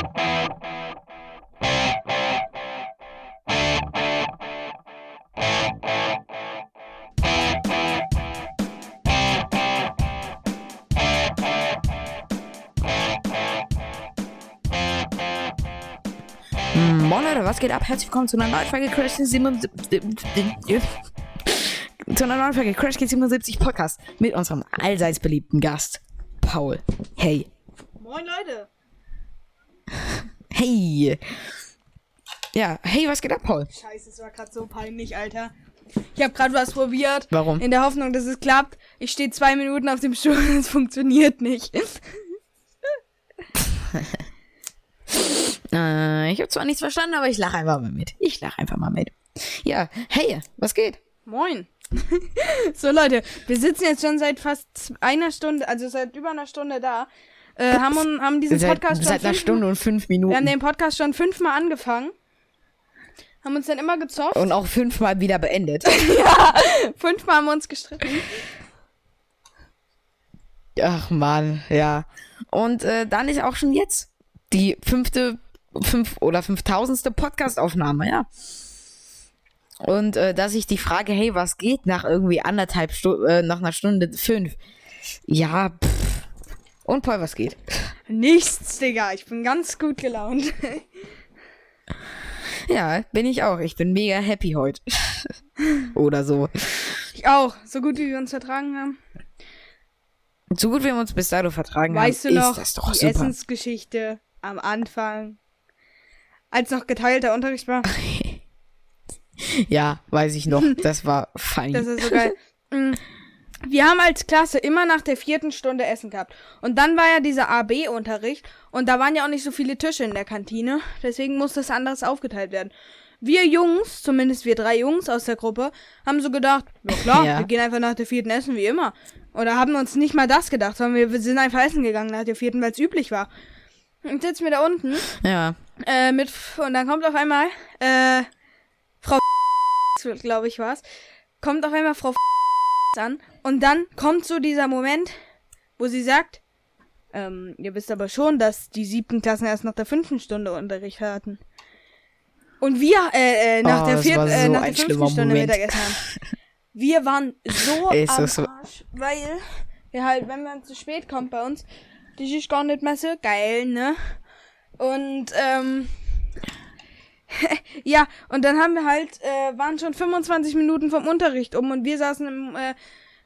Moin Leute, was geht ab? Herzlich willkommen zu einer neuen Folge Crash 77. Zu einer neuen Folge Crash 77 Podcast mit unserem allseits beliebten Gast, Paul. Hey. Moin Leute. Hey. Ja, hey, was geht ab, Paul? Scheiße, es war gerade so peinlich, Alter. Ich habe gerade was probiert. Warum? In der Hoffnung, dass es klappt. Ich stehe zwei Minuten auf dem Stuhl und es funktioniert nicht. Äh, ich habe zwar nichts verstanden, aber ich lache einfach mal mit. Ich lache einfach mal mit. Ja, hey, was geht? Moin. so Leute, wir sitzen jetzt schon seit fast einer Stunde, also seit über einer Stunde da. Äh, haben, un- haben diesen Seit, Podcast seit schon einer fünf- Stunde und fünf Wir haben Minuten. den Podcast schon fünfmal angefangen. Haben uns dann immer gezofft. Und auch fünfmal wieder beendet. Fünfmal haben wir uns gestritten. Ach man, ja. Und äh, dann ist auch schon jetzt die fünfte, fünf oder fünftausendste Podcast-Aufnahme, ja. Und äh, dass ich die Frage, hey, was geht nach irgendwie anderthalb Stunden, äh, nach einer Stunde fünf? Ja, pff. Und Paul, was geht? Nichts, Digga. Ich bin ganz gut gelaunt. Ja, bin ich auch. Ich bin mega happy heute. Oder so. Ich auch. So gut wie wir uns vertragen haben. So gut wie wir uns bis dato vertragen Weißt haben, du noch ist das doch die super. Essensgeschichte am Anfang? Als noch geteilter Unterricht war. Ja, weiß ich noch. Das war fein. Das ist so geil. Wir haben als Klasse immer nach der vierten Stunde Essen gehabt. Und dann war ja dieser AB-Unterricht. Und da waren ja auch nicht so viele Tische in der Kantine. Deswegen musste es anders aufgeteilt werden. Wir Jungs, zumindest wir drei Jungs aus der Gruppe, haben so gedacht, ja klar, Ja. wir gehen einfach nach der vierten essen, wie immer. Oder haben uns nicht mal das gedacht, sondern wir, wir sind einfach essen gegangen nach der vierten, weil es üblich war. Und sitzen wir da unten ja. äh, mit und dann kommt auf einmal äh, Frau glaube ich war's, kommt auf einmal Frau an und dann kommt so dieser Moment, wo sie sagt, ähm, ihr wisst aber schon, dass die siebten Klassen erst nach der fünften Stunde Unterricht hatten. Und wir äh, äh, nach Oh, der vierten, äh, so nach ein der fünften Stunde Moment. Mittagessen haben. Wir waren so Ist am so- Arsch, weil wir halt, wenn man zu spät kommt bei uns, das ist gar nicht mehr so geil, ne? Und ähm, ja, und dann haben wir halt, äh, waren schon 25 Minuten vom Unterricht um und wir saßen im, äh,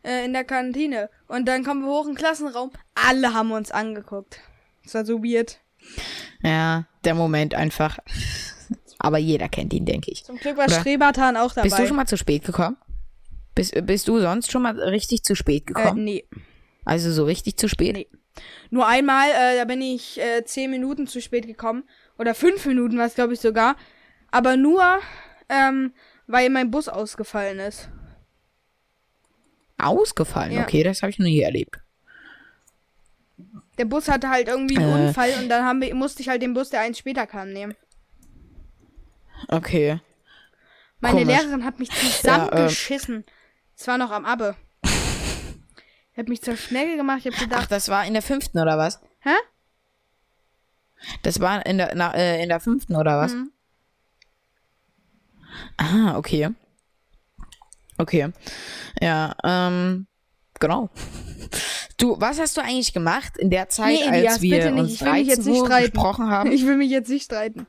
äh, in der Kantine. Und dann kommen wir hoch in den Klassenraum. Alle haben uns angeguckt. Das war so weird. Ja, der Moment einfach. Aber jeder kennt ihn, denke ich. Zum Glück war Oder? Strebatan auch dabei. Bist du schon mal zu spät gekommen? Bist, bist du sonst schon mal richtig zu spät äh, gekommen? nee. Also so richtig zu spät? Nee. Nur einmal, äh, da bin ich äh, 10 Minuten zu spät gekommen. Oder 5 Minuten war es, glaube ich, sogar. Aber nur, ähm, weil mein Bus ausgefallen ist. Ausgefallen? Ja. Okay, das habe ich noch nie erlebt. Der Bus hatte halt irgendwie einen Äh. Unfall und dann haben wir, musste ich halt den Bus, der eins später kam, nehmen. Okay. Meine Komisch. Lehrerin hat mich Ja, ähm. zusammengeschissen. Es war noch am Abbe. Ich hab mich zur Schnecke gemacht. Ich hab Ach, gedacht, das war in der fünften oder was? hä? Das war in der, na, äh, in der fünften oder was? Mhm. Ah, okay. Okay. Ja, ähm, genau. Du, was hast du eigentlich gemacht in der Zeit, Nee, Elias, als wir bitte nicht. uns Ich will mich 13 jetzt nicht streiten. gesprochen haben? Ich will mich jetzt nicht streiten.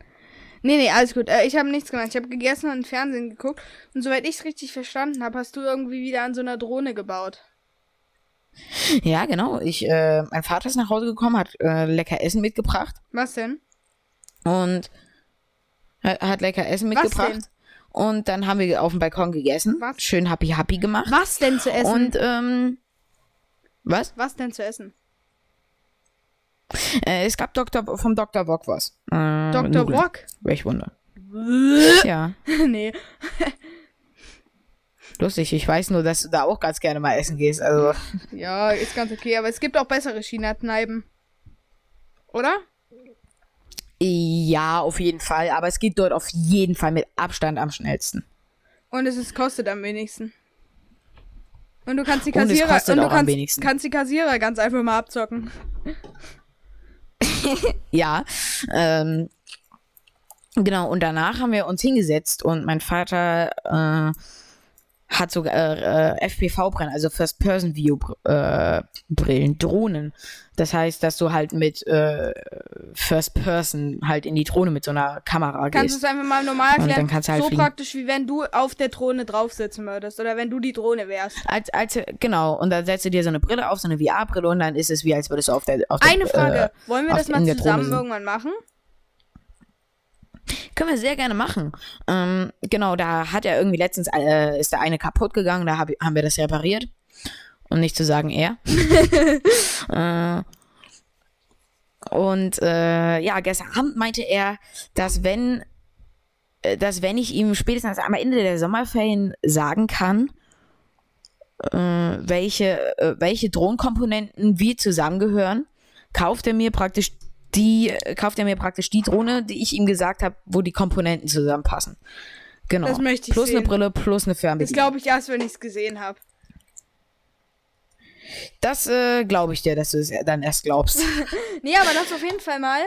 Nee, nee, alles gut. Äh, ich habe nichts gemacht. Ich habe gegessen und Fernsehen geguckt. Und soweit ich es richtig verstanden habe, hast du irgendwie wieder an so einer Drohne gebaut. Ja, genau. Ich, äh, mein Vater ist nach Hause gekommen, hat äh, lecker Essen mitgebracht Was denn? und hat, hat lecker Essen Was mitgebracht. denn? Und dann haben wir auf dem Balkon gegessen. Was? Schön happy happy gemacht. Was denn zu essen? Und ähm, was? Was denn zu essen? Äh, es gab Dr. vom Dr. Bock was. Äh, Dr. Nudeln. Rock? Welch Wunder. ja, nee. lustig. Ich weiß nur, dass du da auch ganz gerne mal essen gehst. Also, Ja, ist ganz okay. Aber es gibt auch bessere China-Kneipen. Oder? Ja, auf jeden Fall. Aber es geht dort auf jeden Fall mit Abstand am schnellsten. Und es ist, kostet am wenigsten. Und du kannst die Und Kassierer kostet und du kannst, kannst die Kassierer ganz einfach mal abzocken. Ja, Ähm, genau, und danach haben wir uns hingesetzt und mein Vater äh, hat sogar äh, FPV-Brillen, also First-Person-View-Brillen, äh, Drohnen. Das heißt, dass du halt mit äh, First-Person halt in die Drohne mit so einer Kamera Kannst du gehst. es einfach mal normal Und erklären? dann kannst du halt so fliegen. praktisch, wie wenn du auf der Drohne drauf sitzen würdest oder wenn du die Drohne wärst. Als, als, genau, und dann setzt du dir so eine Brille auf, so eine VR-Brille und dann ist es wie, als würdest du auf der. Auf der Eine Frage, Äh, wollen wir das mal der zusammen irgendwann machen? Können wir sehr gerne machen. Ähm, genau, da hat er irgendwie letztens, äh, ist der eine kaputt gegangen, da hab, haben wir das repariert. Und nicht zu sagen er. äh, und äh, ja, gestern Abend meinte er, dass wenn, äh, dass wenn ich ihm spätestens am Ende der Sommerferien sagen kann, äh, welche, äh, welche Drohnenkomponenten wie zusammengehören, kauft er mir praktisch die, äh, kauft er mir praktisch die Drohne, die ich ihm gesagt habe, wo die Komponenten zusammenpassen. Genau. Das möchte ich plus eine sehen. Brille, plus eine Das Fernbedienung. glaube ich erst, wenn ich es gesehen habe. Das äh, glaube ich dir, dass du es dann erst glaubst. Nee, aber das auf jeden Fall mal.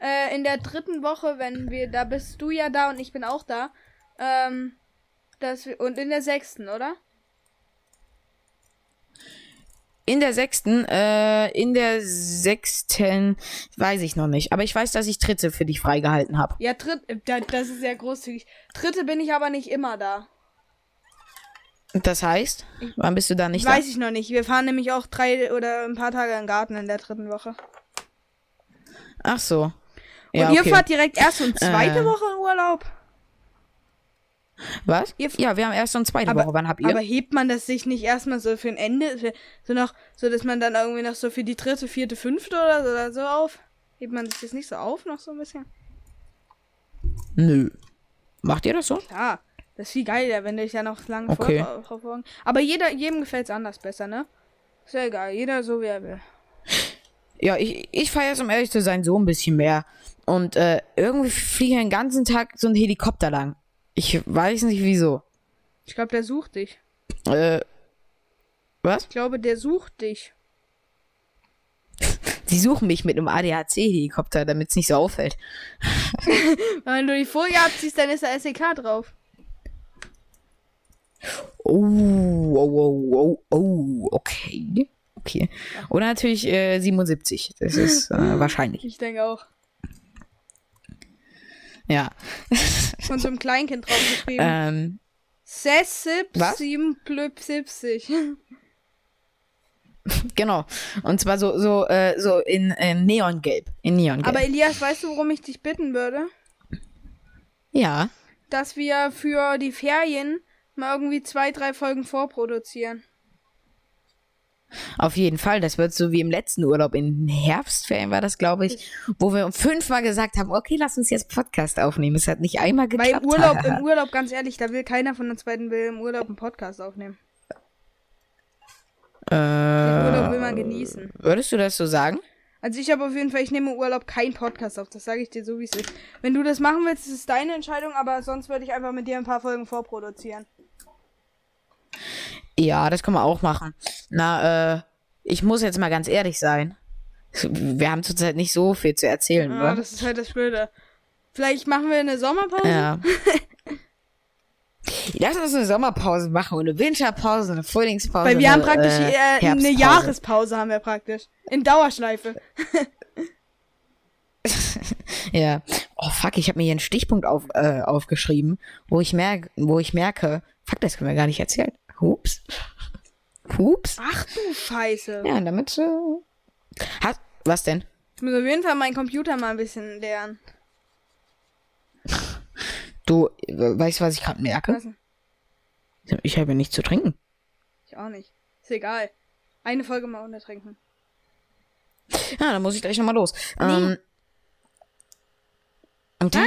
Äh, in der dritten Woche, wenn wir, da bist du ja da und ich bin auch da. Ähm, wir, und in der sechsten, oder? In der sechsten, äh, in der sechsten, weiß ich noch nicht. Aber ich weiß, dass ich dritte für dich freigehalten habe. Ja, dritt, äh, da, das ist sehr großzügig. Dritte bin ich aber nicht immer da. Das heißt, wann bist du da nicht Weiß ich noch nicht. Wir fahren nämlich auch drei oder ein paar Tage in den Garten in der dritten Woche. da? Ach so. Und Ja, ihr okay. fahrt direkt erste und zweite Äh. Woche in Urlaub? Was? Ihr Ja, wir haben erste und zweite Aber- Woche. Wann habt ihr? Aber hebt man das sich nicht erstmal so für ein Ende, für, so noch, so dass man dann irgendwie noch so für die dritte, vierte, fünfte oder so, oder so auf? Hebt man sich das nicht so auf, noch so ein bisschen? Nö. Macht ihr das so? Ja, das ist viel geiler, wenn du dich ja noch lange Okay. vor, folgen. Aber jeder, jedem gefällt's anders besser, ne? Ist ja egal, jeder so wie er will. Ja, ich, ich feiere es, um ehrlich zu sein, so ein bisschen mehr. Und äh, irgendwie fliege ich den ganzen Tag so ein Helikopter lang. Ich weiß nicht wieso. Ich glaube, der sucht dich. Äh, was? Ich glaube, der sucht dich. Sie suchen mich mit einem ADAC-Helikopter, damit es nicht so auffällt. Wenn du die Folie abziehst, dann ist da SEK drauf. Oh, oh, oh, oh, oh, okay. Okay. Oder natürlich äh, 77. Das ist äh, wahrscheinlich. Ich denke auch. Ja. Von so einem Kleinkind draufgeschrieben. Ähm, Sessip was? 77. genau. Und zwar so, so, äh, so in, in Neongelb. In Neongelb. Aber Elias, weißt du, worum ich dich bitten würde? ja. Dass wir für die Ferien mal irgendwie zwei, drei Folgen vorproduzieren. Auf jeden Fall. Das wird so wie im letzten Urlaub. In Herbstferien war das, glaube ich, wo wir fünfmal gesagt haben, okay, lass uns jetzt Podcast aufnehmen. Es hat nicht einmal Weil geklappt. im Urlaub, im Urlaub, ganz ehrlich, da will keiner von uns beiden will im Urlaub einen Podcast aufnehmen. Den äh, Urlaub will man genießen. würdest du das so sagen? Also ich habe auf jeden Fall, ich nehme im Urlaub keinen Podcast auf. Das sage ich dir so, wie es ist. Wenn du das machen willst, ist es deine Entscheidung, aber sonst würde ich einfach mit dir ein paar Folgen vorproduzieren. Ja, das können wir auch machen. Na, äh, ich muss jetzt mal ganz ehrlich sein. Wir haben zurzeit nicht so viel zu erzählen, Ja, oder? das ist halt das Blöde. Vielleicht machen wir eine Sommerpause. Ja. Lass uns eine Sommerpause machen und eine Winterpause, eine Frühlingspause. Weil wir haben praktisch äh, äh, eine. Jahrespause haben wir praktisch. In Dauerschleife. Ja. Oh fuck, ich habe mir hier einen Stichpunkt auf, äh, aufgeschrieben, wo ich merke, wo ich merke, fuck, das können wir gar nicht erzählen. Hups. Hups. Ach du Scheiße. Ja, damit. Äh, hast, was denn? Ich muss auf jeden Fall meinen Computer mal ein bisschen lernen. Du, äh, weißt du, was ich gerade merke? Ich habe ja nichts zu trinken. Ich auch nicht. Ist egal. Eine Folge mal untertrinken. Ja, dann muss ich gleich nochmal los. Ähm, und ja.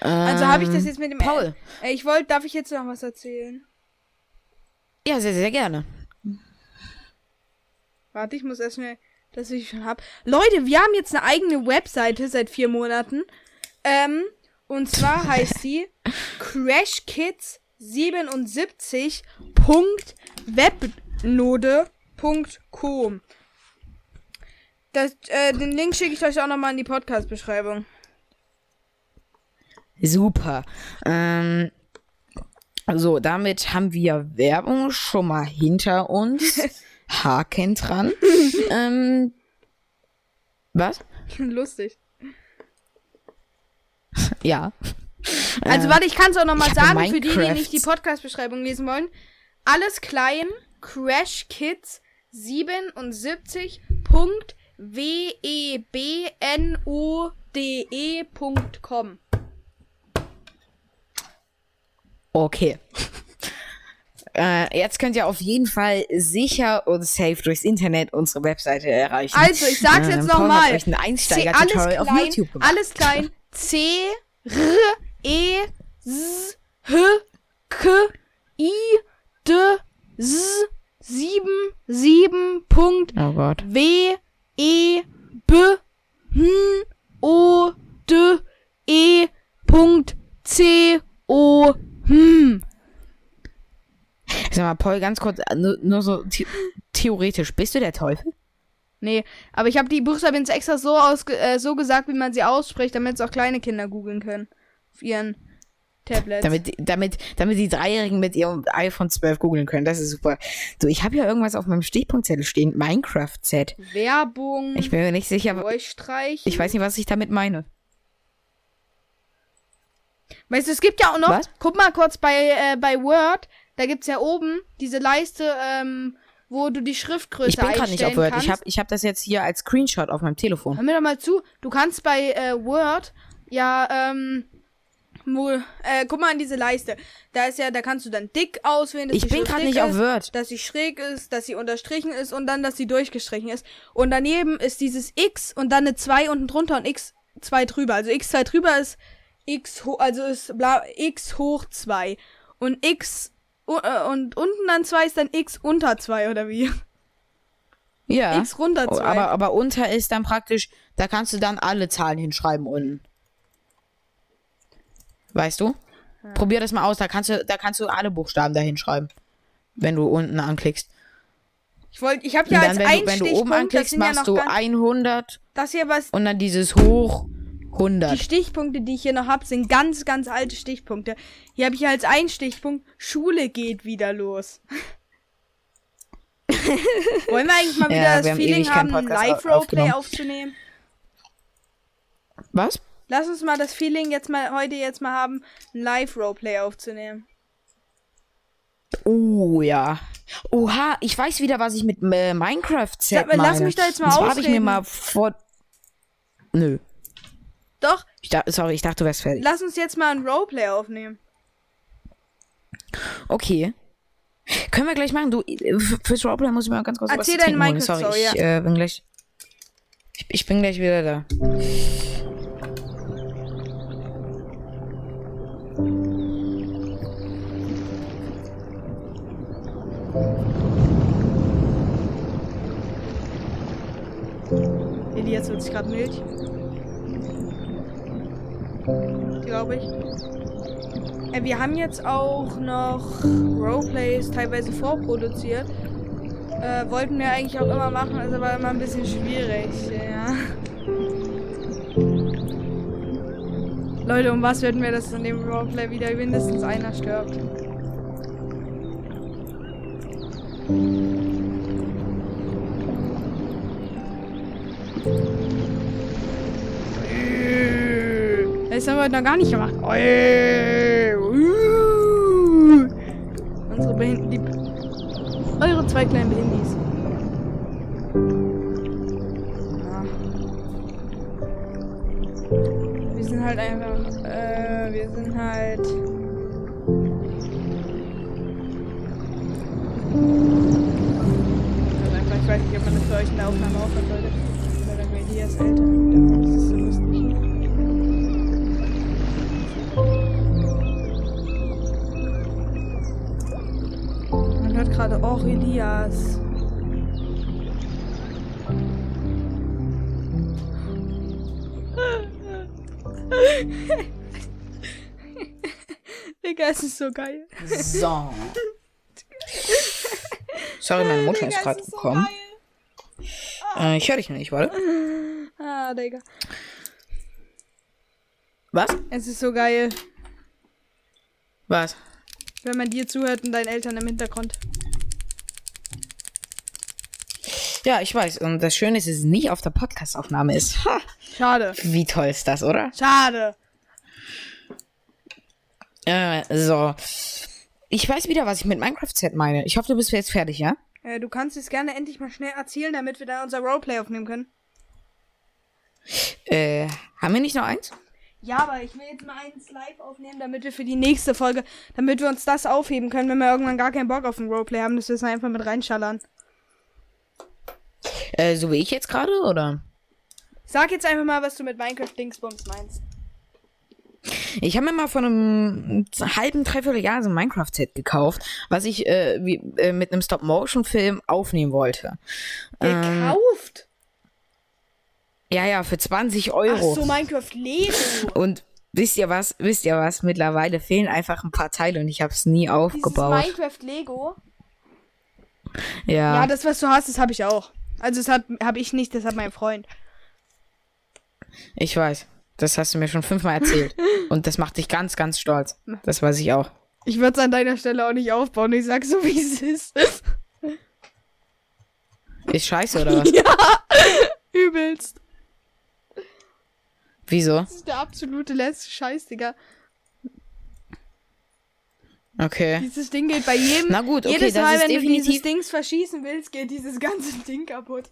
Also habe ich das Ähm, jetzt mit dem Paul. Äh, ich wollte, darf ich jetzt noch was erzählen? Ja, sehr, sehr gerne. Warte, ich muss erst mal, dass ich schon hab. Leute, wir haben jetzt eine eigene Webseite seit vier Monaten. Ähm, und zwar heißt sie crashkids77.webnode.com. Das, äh, den Link schicke ich euch auch nochmal in die Podcast-Beschreibung. Super. Ähm, so, damit haben wir Werbung schon mal hinter uns. Haken dran. ähm, was? Lustig. Ja. Also Äh, warte, ich kann es auch nochmal sagen, für die, die nicht die Podcast-Beschreibung lesen wollen. Alles klein, Crash Kids 77.webnode.com. Okay. Äh, jetzt könnt ihr auf jeden Fall sicher und safe durchs Internet unsere Webseite erreichen. Also, ich sag's Ähm, jetzt nochmal. C- Einsteiger-Tutorial alles auf klein, YouTube gemacht. alles klein. C, R, E, S, H, K, I, D, S, 7, 7, Punkt, Oh Gott. W, E, B, N, O, D, E, Punkt, C, O, hm. Sag mal, Paul, ganz kurz, äh, nur, nur so the theoretisch, bist du der Teufel? Nee, aber ich habe die Buchstaben jetzt extra so, ausge äh, so gesagt, wie man sie ausspricht, damit es auch kleine Kinder googeln können. Auf ihren Tablets. Damit, damit, damit die Dreijährigen mit ihrem iPhone 12 googeln können. Das ist super. Du, ich habe ja irgendwas auf meinem Stichpunktzettel stehen. Minecraft-Set. Werbung, Ich bin mir nicht sicher. Ich weiß nicht, was ich damit meine. Weißt du, es gibt ja auch noch, Was? guck mal kurz bei, äh, bei Word, da gibt's ja oben diese Leiste, ähm, wo du die Schriftgröße Ich bin gerade nicht auf Word. kannst. Ich habe ich hab das jetzt hier als Screenshot auf meinem Telefon. Hör mir doch mal zu. Du kannst bei äh, Word ja, ähm, wo, äh, guck mal an diese Leiste. Da ist ja, da kannst du dann dick auswählen, dass Ich bin gerade nicht auf ist, Word. dass sie schräg ist, dass sie unterstrichen ist und dann, dass sie durchgestrichen ist. Und daneben ist dieses X und dann eine 2 unten drunter und X 2 drüber. Also X 2 drüber ist X hoch, also ist bla, X hoch 2. Und X äh, und unten dann 2 ist dann X unter 2 oder wie? Ja. X runter Oh, 2. aber, aber unter ist dann praktisch, da kannst du dann alle Zahlen hinschreiben unten. Weißt du? Probier das mal aus, da kannst du, da kannst du alle Buchstaben da hinschreiben. Wenn du unten anklickst. ich wollte, ich habe ja als du, wenn du oben anklickst, ja machst noch du ganz, 100 das hier was und dann dieses hoch Die 100. Stichpunkte, die ich hier noch habe, sind ganz, ganz alte Stichpunkte. Hier habe ich als einen Stichpunkt, Schule geht wieder los. Wollen wir eigentlich mal Ja, wieder wir das Feeling haben, ein Live-Roleplay aufzunehmen? Was? Lass uns mal das Feeling jetzt mal heute jetzt mal haben, ein Live-Roleplay aufzunehmen. Oh ja. Oha, ich weiß wieder, was ich mit äh, Minecraft Set Sag mal, meine. lass mich da jetzt mal Und zwar habe ich mir ausreden. mal vor Nö. Doch, Ich da, sorry, ich dachte, du wärst fertig. lass uns jetzt mal ein Roleplay aufnehmen. Okay. Können wir gleich machen. Du, fürs Roleplay muss ich mal ganz kurz Erzähl was trinken holen. Sorry, Minecraft-Story, ich äh, bin gleich. Ich, ich bin gleich wieder da. Elias wird sich gerade Milch. Glaube ich. Äh, wir haben jetzt auch noch Roleplays teilweise vorproduziert. Äh, wollten wir eigentlich auch immer machen, ist aber immer ein bisschen schwierig. Ja. Leute, um was würden wir das in dem Roleplay wieder mindestens einer stirbt? Das haben wir heute noch gar nicht gemacht. Unsere Behind die Eure zwei kleinen Behindis. Ja. Wir sind halt einfach. Äh, wir sind halt. Ich weiß nicht, ob man das für euch in der Aufnahme aufhören sollte. Weil dann wäre Elias älter. Das ist so lustig. Hört gerade auch Elias. Digga, es ist so geil. So. Sorry, meine Mutter ist Digga, gerade ist so gekommen. geil. Äh, ich höre dich noch nicht, warte. Ah, Digga. Was? Es ist so geil, Was? wenn man dir zuhört und deinen Eltern im Hintergrund. Ja, ich weiß. Und das Schöne ist, dass es nicht auf der Podcast-Aufnahme ist. Ha, Schade. wie toll ist das, oder? Schade. Äh, so. Ich weiß wieder, was ich mit Minecraft-Set meine. Ich hoffe, du bist jetzt fertig, ja? Äh, du kannst es gerne endlich mal schnell erzählen, damit wir da unser Roleplay aufnehmen können. Äh, haben wir nicht noch eins? Ja, aber ich will jetzt mal eins live aufnehmen, damit wir für die nächste Folge, damit wir uns das aufheben können, wenn wir irgendwann gar keinen Bock auf ein Roleplay haben, dass wir es einfach mit reinschallern. Äh, so wie ich jetzt gerade, oder? Sag jetzt einfach mal, was du mit Minecraft Dingsbums meinst. Ich habe mir mal vor einem halben, dreiviertel Jahr so ein Minecraft-Set gekauft, was ich äh, wie, äh, mit einem Stop-Motion-Film aufnehmen wollte. Ähm, Gekauft? ja, ja, für 20 Ach Euro. so, Minecraft Lego. Und wisst ihr was? Wisst ihr was? Mittlerweile fehlen einfach ein paar Teile und ich habe es nie Dieses aufgebaut. Minecraft Lego. Ja, Ja, das, was du hast, das habe ich auch. Also, das habe hab ich nicht, das hat mein Freund. ich weiß. Das hast du mir schon fünfmal erzählt. und das macht dich ganz, ganz stolz. Das weiß ich auch. Ich würde es an deiner Stelle auch nicht aufbauen. Ich sag so, wie es ist. Ist scheiße oder was? Übelst. Wieso? Das ist der absolute letzte Scheiß, Digga. Okay. Dieses Ding geht bei jedem. Na gut, okay, jedes das Mal, ist wenn du dieses Dings verschießen willst, geht dieses ganze Ding kaputt.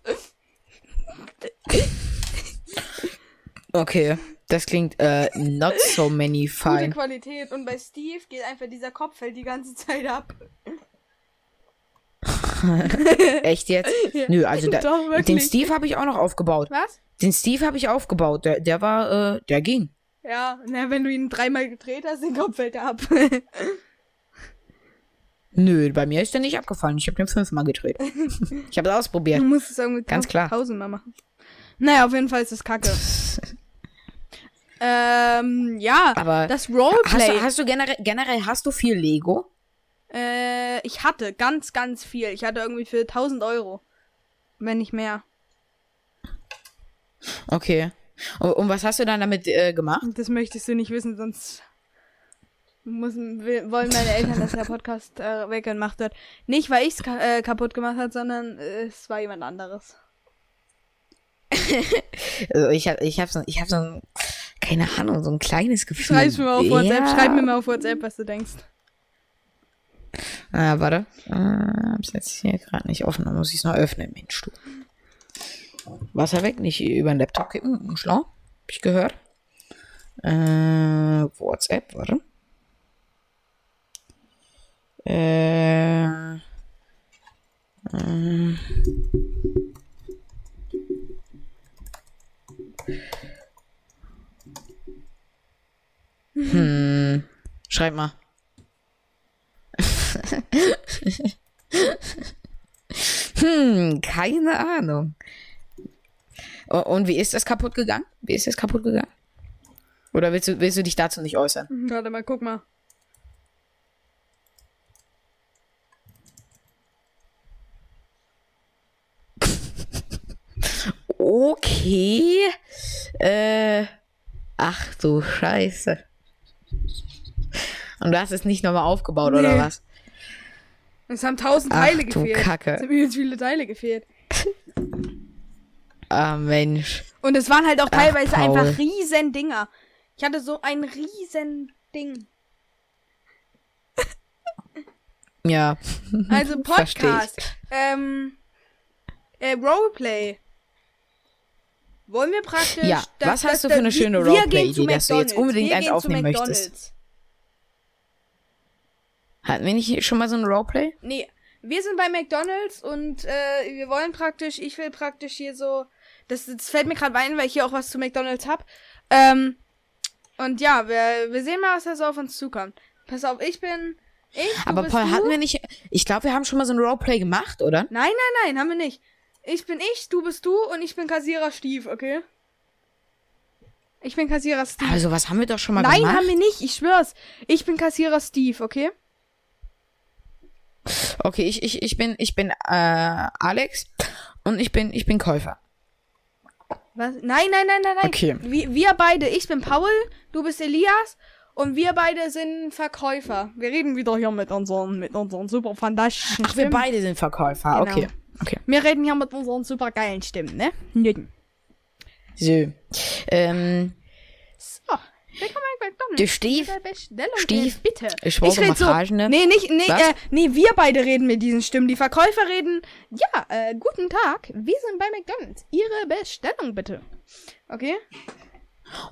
Okay. Das klingt äh, not so many Gute fine. Qualität. Und bei Steve geht einfach dieser Kopf fällt die ganze Zeit ab. Echt jetzt? Nö, also da, Doch, den Steve habe ich auch noch aufgebaut. Was? Den Steve habe ich aufgebaut. Der, der war, äh, der ging. Ja, na, wenn du ihn dreimal gedreht hast, den Kopf fällt er ab. Nö, bei mir ist der nicht abgefallen. Ich habe den fünfmal gedreht. ich habe es ausprobiert. du musst es irgendwie Ganz klar. tausendmal machen. Naja, auf jeden Fall ist es kacke. ähm, ja. Aber das hast Roleplay. du, hast du generell, generell hast du viel Lego? Äh, ich hatte ganz, ganz viel. Ich hatte irgendwie für 1000 Euro. Wenn nicht mehr. Okay. Und, und was hast du dann damit äh, gemacht? Das möchtest du nicht wissen, sonst müssen, will, wollen meine Eltern, dass der Podcast äh, weggemacht wird. Nicht, weil ich es ka äh, kaputt gemacht hat, sondern äh, es war jemand anderes. Also ich habe ich hab so, ich hab so ein, keine Ahnung, so ein kleines Gefühl. Schreib's mir mal auf WhatsApp. Ja. Schreib mir mal auf WhatsApp, was du denkst. Ah, warte. Äh, hab's jetzt hier gerade nicht offen. Dann muss ich es noch öffnen, Mensch, du. Wasser weg, nicht über den Laptop kippen. Schlau. Hab ich gehört. Äh, WhatsApp, warte. Äh. äh. Hm. Schreib mal. Hm, keine Ahnung. O- Und wie ist das kaputt gegangen? Wie ist das kaputt gegangen? Oder willst du, willst du dich dazu nicht äußern? Warte mal, guck mal. Okay. Äh. Ach du Scheiße. Und du hast es nicht nochmal aufgebaut, oder Nee. was? Es haben 1000 Ach, Teile du gefehlt. Kacke. Es haben übelst viele Teile gefehlt. Ah, Mensch. Und es waren halt auch Ach, teilweise Paul. einfach riesen Dinger. Ich hatte so ein riesen Ding. Ja. Also. Podcast. ähm, äh, Roleplay. Wollen wir praktisch. Ja, was hast du für eine schöne Roleplay-Idee, dass du jetzt unbedingt wir eins gehen zu aufnehmen möchtest? McDonald's. Hatten wir nicht schon mal so ein Roleplay? Nee, wir sind bei McDonalds und äh, wir wollen praktisch, ich will praktisch hier so, das, das fällt mir gerade ein, weil ich hier auch was zu McDonalds hab. Ähm, und ja, wir, wir sehen mal, was da so auf uns zukommt. Pass auf, ich bin ich, Aber Paul, du. hatten wir nicht. Ich glaube, wir haben schon mal so ein Roleplay gemacht, oder? Nein, nein, nein, haben wir nicht. Ich bin ich, du bist du und ich bin Kassierer Steve, okay? Ich bin Kassierer Steve. Aber sowas haben wir doch schon mal nein, gemacht. haben wir nicht, ich schwör's. Ich bin Kassierer Steve, okay? Okay, ich, ich, ich bin, ich bin äh, Alex und ich bin, ich bin Käufer. Was? Nein, nein, nein, nein, nein. Okay. Wir, wir beide, ich bin Paul, du bist Elias und wir beide sind Verkäufer. Wir reden wieder hier mit unseren, mit unseren super fantastischen Ach, wir beide sind Verkäufer. Genau. Okay. Okay. Wir reden hier mit unseren super geilen Stimmen, ne? Nüden. So. Ähm, So, willkommen bei McDonald's. der Stief. Stief. bitte. Ich brauche red Massagene. Nee, nicht, nee, Was? äh, nee, wir beide reden mit diesen Stimmen. Die Verkäufer reden, ja, äh, guten Tag, wir sind bei McDonald's. Ihre Bestellung bitte. Okay?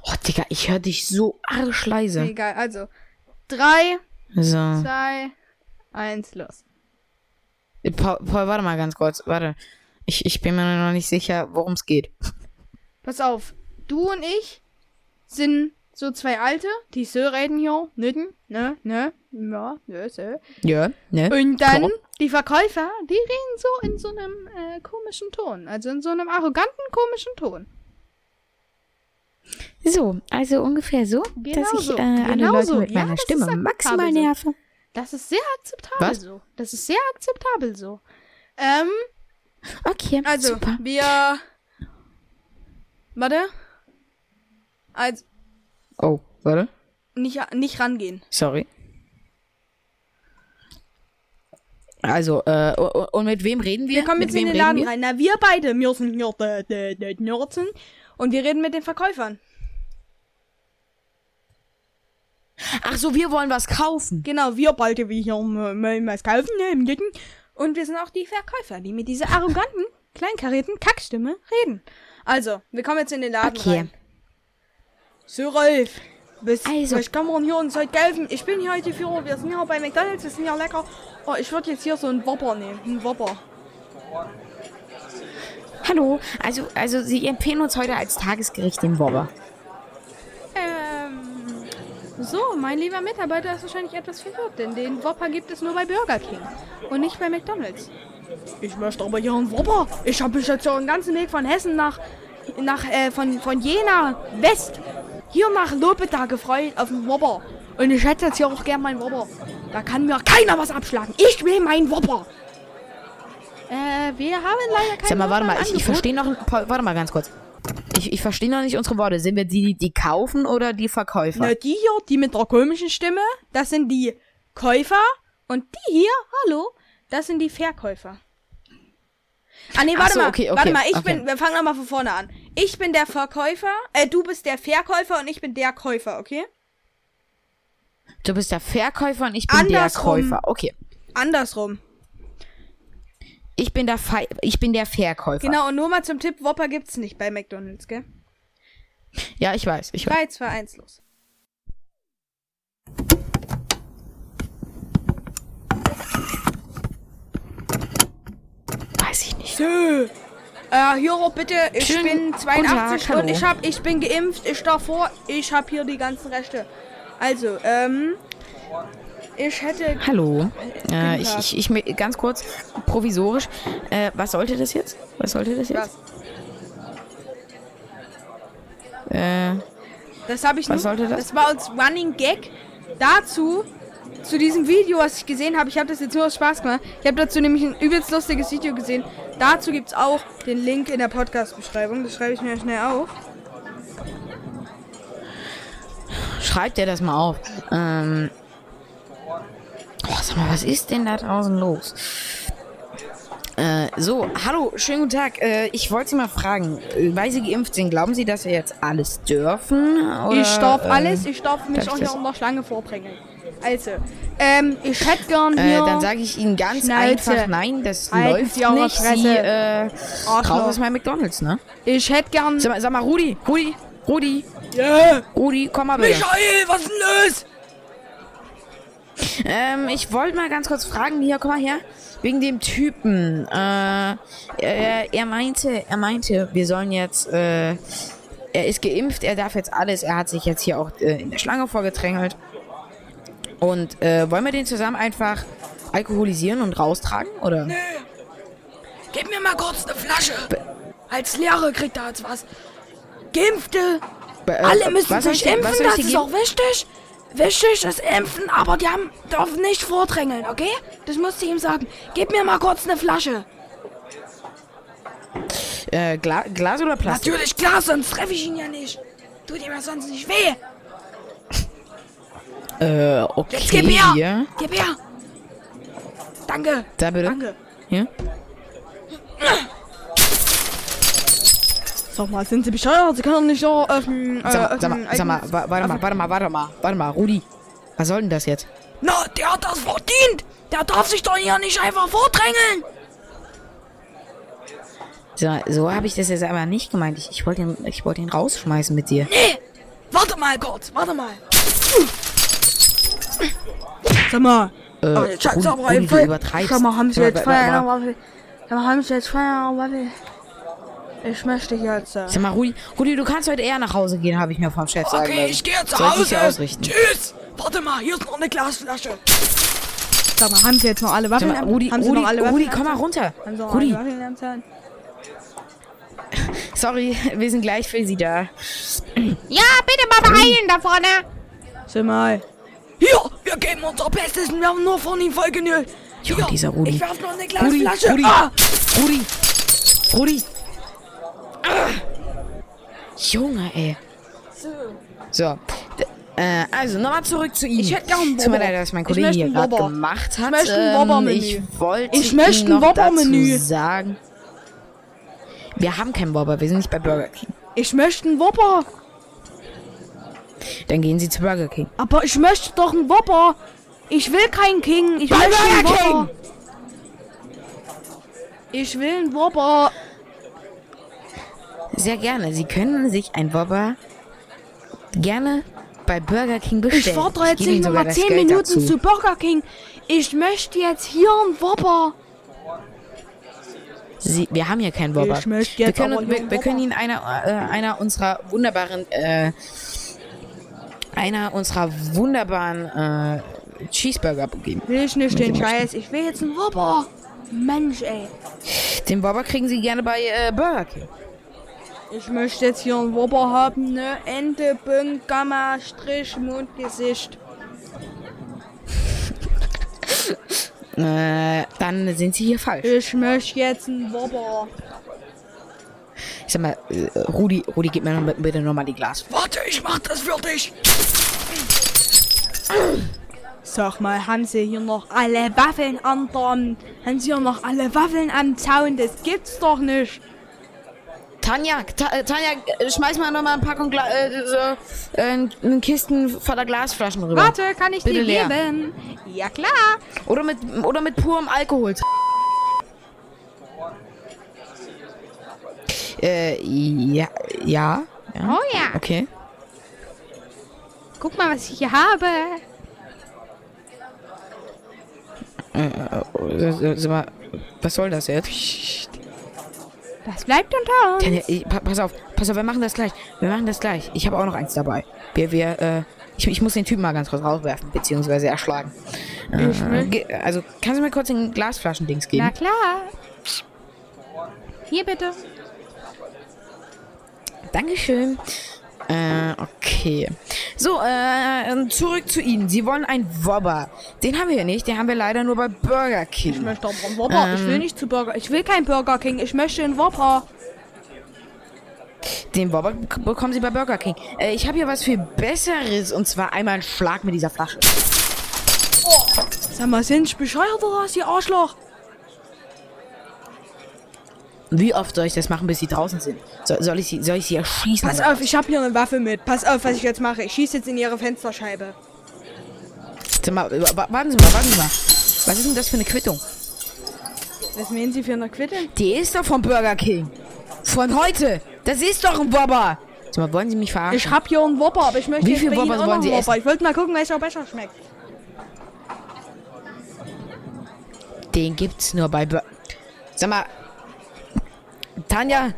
Oh, Digga, ich höre dich so arschleise. Egal, also. Drei, So. zwei, eins, los. Paul, Paul, warte mal ganz kurz. Warte. Ich, ich bin mir noch nicht sicher, worum es geht. Pass auf, du und ich sind so zwei Alte, die so reden hier, nüden, ne, ne, ja, ne, so. Ja, ne? Und dann Warum? die Verkäufer, die reden so in so einem äh, komischen Ton, also in so einem arroganten, komischen Ton. So, also ungefähr so, Genau dass ich so. äh, alle Genau Leute so. mit Ja, meiner ist Stimme maximal so. nerve. Das ist sehr akzeptabel Was? so. Das ist sehr akzeptabel so. Ähm, Okay, also, super. wir. Warte. Also, Oh, warte. nicht, nicht rangehen. Sorry. Also, äh, und mit wem reden wir? Wir kommen mit jetzt in wem den Laden wir? rein. Na, wir beide, wir sind hier der, der, der Nürzen. Und wir reden mit den Verkäufern. Ach so, wir wollen was kaufen. Genau, wir beide, wie hier m- m- was kaufen, ne. Und wir sind auch die Verkäufer, die mit dieser arroganten, kleinkarierten Kackstimme reden. Also, wir kommen jetzt in den Laden Okay. rein. So, Rolf. Bis, Also- ich kann man hier uns heute helfen. Ich bin hier heute Führer. Wir sind hier bei McDonalds. Wir sind hier lecker. Oh, ich würde jetzt hier so einen Whopper nehmen. Einen Whopper. Hallo, also, also Sie empfehlen uns heute als Tagesgericht den Wobber. So, mein lieber Mitarbeiter ist wahrscheinlich etwas verwirrt, denn den Whopper gibt es nur bei Burger King und nicht bei McDonalds. Ich möchte aber hier einen Whopper. Ich habe mich jetzt schon den ganzen Weg von Hessen nach, nach äh, von, von Jena West hier nach Lopeta gefreut auf den Whopper. Und ich hätte jetzt hier auch gern meinen Whopper. Da kann mir keiner was abschlagen. Ich will meinen Whopper. Äh, wir haben leider keinen Sag mal, warte mal, ich, ich verstehe noch, Paul, warte mal ganz kurz. Ich, ich verstehe noch nicht unsere Worte. Sind wir die, die kaufen oder die Verkäufer? Na, die hier, die mit der komischen Stimme, das sind die Käufer. Und die hier, hallo, das sind die Verkäufer. Ah, nee, warte so, mal, okay, okay, warte mal, ich okay. bin, wir fangen nochmal von vorne an. Ich bin der Verkäufer, äh, du bist der Verkäufer und ich bin der Käufer, okay? Du bist der Verkäufer und ich bin Andersrum. der Käufer. Okay. Andersrum. Ich bin der, Fe ich bin der Verkäufer. Genau, und nur mal zum Tipp, Whopper gibt's nicht bei McDonalds, gell? Ja, ich weiß. Ich weiß. 3, 2, 1, los. Weiß ich nicht. So. Äh, auch bitte, ich Schönen bin guten 82 Tag, und ich hab, ich bin geimpft, ich darf vor, ich hab hier die ganzen Rechte. Also, ähm, ich hätte, Hallo. Äh, ich, ich, ich, ganz kurz, provisorisch. Äh, was sollte das jetzt? Was sollte das jetzt? was? Äh, Das habe ich Was sollte das? Das war als Running Gag dazu, zu diesem Video, was ich gesehen habe. Ich habe das jetzt nur aus Spaß gemacht. Ich habe dazu nämlich ein übelst lustiges Video gesehen. Dazu gibt's auch den Link in der Podcast-Beschreibung. Das schreibe ich mir schnell auf. schreibt dir das mal auf. Ähm, oh, sag mal, was ist denn da draußen los? Äh, so, hallo, schönen guten Tag. Äh, ich wollte Sie mal fragen, äh, weil Sie geimpft sind, glauben Sie, dass wir jetzt alles dürfen? Oder, ich darf ähm, alles, ich darf mich auch hier das? um der Schlange vorbringen. Also, ähm, ich hätte gern Äh, hier... dann sage ich Ihnen ganz Schnauze. einfach, nein, das Halten läuft Sie nicht. Sie äh, raus aus meinem McDonalds, ne? ich hätte gern... Sag mal, sag mal, Rudi, Rudi, Rudi, Yeah. Rudi, komm mal bitte. Michael, was ist denn los? Ähm, ich wollte mal ganz kurz fragen, hier, komm mal her. Wegen dem Typen. Äh, er, er meinte, er meinte, wir sollen jetzt, äh, er ist geimpft, er darf jetzt alles. Er hat sich jetzt hier auch äh, in der Schlange vorgedrängelt. Und äh, wollen wir den zusammen einfach alkoholisieren und raustragen, oder? Gib mir mal kurz eine Flasche. Als Lehrer kriegt er jetzt was. Geimpfte. Be- äh, Alle müssen was sich impfen, das ist auch wichtig. Wichtig ist impfen, aber die haben, dürfen nicht vordrängeln, okay? Das musst du ihm sagen. Gib mir mal kurz eine Flasche. Äh, Gla Glas oder Plastik? Natürlich Glas, sonst treffe ich ihn ja nicht. Tut ihm ja sonst nicht weh. Äh, okay. Jetzt gib her. Gib her. Danke. Da bitte. Danke. Hier. Sag mal, sind Sie bescheuert? Sie können doch nicht so öffnen. Äh, Sag, mal, sag, mal, sag mal, warte mal, warte mal, warte mal, warte mal, Rudi. Was soll denn das jetzt? Na, der hat das verdient. Der darf sich doch hier nicht einfach vordrängeln. So, so habe ich das jetzt aber nicht gemeint. Ich, ich wollte ihn, ich wollte ihn rausschmeißen mit dir. Nee. Warte mal kurz. Warte mal. Sag mal. Äh, Oh, jetzt Rudi, du übertreibst. Sag mal, haben Sie jetzt Feierabend? Sag mal, haben Sie jetzt Feierabend? Ich möchte jetzt. Äh, Sag mal, Rudi, Rudi, du kannst heute eher nach Hause gehen, habe ich mir vom Chef sagen okay, lassen. ich gehe zu Soll ich Hause. dich ausrichten? Tschüss. Warte mal, hier ist noch eine Glasflasche. Sag mal, haben Sie jetzt noch alle Waffen? mal, Rudi, haben Sie Rudi, noch alle Rudi, Waffen? komm mal runter. Haben Sie noch Rudi, alle Waffen sorry, wir sind gleich für Sie da. Ja, bitte mal beeilen da vorne. Sag mal. Hier, wir geben unser Bestes und wir haben nur von ihm voll genügt. Jo, Hier, dieser Rudi. Ich werf noch eine Rudi, Glasflasche. Rudi, Ah! Rudi, Rudi. Junge, ey. So. Äh, also, nochmal zurück zu ihm. Ich hätte gern einen Tut mir leid, dass mein Ich Kollege hier einen gerade gemacht hat. möchte ein Ähm, Wobber-Menü. Ich wollte Ich möchte ein dazu sagen. Wir haben keinen Wobber, wir sind nicht bei Burger King. Ich möchte einen Whopper. Dann gehen Sie zu Burger King. Aber ich möchte doch einen Whopper. Ich will keinen King. Ich Bei möchte einen Burger King! Whopper. Ich will einen Whopper. Sehr gerne. Sie können sich ein Wobber gerne bei Burger King Ich bestellen. fahre jetzt gebe Ihnen nicht nochmal das 10 Geld Minuten dazu. zu Burger King. Ich möchte jetzt hier einen Whopper. Sie, wir haben hier keinen Wobber. Ich möchte wir jetzt können, aber hier wir, einen wir können Whopper. Ihnen einer, äh, einer unserer wunderbaren, äh, einer unserer wunderbaren äh, Cheeseburger geben. Will ich nicht den Scheiß. Ich will jetzt einen Whopper. Mensch, ey. Den Wobber kriegen Sie gerne bei äh, Burger King. Ich möchte jetzt hier einen Whopper haben, ne? Ente, Punkt, Gamma, Strich, Mund, Gesicht. Äh, dann sind Sie hier falsch. Ich möchte jetzt einen Whopper. Ich sag mal, äh, Rudi, Rudi, gib mir noch- bitte nochmal die Glas. Warte, ich mach das für dich. Sag mal, haben Sie hier noch alle Waffeln an der, haben Sie hier noch alle Waffeln am Zaun? Das gibt's doch nicht. Tanja, Ta äh, Tanja, äh, schmeiß mal nochmal eine Packung Gla äh, so, äh, einen Kisten voller Glasflaschen rüber. Warte, kann ich Bitte dir leer. geben? Ja, klar. Oder mit, oder mit purem Alkohol. Äh, ja, ja. ja. Oh ja. Okay. Guck mal, was ich hier habe. Äh, sag mal, was soll das jetzt? Das bleibt unter uns. Tanja, ich, pa pass auf, pass auf, wir machen das gleich. Wir machen das gleich. Ich habe auch noch eins dabei. Wir, wir, äh, ich, ich muss den Typen mal ganz kurz rauswerfen, beziehungsweise erschlagen. Äh, also, kannst du mir kurz den Glasflaschendings geben? Na klar. Hier bitte. Dankeschön. Äh, okay. So, äh, zurück zu Ihnen. Sie wollen einen Wobber. Den haben wir hier nicht. Den haben wir leider nur bei Burger Ich King. möchte aber einen Whopper. ich will nicht zu Burger. Ich will keinen Burger King. Ich möchte einen Whopper. Den Wobber bekommen Sie bei Burger King. Äh, ich habe hier was viel Besseres. Und zwar einmal einen Schlag mit dieser Flasche. Sag mal, sind Sie bescheuert oder was, ihr Arschloch? Wie oft soll ich das machen, bis Sie draußen sind? So, soll, ich sie, soll ich Sie erschießen? Pass auf, ich habe hier eine Waffe mit. Pass auf, was ich jetzt mache. Ich schieße jetzt in Ihre Fensterscheibe. Sag mal, wa- warten Sie mal, warten Sie mal. Was ist denn das für eine Quittung? Was meinen Sie für eine Quitte? Die ist doch vom Burger King. Von heute. Das ist doch ein Wobber. Sag mal, wollen Sie mich verarschen? Ich habe hier einen Whopper, aber ich möchte Wie jetzt viel bei Ihnen Whoppers auch noch wollen Sie einen Whopper. essen? Ich wollte mal gucken, welcher besser schmeckt. Den gibt's nur bei Bur Sag mal, Tanja,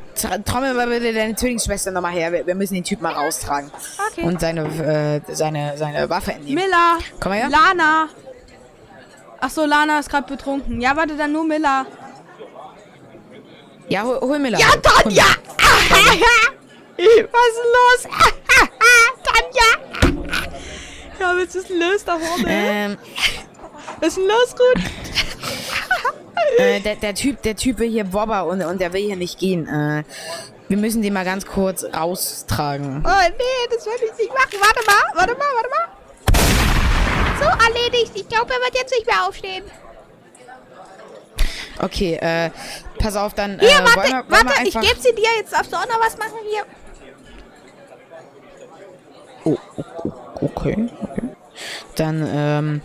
trommel mal bitte deine Zwillingsschwester nochmal her. Wir, wir müssen den Typ mal raustragen. Okay. Und seine, äh, seine, seine Waffe entnehmen. Miller. Komm mal her. Lana. Ach so, Lana ist gerade betrunken. Ja, warte, dann nur Miller. Ja, hol, hol mir Ja, Tanja! Was ist los? Tanja! Ja, was ist denn los da vorne? Ähm, Was ist denn los, Ruth? Äh, der, der Typ, der Typ will hier Wobber und, und der will hier nicht gehen. Äh, wir müssen den mal ganz kurz raustragen. Oh nee, das werde ich nicht machen. Warte mal, warte mal, warte mal. So, erledigt. Ich glaube, er wird jetzt nicht mehr aufstehen. Okay, äh, pass auf, dann. Hier, äh, warte, wollen wir, wollen warte, ich gebe sie dir. Jetzt darfst du auch noch was machen hier. Oh, oh, oh, okay, okay. Dann, ähm,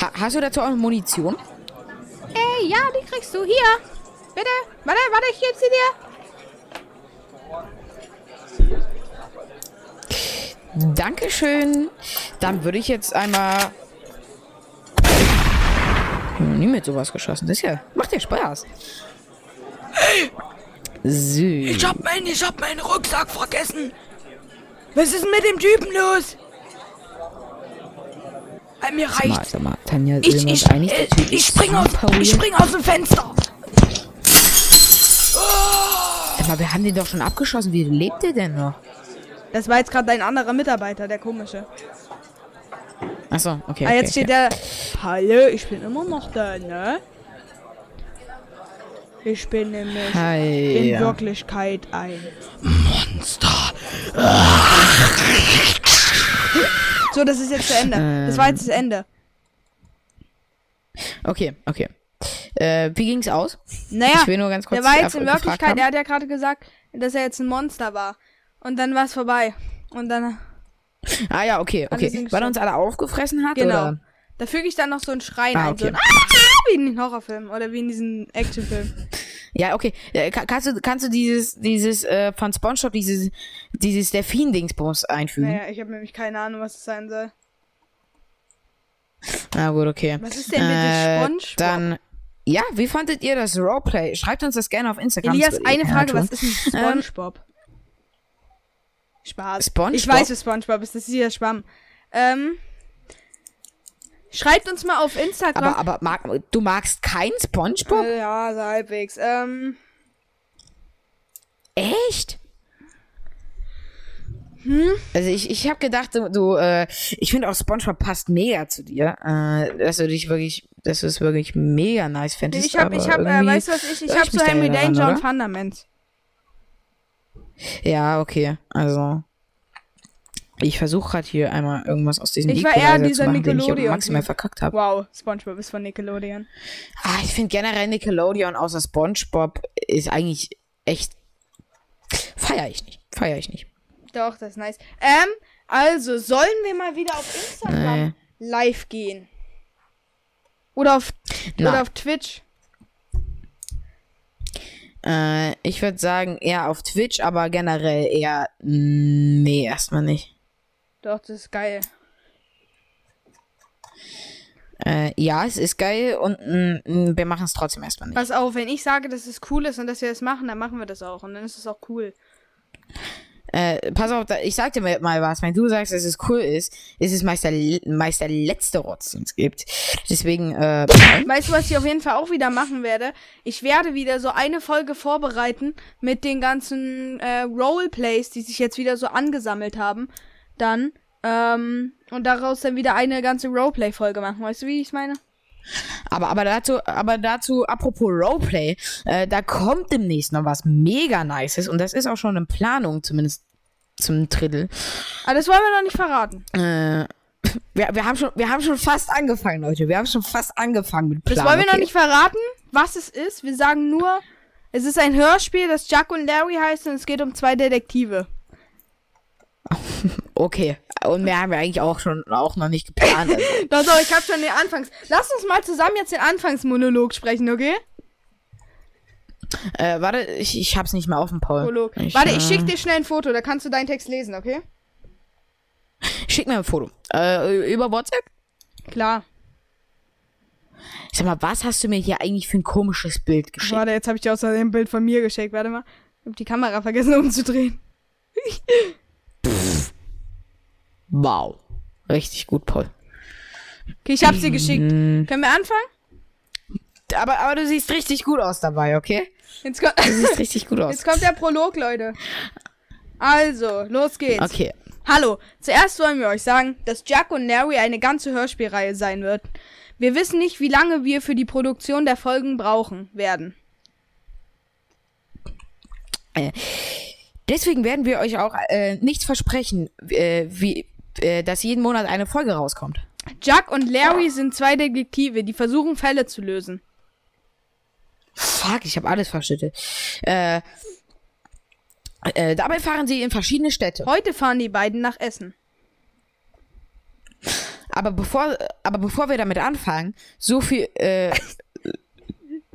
ha, hast du dazu auch Munition? Ey, ja, die kriegst du. Hier. Bitte. Warte, warte, ich gebe sie dir. Dankeschön. Dann würde ich jetzt einmal. Ich nie mit sowas geschossen. Das ist ja. Macht ja Spaß. So. Ich hab, mein, ich hab meinen Rucksack vergessen. Was ist denn mit dem Typen los? Mir Sag mal, sag mal, Tanja, Ich, ich, einig, äh, ich, ist spring aus, ich spring aus dem Fenster. Sag mal, wir haben den doch schon abgeschossen. Wie lebt der denn noch? Das war jetzt gerade ein anderer Mitarbeiter, der komische. Achso, okay. ah, okay, jetzt steht okay. der. Hallo, ich bin immer noch da, ne? Ich bin nämlich Hi. in ja. Wirklichkeit ein. Monster. So, das ist jetzt zu Ende. Das war jetzt das Ende. Okay, okay. Äh, wie ging's aus? Naja, Ich will nur ganz kurz der war jetzt in Wirklichkeit, er hat ja gerade gesagt, dass er jetzt ein Monster war. Und dann war es vorbei. Und dann, Ah ja, okay, okay. Weil er uns alle aufgefressen hat? genau. Oder? Da füge ich dann noch so einen Schreien Ah, ein. So okay. ein ah, wie in den Horrorfilmen oder wie in diesen Actionfilmen. Ja, okay. Äh, ka- kannst du, kannst du dieses, dieses, äh, von Spongebob, dieses, dieses Delfin-Dingsbums einfügen? Naja, ich habe nämlich keine Ahnung, was es sein soll. Na gut, okay. Was ist denn bitte äh, SpongeBob? Dann, ja, wie fandet ihr das Roleplay? Schreibt uns das gerne auf Instagram. Elias, eine Frage, was ist ein Spongebob? Spaß. SpongeBob? Ich weiß, was Spongebob ist, das ist hier Schwamm. Ähm, schreibt uns mal auf Instagram. Aber, aber mag, du magst kein Spongebob? Äh, ja, so halbwegs. Ähm, Echt? Hm? Also ich, ich habe gedacht, du, du äh, ich finde auch SpongeBob passt mega zu dir, äh, dass du dich wirklich, dass du es wirklich mega nice fändest. ich habe, ich habe, äh, weißt du was ich, ich habe so Henry ja daran, Danger und? Fundament. Ja, okay, also ich versuche gerade hier einmal irgendwas aus diesem Ich war eher dieser den ich Nickelodeon- maximal verkackt habe. Wow, Spongebob ist von Nickelodeon. Ah, ich finde generell Nickelodeon außer SpongeBob ist eigentlich echt feier ich nicht, feier ich nicht. Doch, das ist nice. Ähm, also, sollen wir mal wieder auf Instagram Nee. live gehen? Oder auf, Na. oder auf Twitch? Äh, ich würde sagen eher auf Twitch, aber generell eher mm, nee, erstmal nicht. Doch, das ist geil. Äh, ja, es ist geil und mm, mm, wir machen es trotzdem erstmal nicht. Pass auf, wenn ich sage, dass es cool ist und dass wir das machen, dann machen wir das auch. Und dann ist es auch cool. Äh, pass auf, da, ich sag dir mal mal was. Wenn du sagst, dass es cool ist, ist es meist der, meist der letzte Rotz, den es gibt. Deswegen, äh, Weißt du, was ich auf jeden Fall auch wieder machen werde? Ich werde wieder so eine Folge vorbereiten mit den ganzen äh, Roleplays, die sich jetzt wieder so angesammelt haben. Dann, ähm, und daraus dann wieder eine ganze Roleplay-Folge machen. Weißt du, wie ich meine? aber, aber dazu, aber dazu, apropos Roleplay, äh, da kommt demnächst noch was mega Nices und das ist auch schon in Planung, zumindest zum Drittel. Aber das wollen wir noch nicht verraten. Äh, wir, wir, haben schon, wir haben schon fast angefangen, Leute. Wir haben schon fast angefangen mit Plan. Das wollen wir noch okay? nicht verraten, was es ist. Wir sagen nur, es ist ein Hörspiel, das Jack und Larry heißt und es geht um zwei Detektive. Okay. Und mehr haben wir eigentlich auch schon auch noch nicht geplant. Also. Doch, doch, ich hab schon den Anfangs. Lass uns mal zusammen jetzt den Anfangsmonolog sprechen, okay? äh, warte, ich, ich hab's nicht mehr auf dem Paul. Monolog. Ich, Warte, äh, ich schick dir schnell ein Foto, da kannst du deinen Text lesen, okay? Schick mir ein Foto. Äh, über WhatsApp? Klar. Sag mal, was hast du mir hier eigentlich für ein komisches Bild geschickt? Warte, jetzt habe ich dir außerdem ein Bild von mir geschickt. Warte mal. Ich hab die Kamera vergessen umzudrehen. Wow. Richtig gut, Paul. Okay, ich hab's dir geschickt. Mm, Können wir anfangen? aber, aber du siehst richtig gut aus dabei, okay? Jetzt kommt, Du siehst richtig gut aus. jetzt kommt der Prolog, Leute. Also, los geht's. Okay. Hallo, zuerst wollen wir euch sagen, dass Jack und Larry eine ganze Hörspielreihe sein wird. Wir wissen nicht, wie lange wir für die Produktion der Folgen brauchen werden. Deswegen werden wir euch auch äh, nichts versprechen, äh, wie, äh, dass jeden Monat eine Folge rauskommt. Jack und Larry sind zwei Detektive, die versuchen Fälle zu lösen. Fuck, ich habe alles verschüttet. Äh, äh, dabei fahren sie in verschiedene Städte. Heute fahren die beiden nach Essen. Aber bevor, aber bevor wir damit anfangen, so viel, äh,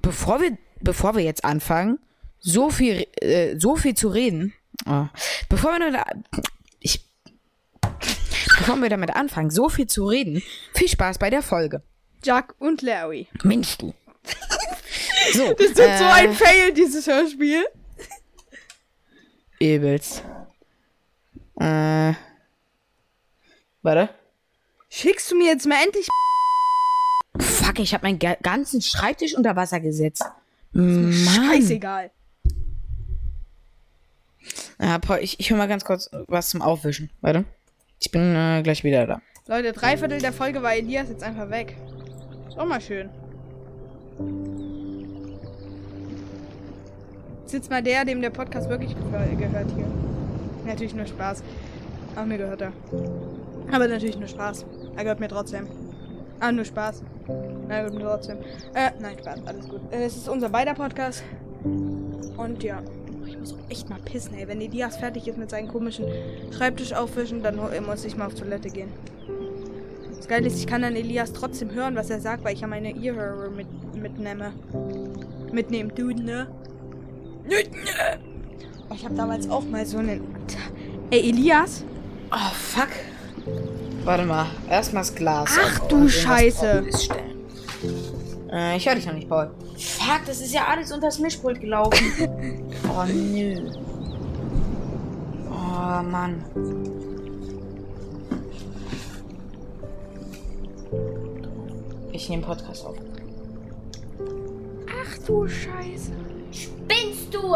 bevor wir, bevor wir jetzt anfangen, so viel, äh, so viel zu reden, oh, bevor wir, nur- ich, bevor wir damit anfangen, so viel zu reden, viel Spaß bei der Folge. Jack und Larry. Mensch, du. So, Das ist so ein Fail, dieses Hörspiel. Übelst. Äh. Warte. Schickst du mir jetzt mal endlich Fuck, ich habe meinen ga- ganzen Schreibtisch unter Wasser gesetzt. Mann. Scheißegal. Ja, Paul, ich, ich hol mal ganz kurz was zum Aufwischen. Warte. Ich bin äh, gleich wieder da. Leute, drei Viertel der Folge war Elias jetzt einfach weg. Ist auch mal schön. Sitzt mal der, dem der Podcast wirklich gehört hier. Natürlich nur Spaß. Aber mir gehört er. Aber natürlich nur Spaß. Er gehört mir trotzdem. Ah, nur Spaß. Er gehört mir trotzdem. Äh, nein, Spaß, alles gut. Äh, Es ist unser beider Podcast. Und ja. Ich muss auch echt mal pissen, ey. Wenn Elias fertig ist mit seinen komischen Schreibtisch aufwischen, dann muss ich mal auf Toilette gehen. Das Geile ist, ich kann dann Elias trotzdem hören, was er sagt, weil ich ja meine Earhörer mit, mitnehme. Mitnehmen, dude, ne? Ich habe damals auch mal so einen. Ey, Elias? Oh, fuck. Warte mal. Erstmal das Glas. Ach du Scheiße. Äh, ich höre dich noch nicht, Paul. Fuck, das ist ja alles unter das Mischpult gelaufen. oh, nö. Oh, Mann. Ich nehme Podcast auf. Ach du Scheiße. Spinnst du?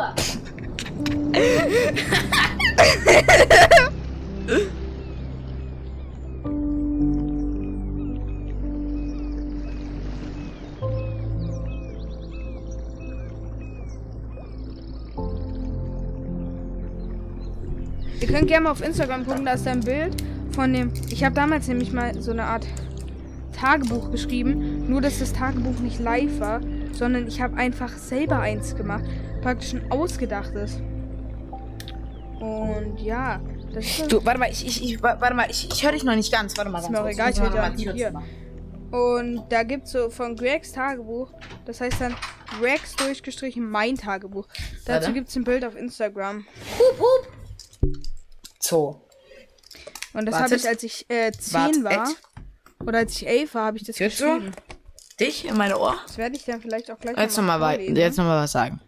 Ihr könnt gerne mal auf Instagram gucken, da ist da ein Bild von dem. Ich habe damals nämlich mal so eine Art Tagebuch geschrieben. Nur, dass das Tagebuch nicht live war, sondern ich habe einfach selber eins gemacht. Praktisch ein ausgedachtes. Und ja, das ist, Du, warte mal, ich, ich, ich wa- warte mal, ich, ich höre dich noch nicht ganz. Warte mal, Ist ganz mir auch kurz. egal, ich höre ja mal nicht hier. Und da gibt's so von Gregs Tagebuch, das heißt dann Gregs durchgestrichen mein Tagebuch. Dazu Warte. gibt's ein Bild auf Instagram. Hup, hup. So. Und das habe ich, als ich äh, 10 Warte. war. Oder als ich 11 war, habe ich das Hörst du? geschrieben. Dich in meine Ohr? Das werde ich dann vielleicht auch gleich Jetzt noch nochmal wei- vorlesen. jetzt noch mal was sagen.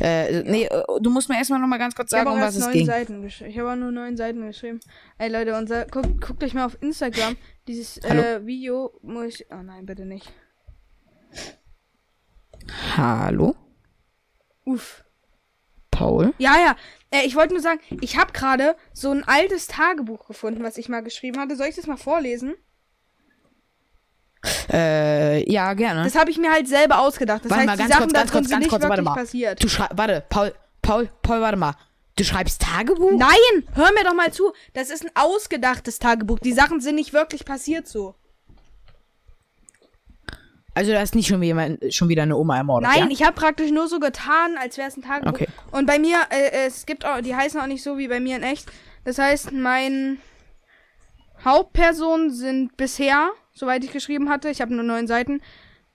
Äh, nee, äh, du musst mir erstmal noch mal ganz kurz sagen, um was es ging. Seiten geschrieben. Ich habe auch nur neun Seiten geschrieben. Ey Leute, unser, guckt, guckt euch mal auf Instagram dieses äh, Video. Muss ich, oh nein, bitte nicht. Hallo? Uff. Paul? Ja, ja. Äh, ich wollte nur sagen, ich habe gerade so ein altes Tagebuch gefunden, was ich mal geschrieben hatte. Soll ich das mal vorlesen? Äh, ja, gerne. Das habe ich mir halt selber ausgedacht. Das Warte heißt, mal, die ganz Sachen kurz, ganz kurz, ganz nicht kurz, warte mal. passiert. Du schreibst, warte, Paul, Paul, Paul, warte mal. Du schreibst Tagebuch? Nein, hör mir doch mal zu. Das ist ein ausgedachtes Tagebuch. Die Sachen sind nicht wirklich passiert so. Also da ist nicht schon, jemand, schon wieder eine Oma ermordet, Nein, ja? ich habe praktisch nur so getan, als wäre es ein Tagebuch. Okay. Und bei mir, äh, es gibt auch, die heißen auch nicht so wie bei mir in echt. Das heißt, mein Hauptpersonen sind bisher, soweit ich geschrieben hatte, ich habe nur neun Seiten,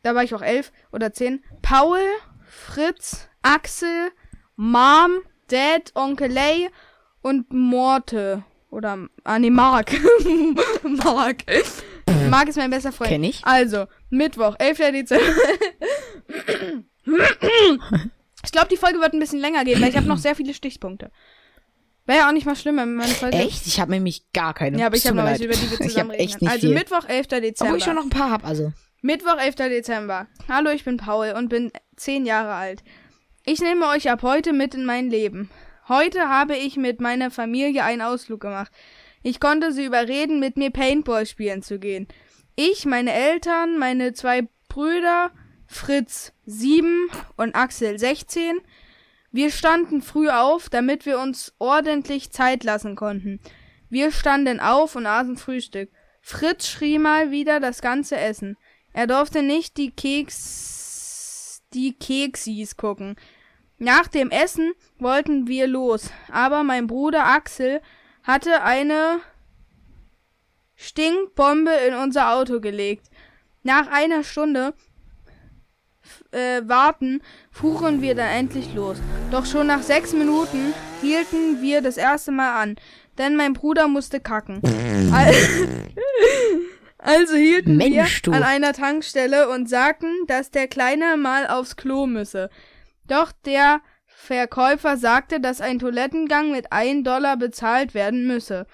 da war ich auch elf oder zehn. Paul, Fritz, Axel, Mom, Dad, Onkel Lay und Morte. Oder, ah nee, Mark. Mark. Mark ist mein bester Freund. Kenn ich. Also, Mittwoch, 11. Dezember. ich glaube, die Folge wird ein bisschen länger gehen, weil ich habe noch sehr viele Stichpunkte. Wäre ja auch nicht mal schlimm, wenn meine Folge. Echt? Ich habe nämlich gar keine. Ja, aber ich habe noch welche, über die wir zusammen habe reden. echt nicht also viel. Mittwoch, 11. Dezember. Obwohl ich schon noch ein paar hab, also. Mittwoch, 11. Dezember. Hallo, ich bin Paul und bin 10 Jahre alt. Ich nehme euch ab heute mit in mein Leben. Heute habe ich mit meiner Familie einen Ausflug gemacht. Ich konnte sie überreden, mit mir Paintball spielen zu gehen. Ich, meine Eltern, meine zwei Brüder, Fritz sieben und Axel sechzehn. Wir standen früh auf, damit wir uns ordentlich Zeit lassen konnten. Wir standen auf und aßen Frühstück. Fritz schrie mal wieder das ganze Essen. Er durfte nicht die Keks, die Keksis gucken. Nach dem Essen wollten wir los, aber mein Bruder Axel hatte eine Stinkbombe in unser Auto gelegt. Nach einer Stunde äh, Warten fuhren wir dann endlich los. Doch schon nach sechs Minuten hielten wir das erste Mal an, denn mein Bruder musste kacken. also hielten Mensch, wir du. an einer Tankstelle und sagten, dass der Kleine mal aufs Klo müsse. Doch der Verkäufer sagte, dass ein Toilettengang mit 1 Dollar bezahlt werden müsse.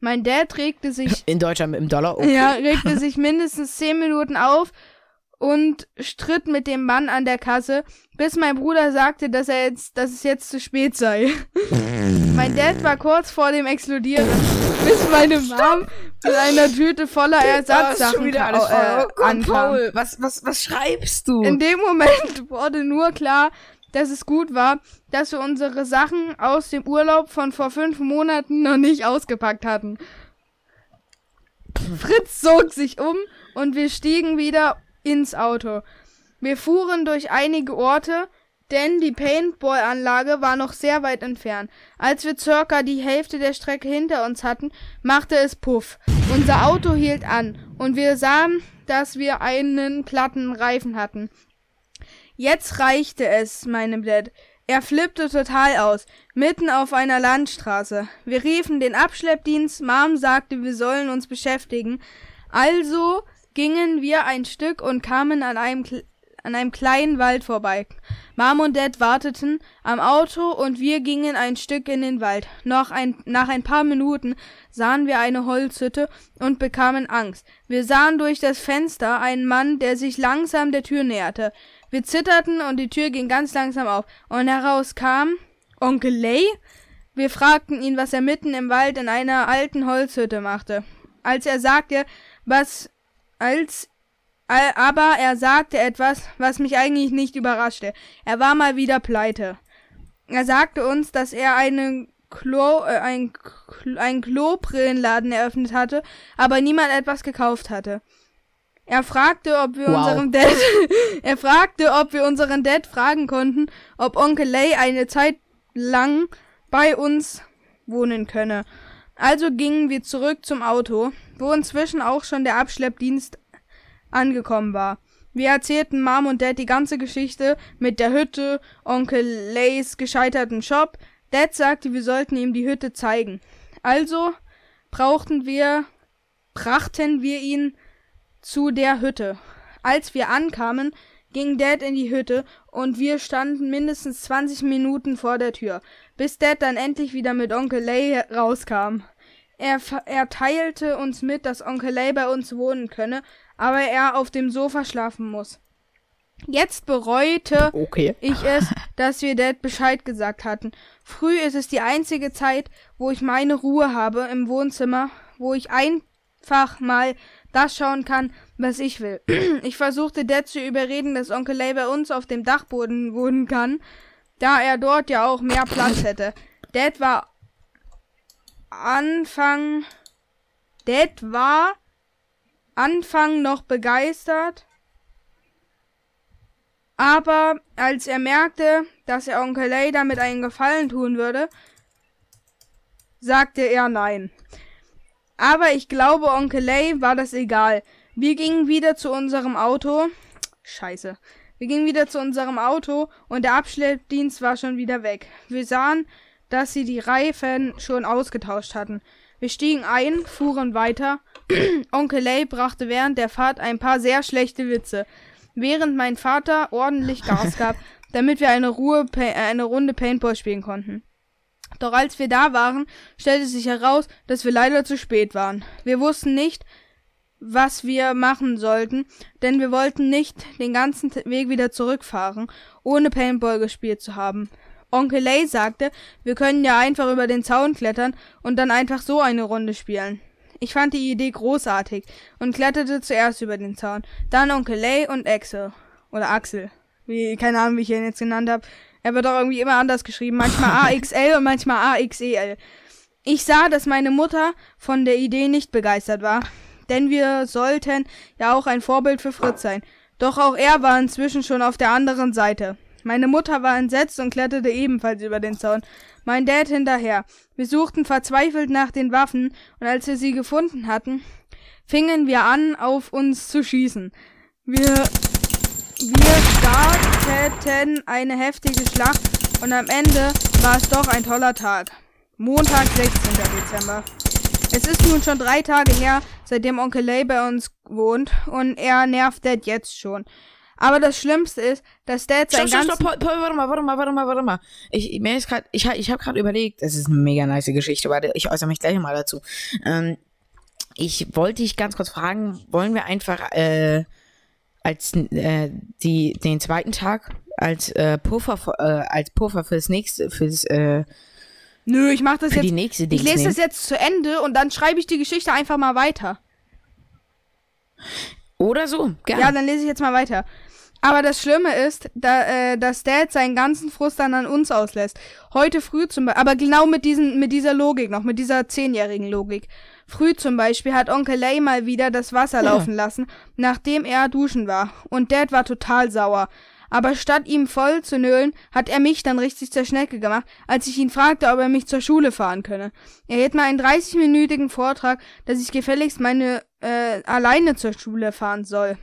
Mein Dad regte sich In Deutschland mit dem Dollar. Okay. ja, regte sich mindestens zehn Minuten auf und stritt mit dem Mann an der Kasse, bis mein Bruder sagte, dass er jetzt, dass es jetzt zu spät sei. mein Dad war kurz vor dem Explodieren, bis meine Mom mit einer Tüte voller Ah, Ersatzsachen wieder alles äh, Oh Gott, ankam. Paul, was, was, was schreibst du? In dem Moment wurde nur klar, dass es gut war, dass wir unsere Sachen aus dem Urlaub von vor fünf Monaten noch nicht ausgepackt hatten. Fritz zog sich um und wir stiegen wieder ins Auto. Wir fuhren durch einige Orte, denn die Paintball-Anlage war noch sehr weit entfernt. Als wir circa die Hälfte der Strecke hinter uns hatten, machte es Puff. Unser Auto hielt an und wir sahen, dass wir einen platten Reifen hatten. Jetzt reichte es, meinem Dad. Er flippte total aus, mitten auf einer Landstraße. Wir riefen den Abschleppdienst, Mom sagte, wir sollen uns beschäftigen. Also gingen wir ein Stück und kamen an einem, an einem kleinen Wald vorbei. Mom und Dad warteten am Auto und wir gingen ein Stück in den Wald. Noch ein, nach ein paar Minuten sahen wir eine Holzhütte und bekamen Angst. Wir sahen durch das Fenster einen Mann, der sich langsam der Tür näherte. Wir zitterten und die Tür ging ganz langsam auf. Und heraus kam Onkel Lay. Wir fragten ihn, was er mitten im Wald in einer alten Holzhütte machte. Als er sagte, was als Al- aber er sagte etwas, was mich eigentlich nicht überraschte. Er war mal wieder pleite. Er sagte uns, dass er einen Klo, äh, ein, einen Klobrillenladen eröffnet hatte, aber niemand etwas gekauft hatte. Er fragte, ob wir Wow. unserem Dad, er fragte, ob wir unseren Dad fragen konnten, ob Onkel Lay eine Zeit lang bei uns wohnen könne. Also gingen wir zurück zum Auto, wo inzwischen auch schon der Abschleppdienst angekommen war. Wir erzählten Mom und Dad die ganze Geschichte mit der Hütte, Onkel Lays gescheiterten Shop. Dad sagte, wir sollten ihm die Hütte zeigen. Also brauchten wir, brachten wir ihn zu der Hütte. Als wir ankamen, ging Dad in die Hütte und wir standen mindestens 20 Minuten vor der Tür, bis Dad dann endlich wieder mit Onkel Lay rauskam. Er, er teilte uns mit, dass Onkel Lay bei uns wohnen könne, aber er auf dem Sofa schlafen muss. Jetzt bereute Okay. ich es, dass wir Dad Bescheid gesagt hatten. Früh ist es die einzige Zeit, wo ich meine Ruhe habe im Wohnzimmer, wo ich einfach mal das schauen kann, was ich will. Ich versuchte Dad zu überreden, dass Onkel Lay bei uns auf dem Dachboden wohnen kann, da er dort ja auch mehr Platz hätte. Dad war Anfang Dad war Anfang noch begeistert, aber als er merkte, dass er Onkel Lay damit einen Gefallen tun würde, sagte er nein. Aber ich glaube, Onkel Lay war das egal. Wir gingen wieder zu unserem Auto. Scheiße. Wir gingen wieder zu unserem Auto und der Abschleppdienst war schon wieder weg. Wir sahen, dass sie die Reifen schon ausgetauscht hatten. Wir stiegen ein, fuhren weiter. Onkel Lay brachte während der Fahrt ein paar sehr schlechte Witze, während mein Vater ordentlich Gas gab, damit wir eine, Ruhe, äh, eine Runde Paintball spielen konnten. Doch als wir da waren, stellte sich heraus, dass wir leider zu spät waren. Wir wussten nicht, was wir machen sollten, denn wir wollten nicht den ganzen Weg wieder zurückfahren, ohne Paintball gespielt zu haben. Onkel Lay sagte, wir können ja einfach über den Zaun klettern und dann einfach so eine Runde spielen. Ich fand die Idee großartig und kletterte zuerst über den Zaun, dann Onkel Lay und Axel. Oder Axel. Wie, keine Ahnung, wie ich ihn jetzt genannt habe. Er wird auch irgendwie immer anders geschrieben. Manchmal AXL und manchmal AXEL. Ich sah, dass meine Mutter von der Idee nicht begeistert war. Denn wir sollten ja auch ein Vorbild für Fritz sein. Doch auch er war inzwischen schon auf der anderen Seite. Meine Mutter war entsetzt und kletterte ebenfalls über den Zaun. Mein Dad hinterher. Wir suchten verzweifelt nach den Waffen, und als wir sie gefunden hatten, fingen wir an, auf uns zu schießen. Wir wir starteten eine heftige Schlacht und am Ende war es doch ein toller Tag. Montag, 16. Dezember. Es ist nun schon drei Tage her, seitdem Onkel Lay bei uns wohnt und er nervt Dad jetzt schon. Aber das Schlimmste ist, dass Dad sein Stopp, stopp, stopp, Paul, warte mal, warte mal, warte mal, warte mal. Ich, mir ist grad, ich, ich habe gerade überlegt, es ist eine mega nice Geschichte, warte, ich äußere mich gleich mal dazu. Ähm, ich wollte dich ganz kurz fragen, wollen wir einfach, äh, als äh, die den zweiten Tag als äh, Puffer äh, als Puffer fürs nächste fürs äh, Nö, ich mach das für die jetzt... nächste Ich lese nehmen. das jetzt zu Ende und dann schreibe ich die Geschichte einfach mal weiter. oder so gerne. Ja, dann lese ich jetzt mal weiter. Aber das Schlimme ist, da, äh, dass Dad seinen ganzen Frust dann an uns auslässt. Heute früh zum Beispiel, aber genau mit diesen, mit dieser Logik noch, mit dieser zehnjährigen Logik. Früh zum Beispiel hat Onkel Lay mal wieder das Wasser Ja. laufen lassen, nachdem er duschen war. Und Dad war total sauer. Aber statt ihm voll zu nölen, hat er mich dann richtig zur Schnecke gemacht, als ich ihn fragte, ob er mich zur Schule fahren könne. Er hielt mal einen 30-minütigen Vortrag, dass ich gefälligst meine äh, alleine zur Schule fahren soll.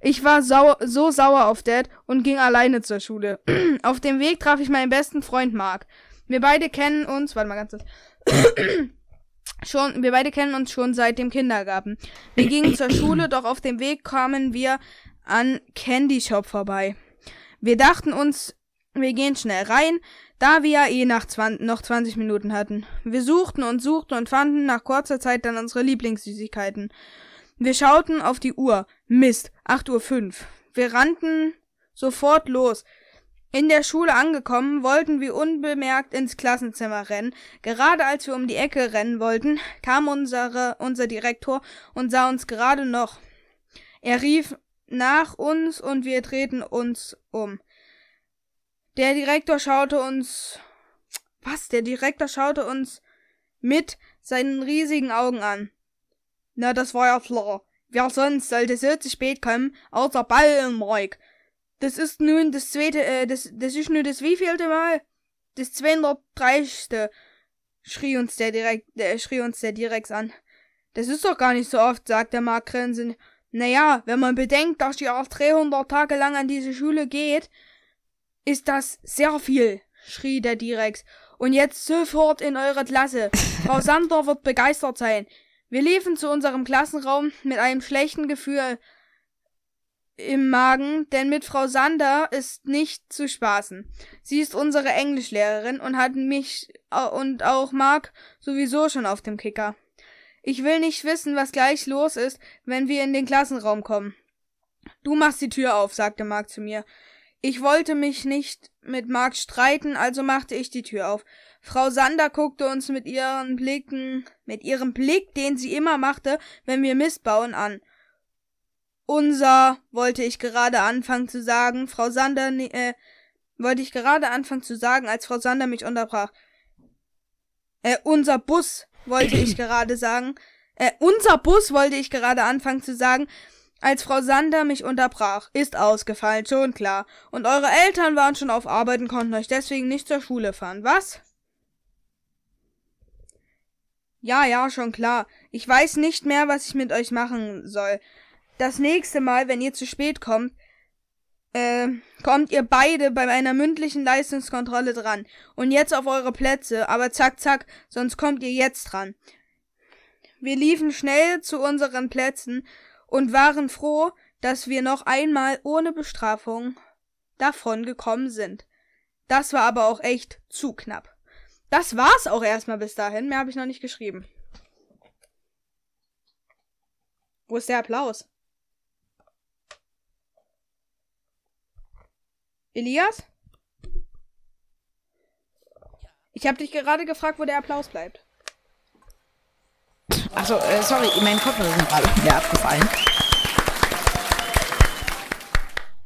Ich war sau so sauer auf Dad und ging alleine zur Schule. auf dem Weg traf ich meinen besten Freund Mark. Wir beide kennen uns, warte mal ganz kurz. schon, wir beide kennen uns schon seit dem Kindergarten. Wir gingen zur Schule, doch auf dem Weg kamen wir an Candy Shop vorbei. Wir dachten uns, wir gehen schnell rein, da wir ja eh nach 20, noch 20 Minuten hatten. Wir suchten und suchten und fanden nach kurzer Zeit dann unsere Lieblingssüßigkeiten. Wir schauten auf die Uhr. Mist, 8.05 Uhr. Wir rannten sofort los. In der Schule angekommen, wollten wir unbemerkt ins Klassenzimmer rennen. Gerade als wir um die Ecke rennen wollten, kam unsere, unser Direktor und sah uns gerade noch. Er rief nach uns und wir drehten uns um. Der Direktor schaute uns. Was? Der Direktor schaute uns mit seinen riesigen Augen an. Na, das war ja klar. Wer sonst sollte so zu spät kommen, außer Ball und Mike. Das ist nun das zweite, äh, das, das ist nun das wievielte Mal? Das 230. schrie uns der direkt, äh, schrie uns der Direx an. Das ist doch gar nicht so oft, sagt der Mark grinsend. Naja, wenn man bedenkt, dass ihr auch 300 Tage lang an diese Schule geht, ist das sehr viel, schrie der Direx. Und jetzt sofort in eure Klasse. Frau Sander wird begeistert sein. Wir liefen zu unserem Klassenraum mit einem schlechten Gefühl im Magen, denn mit Frau Sander ist nicht zu spaßen. Sie ist unsere Englischlehrerin und hat mich äh, und auch Mark sowieso schon auf dem Kicker. Ich will nicht wissen, was gleich los ist, wenn wir in den Klassenraum kommen. Du machst die Tür auf, sagte Mark zu mir. Ich wollte mich nicht mit Mark streiten, also machte ich die Tür auf. Frau Sander guckte uns mit ihren Blicken, mit ihrem Blick, den sie immer machte, wenn wir Mist bauen, an. Unser, wollte ich gerade anfangen zu sagen, Frau Sander, äh, wollte ich gerade anfangen zu sagen, als Frau Sander mich unterbrach. Äh, unser Bus, wollte ich gerade sagen. Äh, unser Bus, wollte ich gerade anfangen zu sagen, als Frau Sander mich unterbrach. Ist ausgefallen, schon klar. Und eure Eltern waren schon auf Arbeit und konnten euch deswegen nicht zur Schule fahren, was? Ja, ja, schon klar. Ich weiß nicht mehr, was ich mit euch machen soll. Das nächste Mal, wenn ihr zu spät kommt, äh, kommt ihr beide bei einer mündlichen Leistungskontrolle dran. Und jetzt auf eure Plätze, aber zack, zack, sonst kommt ihr jetzt dran. Wir liefen schnell zu unseren Plätzen und waren froh, dass wir noch einmal ohne Bestrafung davon gekommen sind. Das war aber auch echt zu knapp. Das war's auch erstmal bis dahin. Mehr habe ich noch nicht geschrieben. Wo ist der Applaus? Elias? Ich habe dich gerade gefragt, wo der Applaus bleibt. Achso, äh, sorry, mein Kopfhörer sind gerade wieder abgefallen.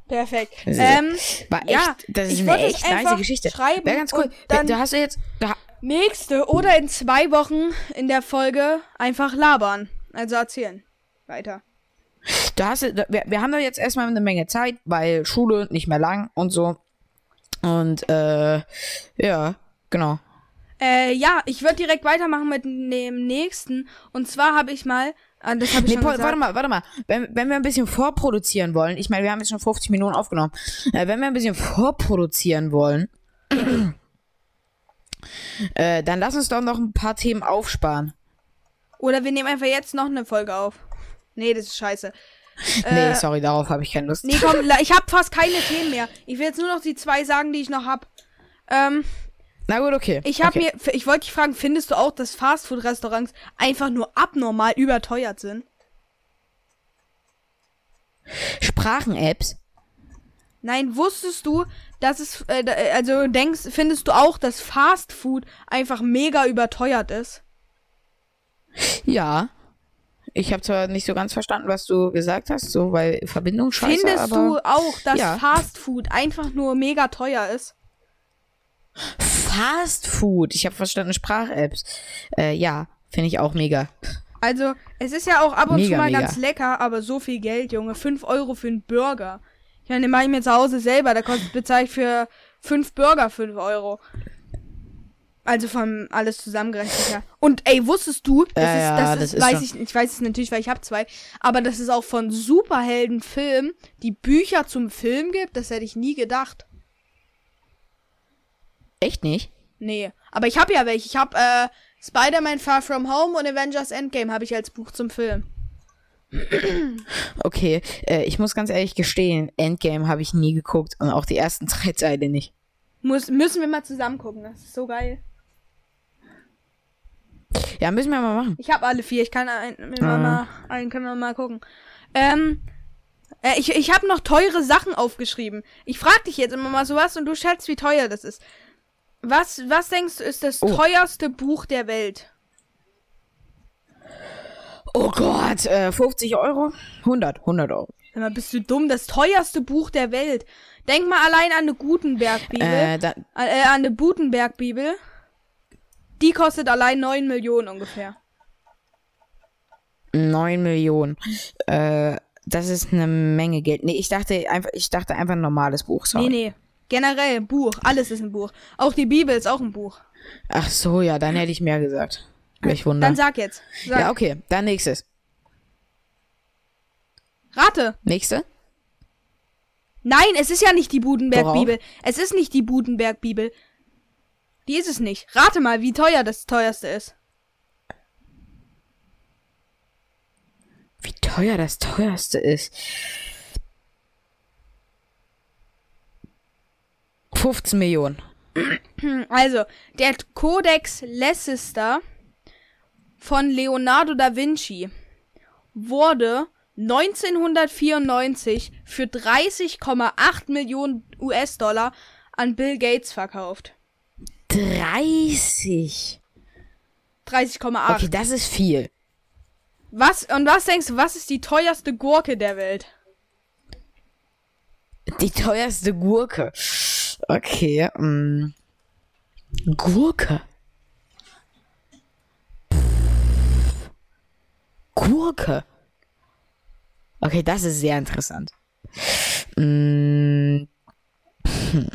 Perfekt. Ist- Ähm, War echt, ja, das ist eine echt nice Geschichte. schreiben Wäre ganz cool. dann- da hast du jetzt, da, nächste oder in zwei Wochen in der Folge einfach labern. Also erzählen. Weiter. Da hast du, da, wir, wir haben da jetzt erstmal eine Menge Zeit, weil Schule nicht mehr lang und so. Und, äh, ja, genau. Äh, ja, ich würde direkt weitermachen mit dem nächsten. Und zwar habe ich mal, ah, das habe ich Nee, schon Paul, gesagt. warte mal, warte mal. Wenn, wenn wir ein bisschen vorproduzieren wollen, ich meine, wir haben jetzt schon 50 Minuten aufgenommen. Äh, wenn wir ein bisschen vorproduzieren wollen, äh, dann lass uns doch noch ein paar Themen aufsparen. Oder wir nehmen einfach jetzt noch eine Folge auf. Nee, das ist scheiße. Nee, Äh, sorry, darauf habe ich keine Lust. Nee, komm, ich habe fast keine Themen mehr. Ich will jetzt nur noch die zwei sagen, die ich noch hab. Ähm, Na gut, okay. ich habe okay. mir, ich wollte dich fragen, findest du auch, dass Fastfood-Restaurants einfach nur abnormal überteuert sind? Sprachen-Apps. Nein, wusstest du, dass es, äh, äh, also denkst, findest du auch, dass Fastfood einfach mega überteuert ist? Ja. Ich habe zwar nicht so ganz verstanden, was du gesagt hast, so weil Verbindung scheiße, Findest aber du auch, dass ja. Fastfood einfach nur mega teuer ist? Fast Food. Ich habe verstanden Sprach-Apps. Äh, ja, finde ich auch mega. Also, es ist ja auch ab und zu Mega, mal mega. ganz lecker, aber so viel Geld, Junge. 5 Euro für einen Burger. Ich meine, den mache ich mir zu Hause selber. Da kostet bezahle ich für 5 Burger 5 Euro. Also von alles zusammengerechnet, ja. Und ey, wusstest du, das Ja, ist, ja, das das ist, ist weiß ich, ich weiß es natürlich, weil ich habe zwei, aber dass es auch von Superheldenfilmen die Bücher zum Film gibt, das hätte ich nie gedacht. Echt nicht? Nee, aber ich habe ja welche. Ich habe äh, Spider-Man Far From Home und Avengers Endgame habe ich als Buch zum Film. Okay, äh, ich muss ganz ehrlich gestehen, Endgame habe ich nie geguckt und auch die ersten drei Teile nicht. Muss, müssen wir mal zusammen gucken. Das ist so geil. Ja, müssen wir mal machen. Ich habe alle vier. Ich kann einen, Ah. mal, einen können wir mal gucken. Ähm, äh, ich, ich habe noch teure Sachen aufgeschrieben. Ich frage dich jetzt immer mal sowas und du schätzt, wie teuer das ist. Was, was denkst du, ist das Oh. teuerste Buch der Welt? Oh Gott, äh, 50 Euro? 100, 100 Euro. Sag mal, bist du dumm? Das teuerste Buch der Welt. Denk mal allein an eine Gutenberg-Bibel. Äh, Äh, an eine Gutenberg-Bibel. Die kostet allein 9 Millionen ungefähr. 9 Millionen. Äh, das ist eine Menge Geld. Nee, ich dachte einfach, ich dachte einfach ein normales Buch. Sorry. Nee, nee. Generell, ein Buch. Alles ist ein Buch. Auch die Bibel ist auch ein Buch. Ach so, ja, dann hätte ich mehr gesagt. Welch Wunder. Dann sag jetzt. Sag. ja, okay, dann nächstes. Rate. Nächste? Nein, es ist ja nicht die Gutenberg-Bibel. Es ist nicht die Gutenberg-Bibel. Die ist es nicht. Rate mal, wie teuer das teuerste ist. Wie teuer das teuerste ist. 15 Millionen. Also, der Codex Leicester von Leonardo da Vinci wurde 1994 für 30,8 Millionen US-Dollar an Bill Gates verkauft. 30. 30,8. Okay, das ist viel. Was, und was denkst du, was ist die teuerste Gurke der Welt? Die teuerste Gurke. Okay, mm. Gurke. Pff. Gurke. Okay, das ist sehr interessant. Mm. Hm.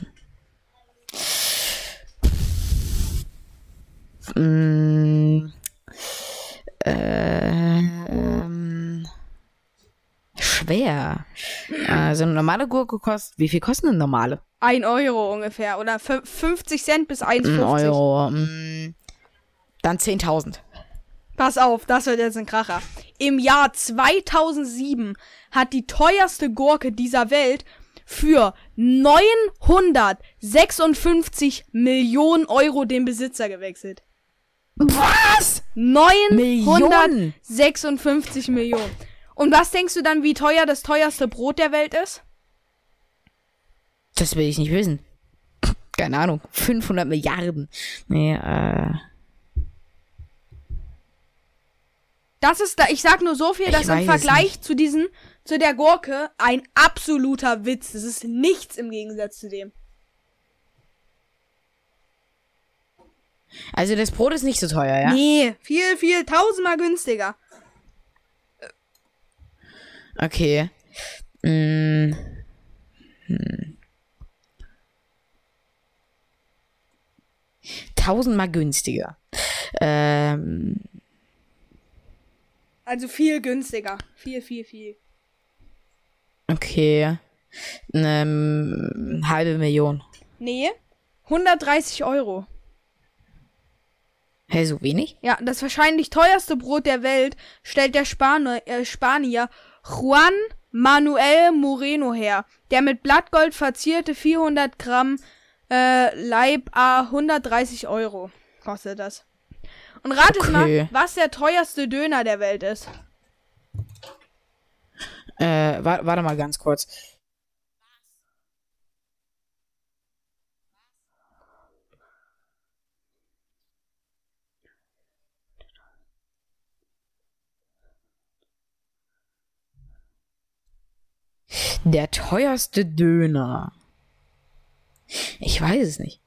Mm. Ähm. Schwer. Also eine normale Gurke kostet. Wie viel kostet eine normale? 1 Euro ungefähr. Oder fü- 50 Cent bis 1,50. Ein Euro. mm, Dann 10.000. Pass auf, das wird jetzt ein Kracher. Im Jahr 2007 hat die teuerste Gurke dieser Welt für 956 Millionen Euro den Besitzer gewechselt. Was? 956 Millionen. Und was denkst du dann, wie teuer das teuerste Brot der Welt ist? Das will ich nicht wissen. keine Ahnung, 500 Milliarden. Nee, äh, Das ist da, ich sag nur so viel, dass im Vergleich zu diesen, zu der Gurke ein absoluter Witz. Das ist nichts im Gegensatz zu dem. Also das Brot ist nicht so teuer, ja? Nee, viel, viel, tausendmal günstiger. Okay. Mm. Hm. Tausendmal günstiger. Ähm, Also viel günstiger. Viel, viel, viel. okay. Ähm, halbe Million. Nee, 130 Euro. Hä, so wenig? Ja, das wahrscheinlich teuerste Brot der Welt stellt der Spanier, äh, Spanier Juan Manuel Moreno her, der mit Blattgold verzierte 400 Gramm äh, Leib a 130 Euro kostet das. Und ratet Okay. mal, was der teuerste Döner der Welt ist. Äh, wa warte mal ganz kurz. Der teuerste Döner. Ich weiß es nicht.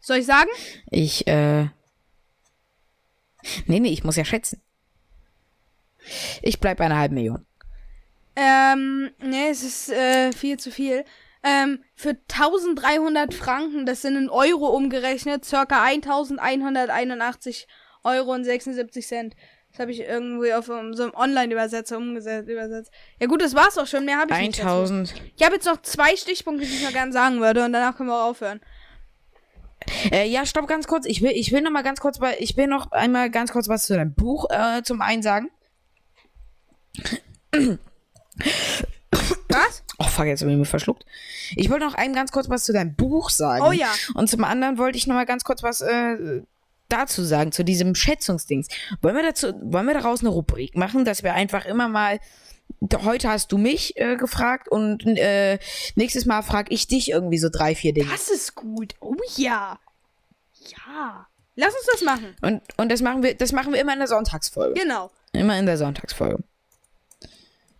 Soll ich sagen? Ich, äh. Nee, nee, ich muss ja schätzen. Ich bleib bei einer halben Million. Ähm, nee, es ist äh, viel zu viel. Ähm, für 1300 Franken, das sind in Euro umgerechnet, circa 1181 Euro und 76 Cent. Das habe ich irgendwie auf um, so einem Online-Übersetzer umgesetzt, übersetzt. Ja gut, das war's auch schon, mehr habe ich nicht. dazu. 1000. Ich habe jetzt noch zwei Stichpunkte, die ich noch gerne sagen würde und danach können wir auch aufhören. Äh, ja, stopp ganz kurz. Ich will, ich will noch mal ganz kurz, bei, ich will noch einmal ganz kurz was zu deinem Buch äh, zum einen sagen. Was? Oh fuck, jetzt habe ich mich verschluckt. Ich wollte noch einem ganz kurz was zu deinem Buch sagen. Oh ja. Und zum anderen wollte ich noch mal ganz kurz was äh, dazu sagen, zu diesem Schätzungsdings. Wollen wir dazu, wollen wir daraus eine Rubrik machen, dass wir einfach immer mal heute hast du mich äh, gefragt und äh, nächstes Mal frage ich dich irgendwie so drei, vier Dinge. Das ist gut. Oh ja. Ja. Lass uns das machen. Und, und das machen wir, das machen wir immer in der Sonntagsfolge. Genau. Immer in der Sonntagsfolge.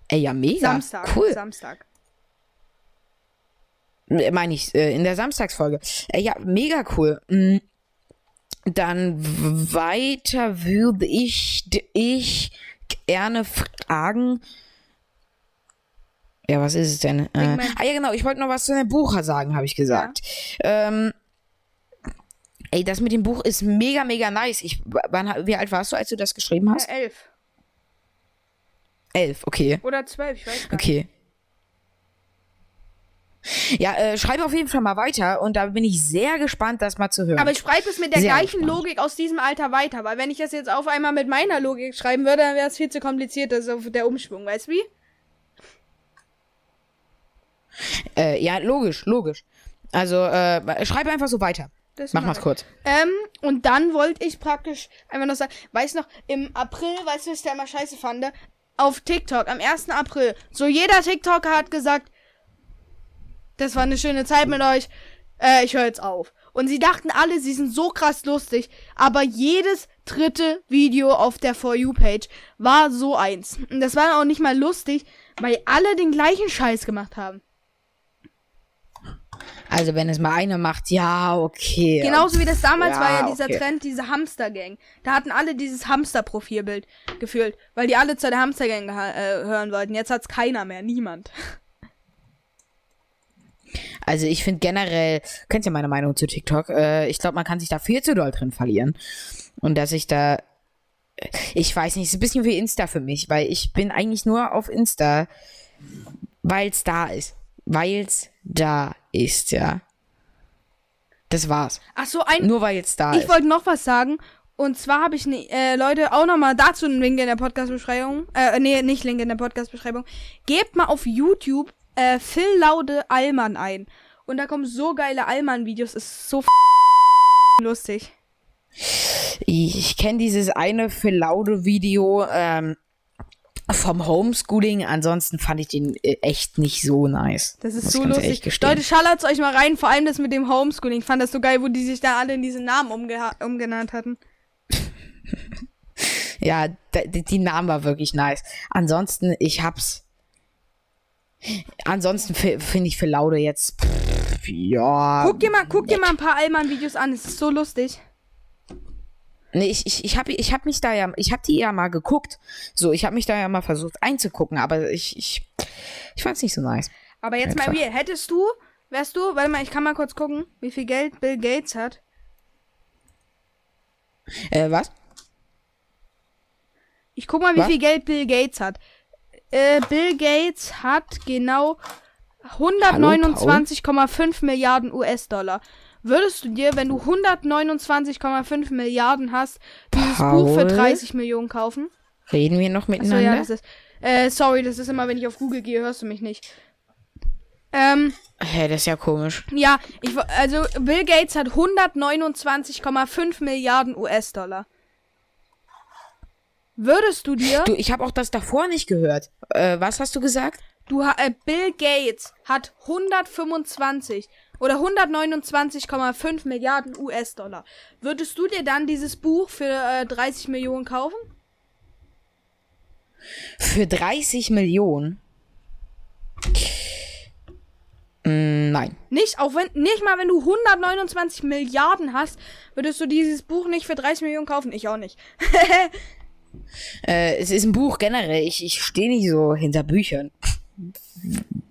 Ey, ja, mega. Samstag. Cool. Samstag. Äh, Meine ich, äh, in der Samstagsfolge. Ey, ja, mega cool. Mm. Dann weiter würde ich, ich gerne fragen. Ja, was ist es denn? Äh, ah ja, genau, ich wollte noch was zu dem Buch sagen, habe ich gesagt. Ähm, ey, das mit dem Buch ist mega, mega nice. Ich, wann, wie alt warst du, als du das geschrieben hast? Äh, elf. Elf, okay. Oder zwölf, ich weiß gar nicht. Okay. Ja, äh, schreib auf jeden Fall mal weiter und da bin ich sehr gespannt, das mal zu hören. Aber ich schreibe es mit der Sehr gleichen gespannt. Logik aus diesem Alter weiter, weil wenn ich das jetzt auf einmal mit meiner Logik schreiben würde, dann wäre es viel zu kompliziert, das ist auf der Umschwung, weißt du wie? äh, ja, logisch, logisch. Also, äh, schreib einfach so weiter. Das Mach mal's ich. kurz. Ähm, und dann wollte ich praktisch einfach noch sagen, weißt noch, im April, weißt du, was ich da immer scheiße fand? Auf TikTok, am 1. April, so jeder TikToker hat gesagt, das war eine schöne Zeit mit euch, äh, ich höre jetzt auf. Und sie dachten alle, sie sind so krass lustig, aber jedes dritte Video auf der For You-Page war so eins. Und das war auch nicht mal lustig, weil alle den gleichen Scheiß gemacht haben. Also, wenn es mal einer macht, ja, okay. Genauso wie das damals Ja, war ja dieser okay. Trend, diese Hamster-Gang. Da hatten alle dieses Hamster-Profilbild gefühlt, weil die alle zu der Hamster-Gang äh, hören wollten. Jetzt hat's keiner mehr, niemand. Also, ich finde generell, kennst ja meine Meinung zu TikTok, äh, ich glaube, man kann sich da viel zu doll drin verlieren. Und dass ich da, äh, ich weiß nicht, es ist ein bisschen wie Insta für mich, weil ich bin eigentlich nur auf Insta, weil es da ist. Weil es da ist, ja. Das war's. Ach so, ein. Nur weil es da Ich ist. wollte noch was sagen. Und zwar habe ich, ne, äh, Leute, auch nochmal dazu einen Link in der Podcast-Beschreibung. Äh, nee, nicht Link in der Podcast-Beschreibung. Gebt mal auf YouTube äh, Phil Laude Allmann ein. Und da kommen so geile Allmann-Videos. Ist so lustig. Ich, kenne dieses eine für laude Video, ähm, vom Homeschooling, ansonsten fand ich den äh, echt nicht so nice. Das ist so lustig. Leute, schallert's euch mal rein, vor allem das mit dem Homeschooling. Ich fand das so geil, wo die sich da alle in diesen Namen umgenannt hatten. Ja, d- d- die Namen war wirklich nice. Ansonsten, ich hab's. Ansonsten fi- finde ich für Laude jetzt. Pff, ja. Guck dir mal, guck dir mal ein paar Allmann-Videos an, es ist so lustig. Nee, ich, ich, ich habe ich hab mich da ja, ich habe die ja mal geguckt. So, ich habe mich da ja mal versucht einzugucken, aber ich, ich, ich fand's nicht so nice. Aber jetzt mal Einfach. real, hättest du, wärst du, warte mal, ich kann mal kurz gucken, wie viel Geld Bill Gates hat. Äh, was? Ich guck mal, wie Was? viel Geld Bill Gates hat. Äh, Bill Gates hat genau 129,5 Milliarden US-Dollar. Würdest du dir, wenn du 129,5 Milliarden hast, dieses Buch für Paul? 30 Millionen kaufen? Reden wir noch Achso, miteinander? ja, das ist. Äh, sorry, das ist immer, wenn ich auf Google gehe, hörst du mich nicht. Ähm, Hä, das ist ja komisch. ja, ich, also Bill Gates hat 129,5 Milliarden US-Dollar. Würdest du dir, Du, ich habe auch das davor nicht gehört. Äh, was hast du gesagt? du, ha- äh, Bill Gates hat 125 oder 129,5 Milliarden US-Dollar. Würdest du dir dann dieses Buch für äh, 30 Millionen kaufen? Für 30 Millionen? Mm, nein. Nicht, auch wenn, nicht mal wenn du 129 Milliarden hast, würdest du dieses Buch nicht für 30 Millionen kaufen? Ich auch nicht. Äh, es ist ein Buch generell. Ich, ich stehe nicht so hinter Büchern.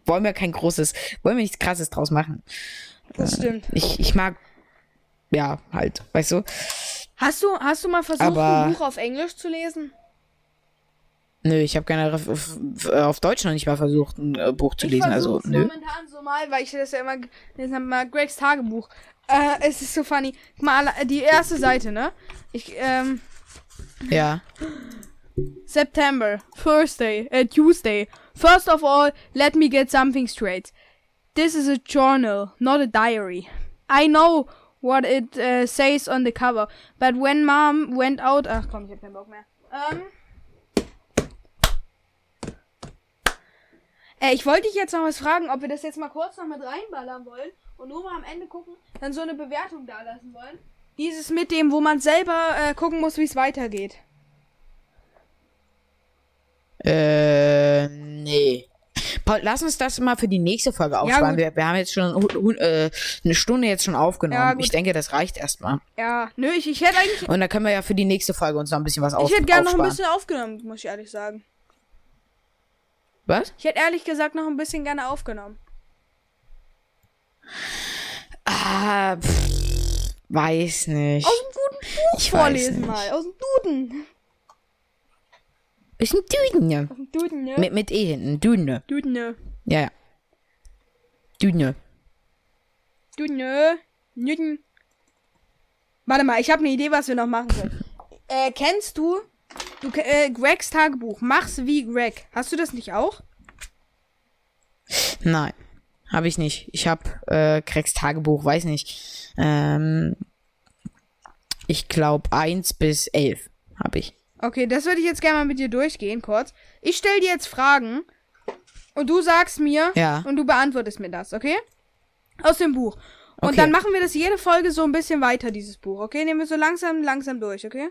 Wollen wir kein großes, wollen wir nichts krasses draus machen. Das stimmt. Ich, ich mag, ja, halt, weißt du? Hast du, hast du mal versucht, Aber- ein Buch auf Englisch zu lesen? Nö, ich habe gerne auf, auf, auf Deutsch noch nicht mal versucht, ein äh, Buch zu Ich lesen. Also, nö. momentan so mal, weil ich das ja immer gelesen habe, mal Gregs Tagebuch. Äh, es ist so funny. Guck mal, die erste Seite, ne? Ich, ähm, Ja. September, Thursday, äh, Tuesday. First of all, let me get something straight. This is a journal, not a diary. I know what it uh, says on the cover, but when mom went out, ach komm, ich hab keinen Bock mehr. Ähm. Äh, ich wollte dich jetzt noch was fragen, ob wir das jetzt mal kurz noch mit reinballern wollen und nur mal am Ende gucken, dann so eine Bewertung da lassen wollen. Dieses mit dem, wo man selber äh, gucken muss, wie es weitergeht. Äh, nee. Paul, lass uns das mal für die nächste Folge aufsparen. gut. wir, wir haben jetzt schon äh, eine Stunde jetzt schon aufgenommen. Ja, ich denke, das reicht erstmal. Ja, nö, ich, ich hätte eigentlich Und dann können wir ja für die nächste Folge uns noch ein bisschen was auf, Ich hätte gerne noch ein aufsparen. bisschen aufgenommen, muss ich ehrlich sagen. Was? Ich hätte ehrlich gesagt noch ein bisschen gerne aufgenommen. Ah, pff, weiß nicht. Aus dem guten Buch Ich vorlesen mal. Aus dem Duden. Ist ein Düden, ja. Aus dem Duden, ne? Mit, mit E hinten. Düne. Duden, ne? Ja, ja. Düne. Duden, ne? Nüden. Warte mal, ich habe eine Idee, was wir noch machen können. Äh, kennst du, du äh, Gregs Tagebuch? Mach's wie Greg. Hast du das nicht auch? Nein. Habe ich nicht. Ich habe äh, Craigs Tagebuch, weiß nicht. Ähm, ich glaube 1 bis 11 habe ich. Okay, das würde ich jetzt gerne mal mit dir durchgehen, kurz. Ich stell dir jetzt Fragen und du sagst mir Ja. und du beantwortest mir das, okay? Aus dem Buch. Und Okay. dann machen wir das jede Folge so ein bisschen weiter, dieses Buch, okay? Nehmen wir so langsam, langsam durch, okay?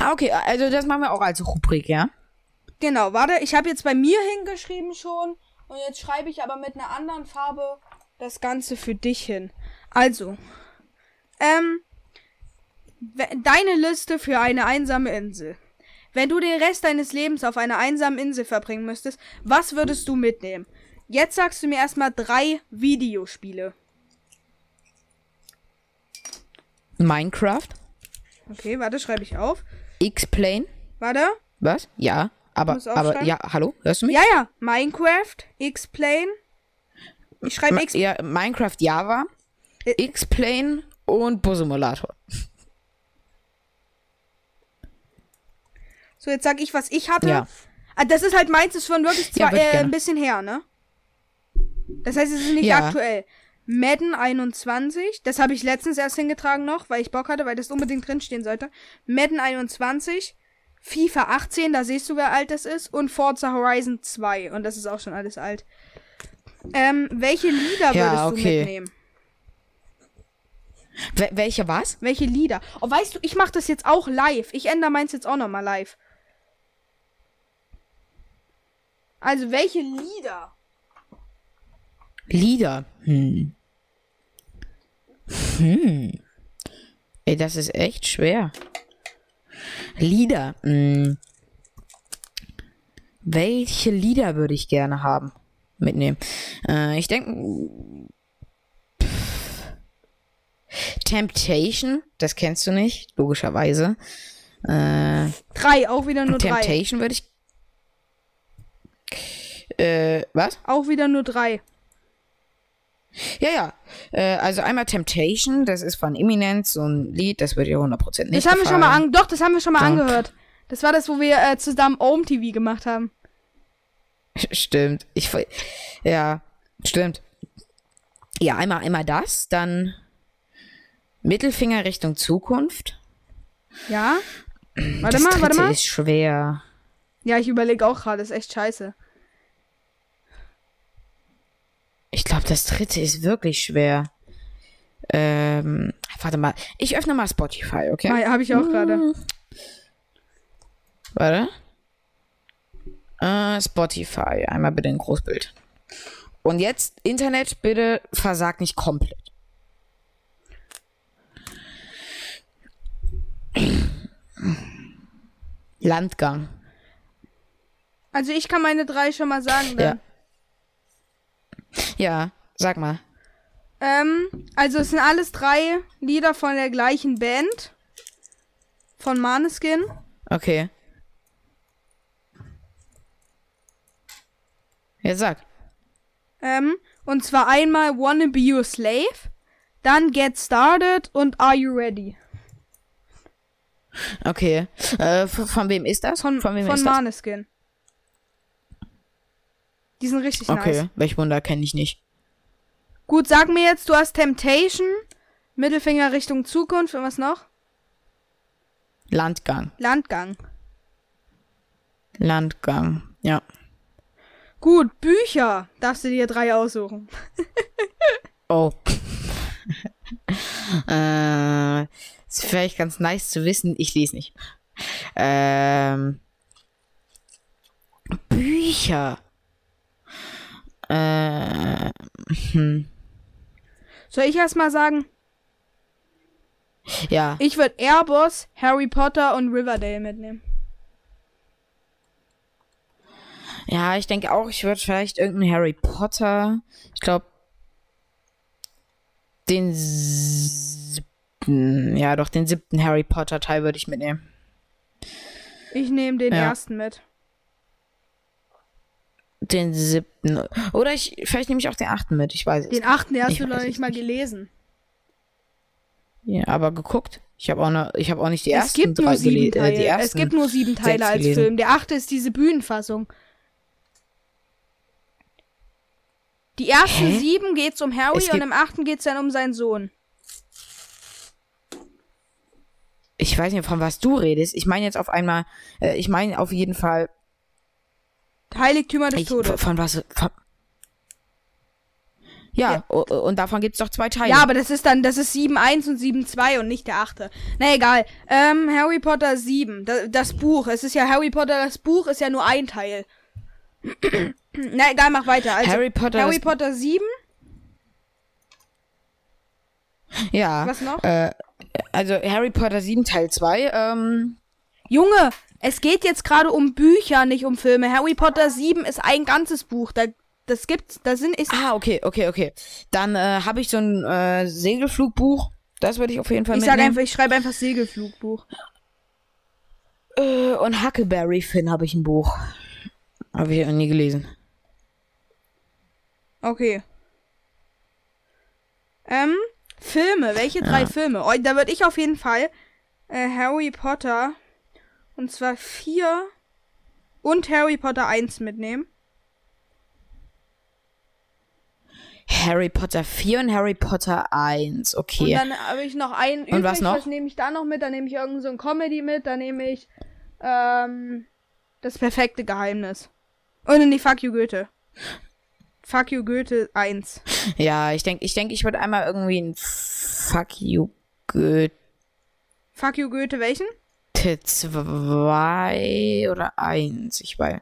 Ah, okay. Also das machen wir auch als Rubrik, ja? Genau, warte, ich habe jetzt bei mir hingeschrieben schon und jetzt schreibe ich aber mit einer anderen Farbe das Ganze für dich hin. Also, ähm, deine Liste für eine einsame Insel. Wenn du den Rest deines Lebens auf einer einsamen Insel verbringen müsstest, was würdest du mitnehmen? Jetzt sagst du mir erstmal drei Videospiele. Minecraft, Okay, warte, schreibe ich auf. X-Plane. Warte. Was? Ja. Aber, aber, ja, hallo? Hörst du mich? Ja, ja. Minecraft, X-Plane. Ich schreibe X. ja, Minecraft Java, Ä- X-Plane und Bus-Simulator. So, jetzt sag ich, was ich hatte. Ja. Ah, das ist halt meins, ist schon wirklich Ja, zwar, ich äh, ein bisschen her, ne? Das heißt, es ist nicht Ja. aktuell. Madden 21, das habe ich letztens erst hingetragen noch, weil ich Bock hatte, weil das unbedingt drinstehen sollte. Madden 21, FIFA 18, da siehst du, wer alt das ist, und Forza Horizon 2. Und das ist auch schon alles alt. Ähm, welche Lieder Ja, würdest du okay. mitnehmen? Wel welche was? Welche Lieder? Oh, weißt du, ich mache das jetzt auch live. Ich ändere meins jetzt auch nochmal live. Also, welche Lieder? Lieder. Hm. Hm. Ey, das ist echt schwer. Lieder. Hm. Welche Lieder würde ich gerne haben? Mitnehmen. Äh, ich denke. Temptation, das kennst du nicht, logischerweise. Äh, Drei, auch wieder nur drei. Temptation würde ich. Äh, was? Auch wieder nur drei. Ja, ja. Äh, also einmal Temptation, das ist von Eminence, so ein Lied, das wird dir 100% nicht Das haben wir schon mal gefallen. an, doch, das haben wir schon mal Dann- angehört. Das war das, wo wir äh, zusammen Home TV gemacht haben. Stimmt. Ich, ja, stimmt. Ja, einmal, einmal das, dann Mittelfinger Richtung Zukunft. Ja? Warte das mal, warte mal. ist schwer. Ja, ich überlege auch gerade, ist echt scheiße. Ich glaube, das dritte ist wirklich schwer. Ähm, warte mal. Ich öffne mal Spotify, okay? Ah, ja, habe ich auch gerade. Warte. Äh, Spotify. Einmal bitte ein Großbild. Und jetzt, Internet, bitte versag nicht komplett. Landgang. Also ich kann meine drei schon mal sagen. Dann. Ja, sag mal. Ähm, also es sind alles drei Lieder von der gleichen Band. Von Maneskin. Okay. Ja, sag. Ähm, und zwar einmal Wanna Be Your Slave, dann Get Started und Are You Ready? Okay. Äh, von, von wem ist das? Von, von wem von ist das? Maneskin. Die sind richtig Okay, nice. welch Wunder kenne ich nicht. Gut, sag mir jetzt, du hast Temptation, Mittelfinger Richtung Zukunft und was noch? Landgang. Landgang. Landgang. Ja. Gut, Bücher. Darfst du dir drei aussuchen. Oh. äh, ist vielleicht ganz nice zu wissen. Ich lese nicht. Ähm, Bücher. Äh, hm. Soll ich erst mal sagen? Ja. Ich würde Airboss, Harry Potter und Riverdale mitnehmen. Ja, ich denke auch, ich würde vielleicht irgendeinen Harry Potter. Ich glaube, den siebten, ja doch, den siebten Harry Potter Teil würde ich mitnehmen. Ich nehme den Ja. ersten mit. Den siebten. Oder ich, vielleicht nehme ich auch den achten mit, ich weiß es. Den achten, hast Ich du noch nicht es mal gelesen. Ja, aber geguckt. Ich habe auch noch, ich habe auch nicht die Es ersten gibt nur drei sieben gele- äh, die Teile. ersten es gibt nur sieben Teile als gelesen. Film. Der achte ist diese Bühnenfassung. Die ersten Hä? sieben geht's um Harry Es und im achten geht's dann um seinen Sohn. Ich weiß nicht, von was du redest. Ich meine jetzt auf einmal, äh, ich meine auf jeden Fall, Heiligtümer des ich, Todes. von was, von, ja, Ja. und davon gibt es doch zwei Teile. Ja, aber das ist dann, das ist 7.1 und 7.2 und nicht der achte. Na egal. Ähm, Harry Potter 7. Das, das Buch. Es ist ja Harry Potter, das Buch ist ja nur ein Teil. Na egal, mach weiter. Also, Harry Potter, Harry Potter 7. ja, Was noch? Äh, also Harry Potter 7 Teil 2, ähm, Junge, es geht jetzt gerade um Bücher, nicht um Filme. Harry Potter 7 ist ein ganzes Buch. Da, das gibt's, da sind, ist, ah, okay, okay, okay. Dann äh, habe ich so ein äh, Segelflugbuch, das würde ich auf jeden Fall ich sag mitnehmen. einfach, ich schreibe einfach Segelflugbuch. Äh, und Huckleberry Finn habe ich ein Buch. Habe ich noch nie gelesen. Okay. Ähm, Filme. Welche drei Filme? Oh, da würde ich auf jeden Fall äh, Harry Potter und zwar vier und Harry Potter 1 mitnehmen. Harry Potter 4 und Harry Potter 1, Und okay. dann habe ich noch einen übrig. was noch? nehme ich da noch mit? Dann nehme ich irgend so ein Comedy mit. Dann nehme ich ähm, das perfekte Geheimnis. Und in die Fuck you Goethe. Fuck you Goethe 1. Ja, ich denke, ich, denk, ich würde einmal irgendwie ein Fuck you Goethe Fuck you Goethe welchen? 2 oder 1. Ich weiß.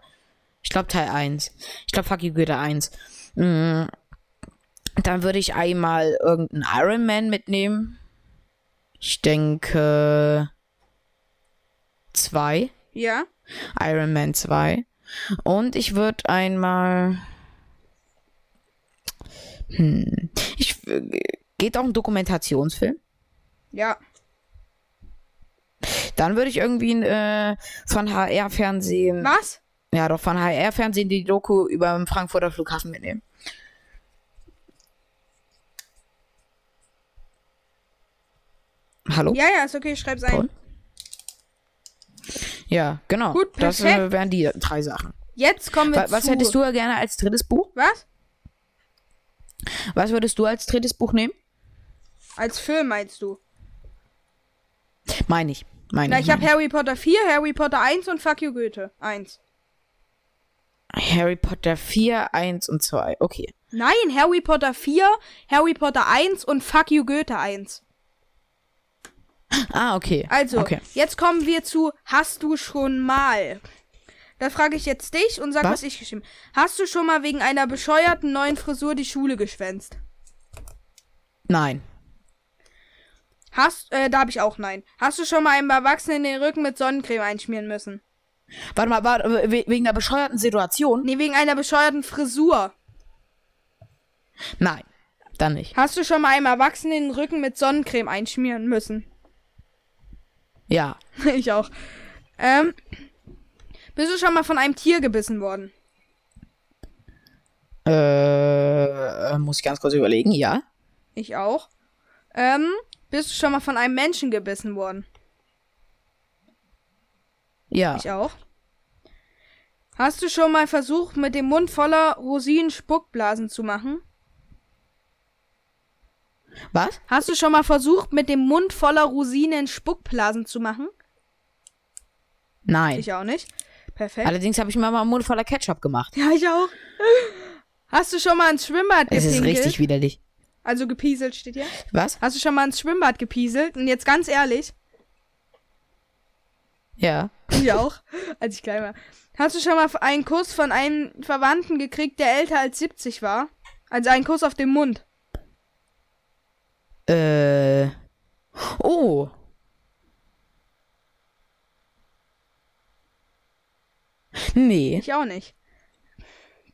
Ich glaube Teil 1. Ich glaube Fuck you Goethe 1. Mm. Dann würde ich einmal irgendeinen Iron Man mitnehmen. Ich denke 2. Ja. Iron Man 2. Und ich würde einmal. Hm. Ich, äh, geht auch ein Dokumentationsfilm. Ja. Dann würde ich irgendwie äh, von HR-Fernsehen. Was? Ja, doch von HR-Fernsehen die Doku über den Frankfurter Flughafen mitnehmen. Hallo? Ja, ja, ist okay, ich schreib's ein. Ton? Ja, genau. Gut, das perfekt. äh, wären die drei Sachen. Jetzt kommen wir Wa was zu... hättest du ja gerne als drittes Buch? Was? Was würdest du als drittes Buch nehmen? Als Film meinst du? Meine ich. Meine Na, ich. habe Harry Potter 4, Harry Potter 1 und Fuck you Goethe 1. ich. Harry Potter 4, 1 und 2. Okay. Nein, Harry Potter 4, Harry Potter 1 und Fuck you Goethe 1. Ah, okay. Also, Okay. jetzt kommen wir zu Hast du schon mal? Da frage ich jetzt dich und sag, was, Was? ich geschrieben Hast du schon mal wegen einer bescheuerten neuen Frisur die Schule geschwänzt? Nein. Hast, äh, da habe ich auch nein. Hast du schon mal einem Erwachsenen den Rücken mit Sonnencreme einschmieren müssen? Warte mal, warte, we- wegen der bescheuerten Situation? Nee, wegen einer bescheuerten Frisur. Nein. Dann nicht. Hast du schon mal einem Erwachsenen den Rücken mit Sonnencreme einschmieren müssen? Ja. ich auch. Ähm, bist du schon mal von einem Tier gebissen worden? Äh, muss ich ganz kurz überlegen, ja. Ich auch. Ähm, bist du schon mal von einem Menschen gebissen worden? Ja. Ich auch. Hast du schon mal versucht, mit dem Mund voller Rosinen Spuckblasen zu machen? Was? Hast du schon mal versucht, mit dem Mund voller Rosinen Spuckblasen zu machen? Nein. Ich auch nicht. Perfekt. Allerdings habe ich mir mal einen Mund voller Ketchup gemacht. Ja, ich auch. Hast du schon mal ins Schwimmbad Es ist gepinkelt? richtig widerlich. Also gepieselt steht hier. Was? Hast du schon mal ins Schwimmbad gepieselt? Und jetzt ganz ehrlich, Ja. ich auch, als ich klein war. Hast du schon mal einen Kuss von einem Verwandten gekriegt, der älter als 70 war? Also einen Kuss auf den Mund. Äh. Oh. Nee. Ich auch nicht.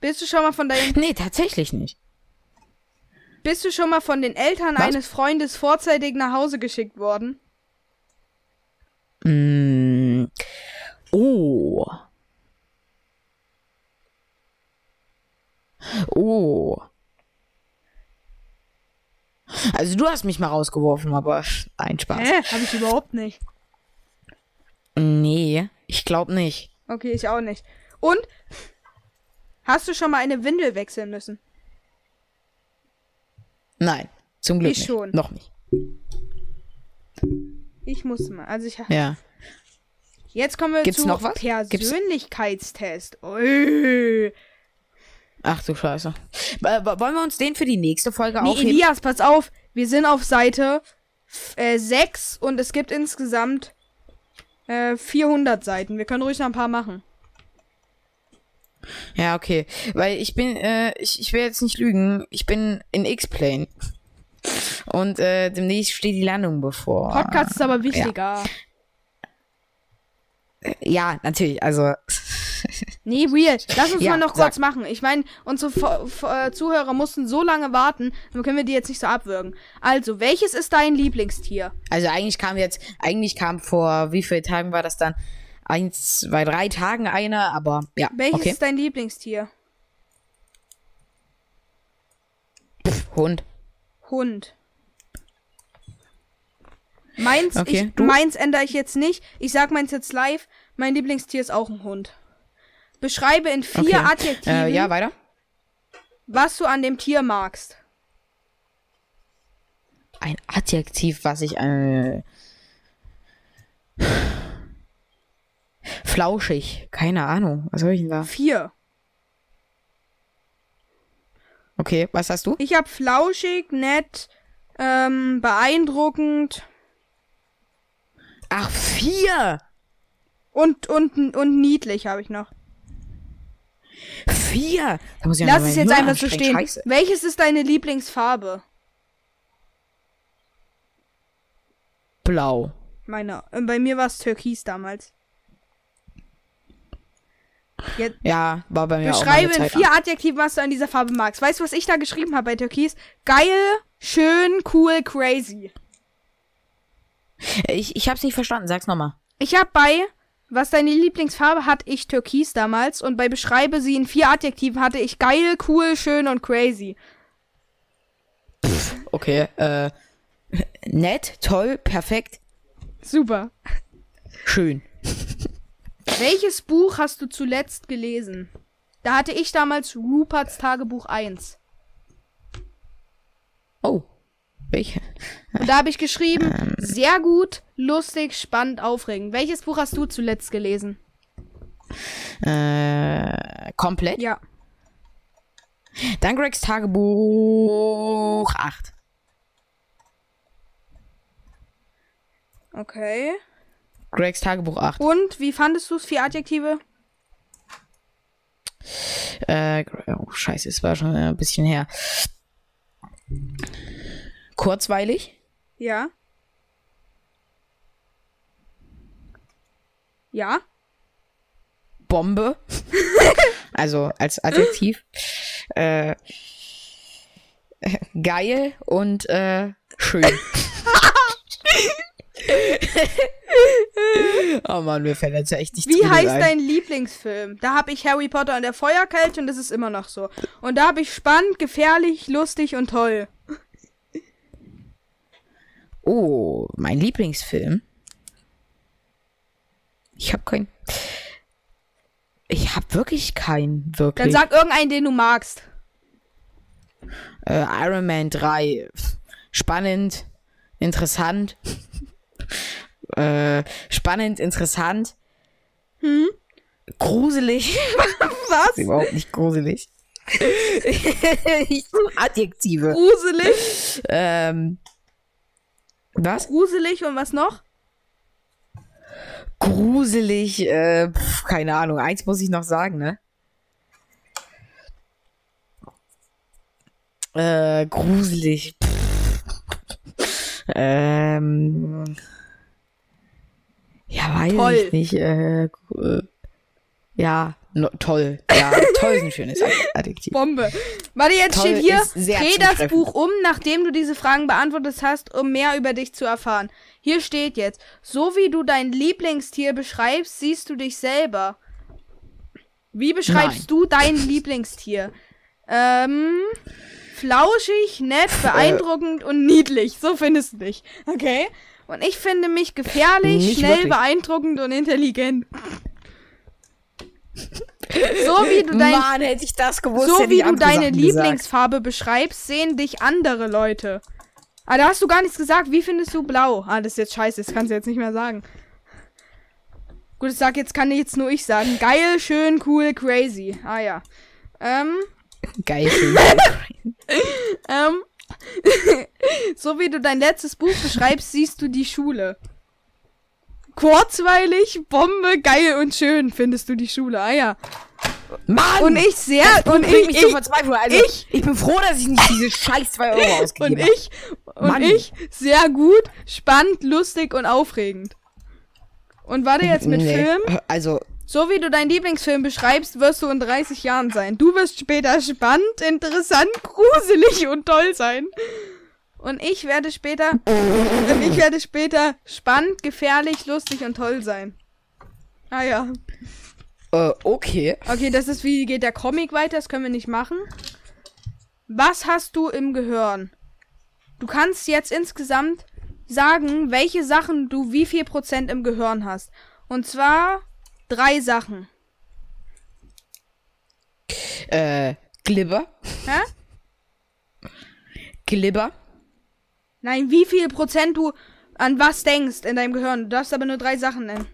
Bist du schon mal von deinem, Nee, tatsächlich nicht. Bist du schon mal von den Eltern Was? eines Freundes vorzeitig nach Hause geschickt worden? Mm. Oh. Oh. Also du hast mich mal rausgeworfen, aber ein Spaß. Hä? Hab ich überhaupt nicht. Nee, ich glaube nicht. Okay, ich auch nicht. Und hast du schon mal eine Windel wechseln müssen? Nein, zum Glück Ich nicht. schon. Noch nicht. Ich muss mal. Also ich Ja. Jetzt kommen wir Gibt's zu noch was? Gibt's- Persönlichkeitstest. Ui. Ach du Scheiße. Äh, wollen wir uns den für die nächste Folge Nee, aufheben? Elias, pass auf. Wir sind auf Seite äh, 6 und es gibt insgesamt äh, 400 Seiten. Wir können ruhig noch ein paar machen. Ja, okay. Weil ich bin, äh, ich, ich will jetzt nicht lügen, ich bin in X-Plane. Und äh, demnächst steht die Landung bevor. Podcast ist aber wichtiger. Ja, natürlich. Also, Nee, real. Lass uns Ja, mal noch sag. kurz machen. Ich meine, unsere Vo- Vo- äh, Zuhörer mussten so lange warten, dann können wir die jetzt nicht so abwürgen. Also, welches ist dein Lieblingstier? also eigentlich kam jetzt, eigentlich kam vor, wie viele Tagen war das dann? Eins, zwei, drei Tagen einer, aber ja, Welches okay. ist dein Lieblingstier? Hund. Hund. Meins, Okay, ich, du? meins ändere ich jetzt nicht. Ich sag meins jetzt live. Mein Lieblingstier ist auch ein Hund. Beschreibe in vier Okay. Adjektiven, Äh, ja, weiter. was du an dem Tier magst. Ein Adjektiv, was ich, äh, Flauschig. Keine Ahnung. Was soll ich denn da? Vier. Okay, was hast du? Ich habe flauschig, nett, ähm, beeindruckend Ach, vier! und, und, und niedlich habe ich noch. Vier! Da muss ich ja Lass es jetzt einfach so stehen. Scheiße. Welches ist deine Lieblingsfarbe? Blau. Meine, äh, bei mir war es Türkis damals. Jetzt Ja, war bei mir auch beschreibe in vier Adjektiven, was du an dieser Farbe magst. Weißt du, was ich da geschrieben habe bei Türkis? Geil, schön, cool, crazy. Ich, ich hab's nicht verstanden, sag's nochmal. Ich habe bei, was deine Lieblingsfarbe hat, ich Türkis damals. Und bei beschreibe sie in vier Adjektiven hatte ich geil, cool, schön und crazy. Okay, äh. Nett, toll, perfekt, Super. schön. Welches Buch hast du zuletzt gelesen? Da hatte ich damals Ruperts Tagebuch 1. Oh. Welche? Und da habe ich geschrieben, sehr gut, lustig, spannend, aufregend. Welches Buch hast du zuletzt gelesen? Äh, komplett? Ja. Dann Gregs Tagebuch 8. Okay. Gregs Tagebuch 8. Und wie fandest du es? Vier Adjektive? Äh, oh, scheiße, es war schon ein bisschen her. Kurzweilig. Ja. Ja. Bombe. also als Adjektiv. äh, geil und äh, schön. oh Mann, mir fällt jetzt echt nicht Wie heißt ein. dein Lieblingsfilm? Da habe ich Harry Potter und der Feuerkelch und das ist immer noch so. Und da habe ich spannend, gefährlich, lustig und toll. Oh, mein Lieblingsfilm. Ich habe keinen. Ich habe wirklich keinen, Dann wirklich. sag irgendeinen, den du magst. äh, Iron Man 3. Spannend, interessant. Äh, spannend, interessant. Hm? Gruselig. Was? Überhaupt nicht gruselig. ich suche Adjektive. Gruselig. Ähm, was? Gruselig und was noch? Gruselig, äh, pf, keine Ahnung. Eins muss ich noch sagen, ne? Äh, gruselig. Pff. Ähm. Ja, weiß Toll. ich nicht. Äh, äh, ja, no, toll. Ja, toll ist ein schönes Ad- Adjektiv. Bombe. Warte, jetzt Toll steht hier, dreh das. Buch um, nachdem du diese Fragen beantwortet hast, um mehr über dich zu erfahren. Hier steht jetzt, so wie du dein Lieblingstier beschreibst, siehst du dich selber. Wie beschreibst Nein. du dein Lieblingstier? Ähm, flauschig, nett, beeindruckend und niedlich. So findest du dich. Okay? Und ich finde mich gefährlich, Nicht schnell, wirklich. beeindruckend und intelligent. so wie du dein Mann, hätte ich das gewusst, so hätte wie ich du andere deine Sachen gesagt. Lieblingsfarbe beschreibst, sehen dich andere Leute. Ah, da hast du gar nichts gesagt. Wie findest du blau? Ah, das ist jetzt scheiße. Das kannst du jetzt nicht mehr sagen. Gut, ich sag jetzt, kann jetzt nur ich sagen. Geil, schön, cool, crazy. Ah, ja. Ähm, Geil. schön. ähm. so wie du dein letztes Buch beschreibst, siehst du die Schule. Kurzweilig, Bombe, geil und schön findest du die Schule. Ah, ja. Mann! Und ich sehr, und und ich, mich ich, zur Verzweiflung. Also, ich- ich, bin froh, dass ich nicht diese scheiß 2 Euro Und ausgegeben habe. ich, und Mann. ich, sehr gut, spannend, lustig und aufregend. Und warte jetzt mit Nee, Film. Also, So wie du deinen Lieblingsfilm beschreibst, wirst du in 30 Jahren sein. Du wirst später spannend, interessant, gruselig und toll sein. Und ich werde später, und ich werde später spannend, gefährlich, lustig und toll sein. Ah ja. äh, okay. Okay, das ist wie geht der Comic weiter, das können wir nicht machen. Was hast du im Gehirn? Du kannst jetzt insgesamt sagen, welche Sachen du wie viel Prozent im Gehirn hast. Und zwar drei Sachen. Äh, Glibber. Hä? Glibber. Nein, wie viel Prozent du an was denkst in deinem Gehirn. Du darfst aber nur drei Sachen nennen.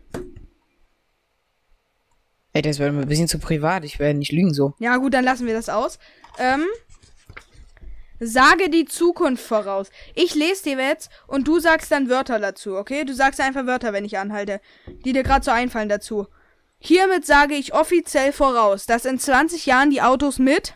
Ey, das wäre ein bisschen zu privat. Ich werde nicht lügen so. Ja, gut, dann lassen wir das aus. Ähm, sage die Zukunft voraus. Ich lese dir jetzt und du sagst dann Wörter dazu, okay? Du sagst einfach Wörter, wenn ich anhalte, die dir gerade so einfallen dazu. Hiermit sage ich offiziell voraus, dass in 20 Jahren die Autos mit.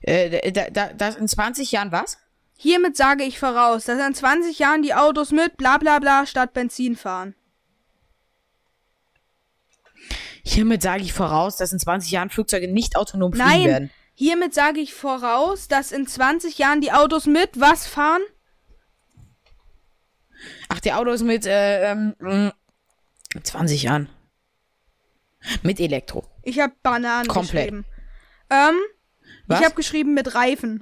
Äh, da, da, das in 20 Jahren was? Hiermit sage ich voraus, dass in 20 Jahren die Autos mit bla bla bla statt Benzin fahren. Hiermit sage ich voraus, dass in 20 Jahren Flugzeuge nicht autonom fliegen Nein, werden. hiermit sage ich voraus, dass in 20 Jahren die Autos mit was fahren? Ach, die Autos mit äh, ähm, 20 Jahren. Mit Elektro. Ich habe Bananen Komplett. geschrieben. Ähm, Was? ich habe geschrieben mit Reifen.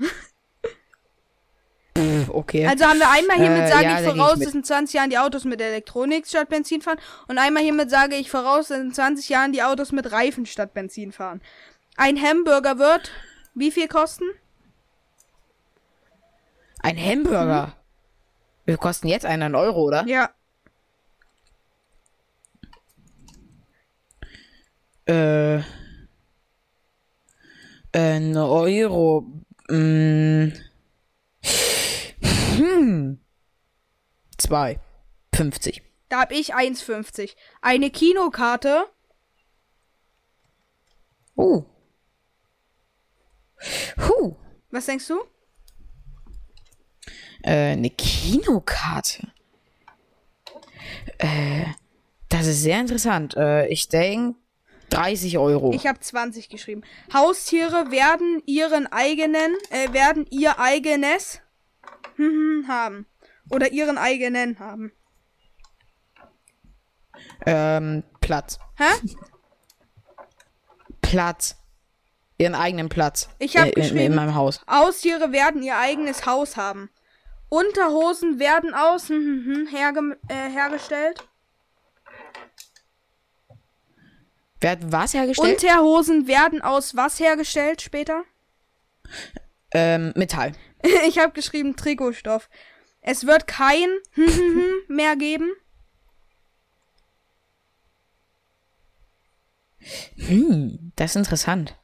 Pff, okay. Also haben wir einmal hiermit Äh, sage ja, ich ich voraus, mit. dass in 20 Jahren die Autos mit Elektronik statt Benzin fahren. Und einmal hiermit sage ich voraus, dass in 20 Jahren die Autos mit Reifen statt Benzin fahren. Ein Hamburger wird wie viel kosten? Ein Hamburger. Wir kosten jetzt einen Euro, oder? Ja. Äh. Ein Euro. Mh, hm. Zwei. 50. Da hab ich 1,50. Eine Kinokarte. Oh. Huh. Was denkst du? Äh, eine Kinokarte. Äh, das ist sehr interessant. Äh, ich denke 30 Euro. Ich habe 20 geschrieben. Haustiere werden ihren eigenen, äh, werden ihr eigenes hm, hm, haben. Oder ihren eigenen haben. ähm, Platz. Hä? Platz. Ihren eigenen Platz. Ich hab Äh, in, in geschrieben- meinem Haus. Haustiere werden ihr eigenes Haus haben. Unterhosen werden aus hm, hm, herge äh, hergestellt. Wer hat was hergestellt? Unterhosen werden aus was hergestellt später? ähm, Metall. ich habe geschrieben Trikotstoff. Es wird kein hm, hm, hm mehr geben. Hm, das ist interessant.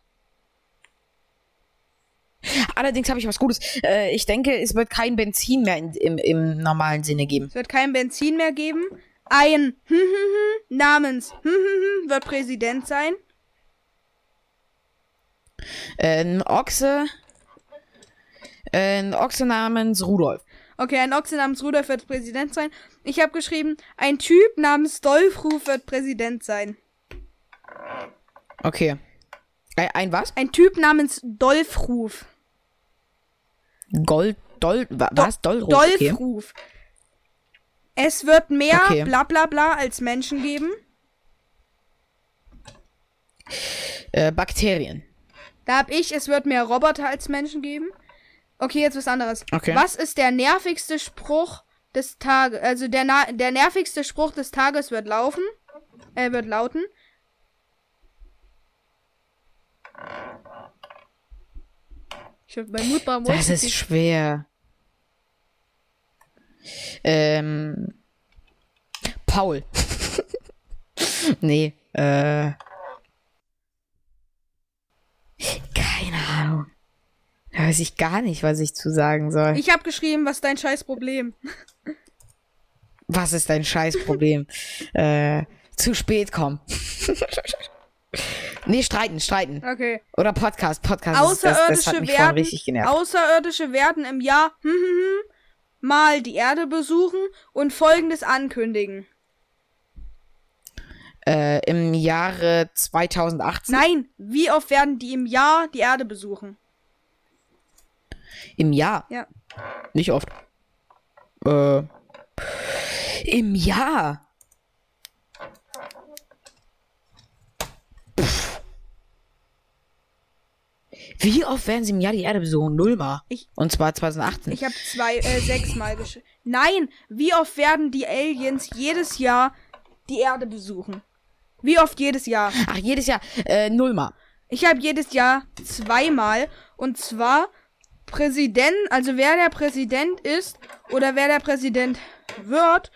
Allerdings habe ich was Gutes. Äh, ich denke, es wird kein Benzin mehr in, im, im normalen Sinne geben. Es wird kein Benzin mehr geben. Ein namens wird Präsident sein. Ein Ochse. Ein Ochse namens Rudolf. Okay, ein Ochse namens Rudolf wird Präsident sein. Ich habe geschrieben, ein Typ namens Dolfruf wird Präsident sein. Okay. Ein, ein was? Ein Typ namens Dolfruf. Gold. Dol, wa, was? Dollruf. Okay. Es wird mehr Okay. bla bla bla als Menschen geben. Äh, Bakterien. Da hab ich, es wird mehr Roboter als Menschen geben. Okay, jetzt was anderes. Okay. Was ist der nervigste Spruch des Tages? Also der, na der nervigste Spruch des Tages wird laufen. Äh, wird lauten. Ich hab mein Mutter Das ist schwer. Ähm. Paul. nee, äh. Keine Ahnung. Da weiß ich gar nicht, was ich zu sagen soll. Ich hab geschrieben, was ist dein scheiß Problem? was ist dein Scheißproblem? äh, zu spät kommen. nee, streiten, streiten. Okay. Oder Podcast, Podcast. ist- das, Außerirdische das werden, richtig genervt. Außerirdische werden im Jahr hm, hm, hm, mal die Erde besuchen und folgendes ankündigen. Äh, Im Jahre 2018. Nein, wie oft werden die im Jahr die Erde besuchen? Im Jahr. Ja. Nicht oft. Äh. Im Jahr. Wie oft werden sie im Jahr die Erde besuchen? Nullmal. Ich- Und zwar 2018. Ich habe zwei, äh, sechsmal geschrieben. Nein, wie oft werden die Aliens jedes Jahr die Erde besuchen? Wie oft jedes Jahr? Ach, jedes Jahr. Äh, nullmal. Ich habe jedes Jahr zweimal. Und zwar Präsident, also wer der Präsident ist oder wer der Präsident wird.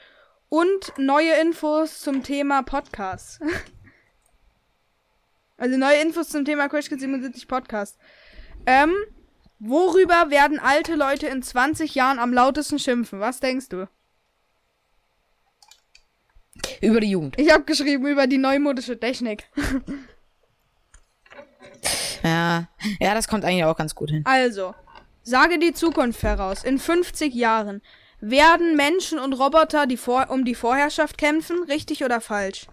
Und neue Infos zum Thema Podcast. also neue Infos zum Thema Crash Kids 77 Podcast. Ähm, worüber werden alte Leute in 20 Jahren am lautesten schimpfen? Was denkst du? Über die Jugend. Ich habe geschrieben über die neumodische Technik. Ja. Ja, das kommt eigentlich auch ganz gut hin. Also, sage die Zukunft voraus. In 50 Jahren werden Menschen und Roboter die Vor um die Vorherrschaft kämpfen, richtig oder falsch?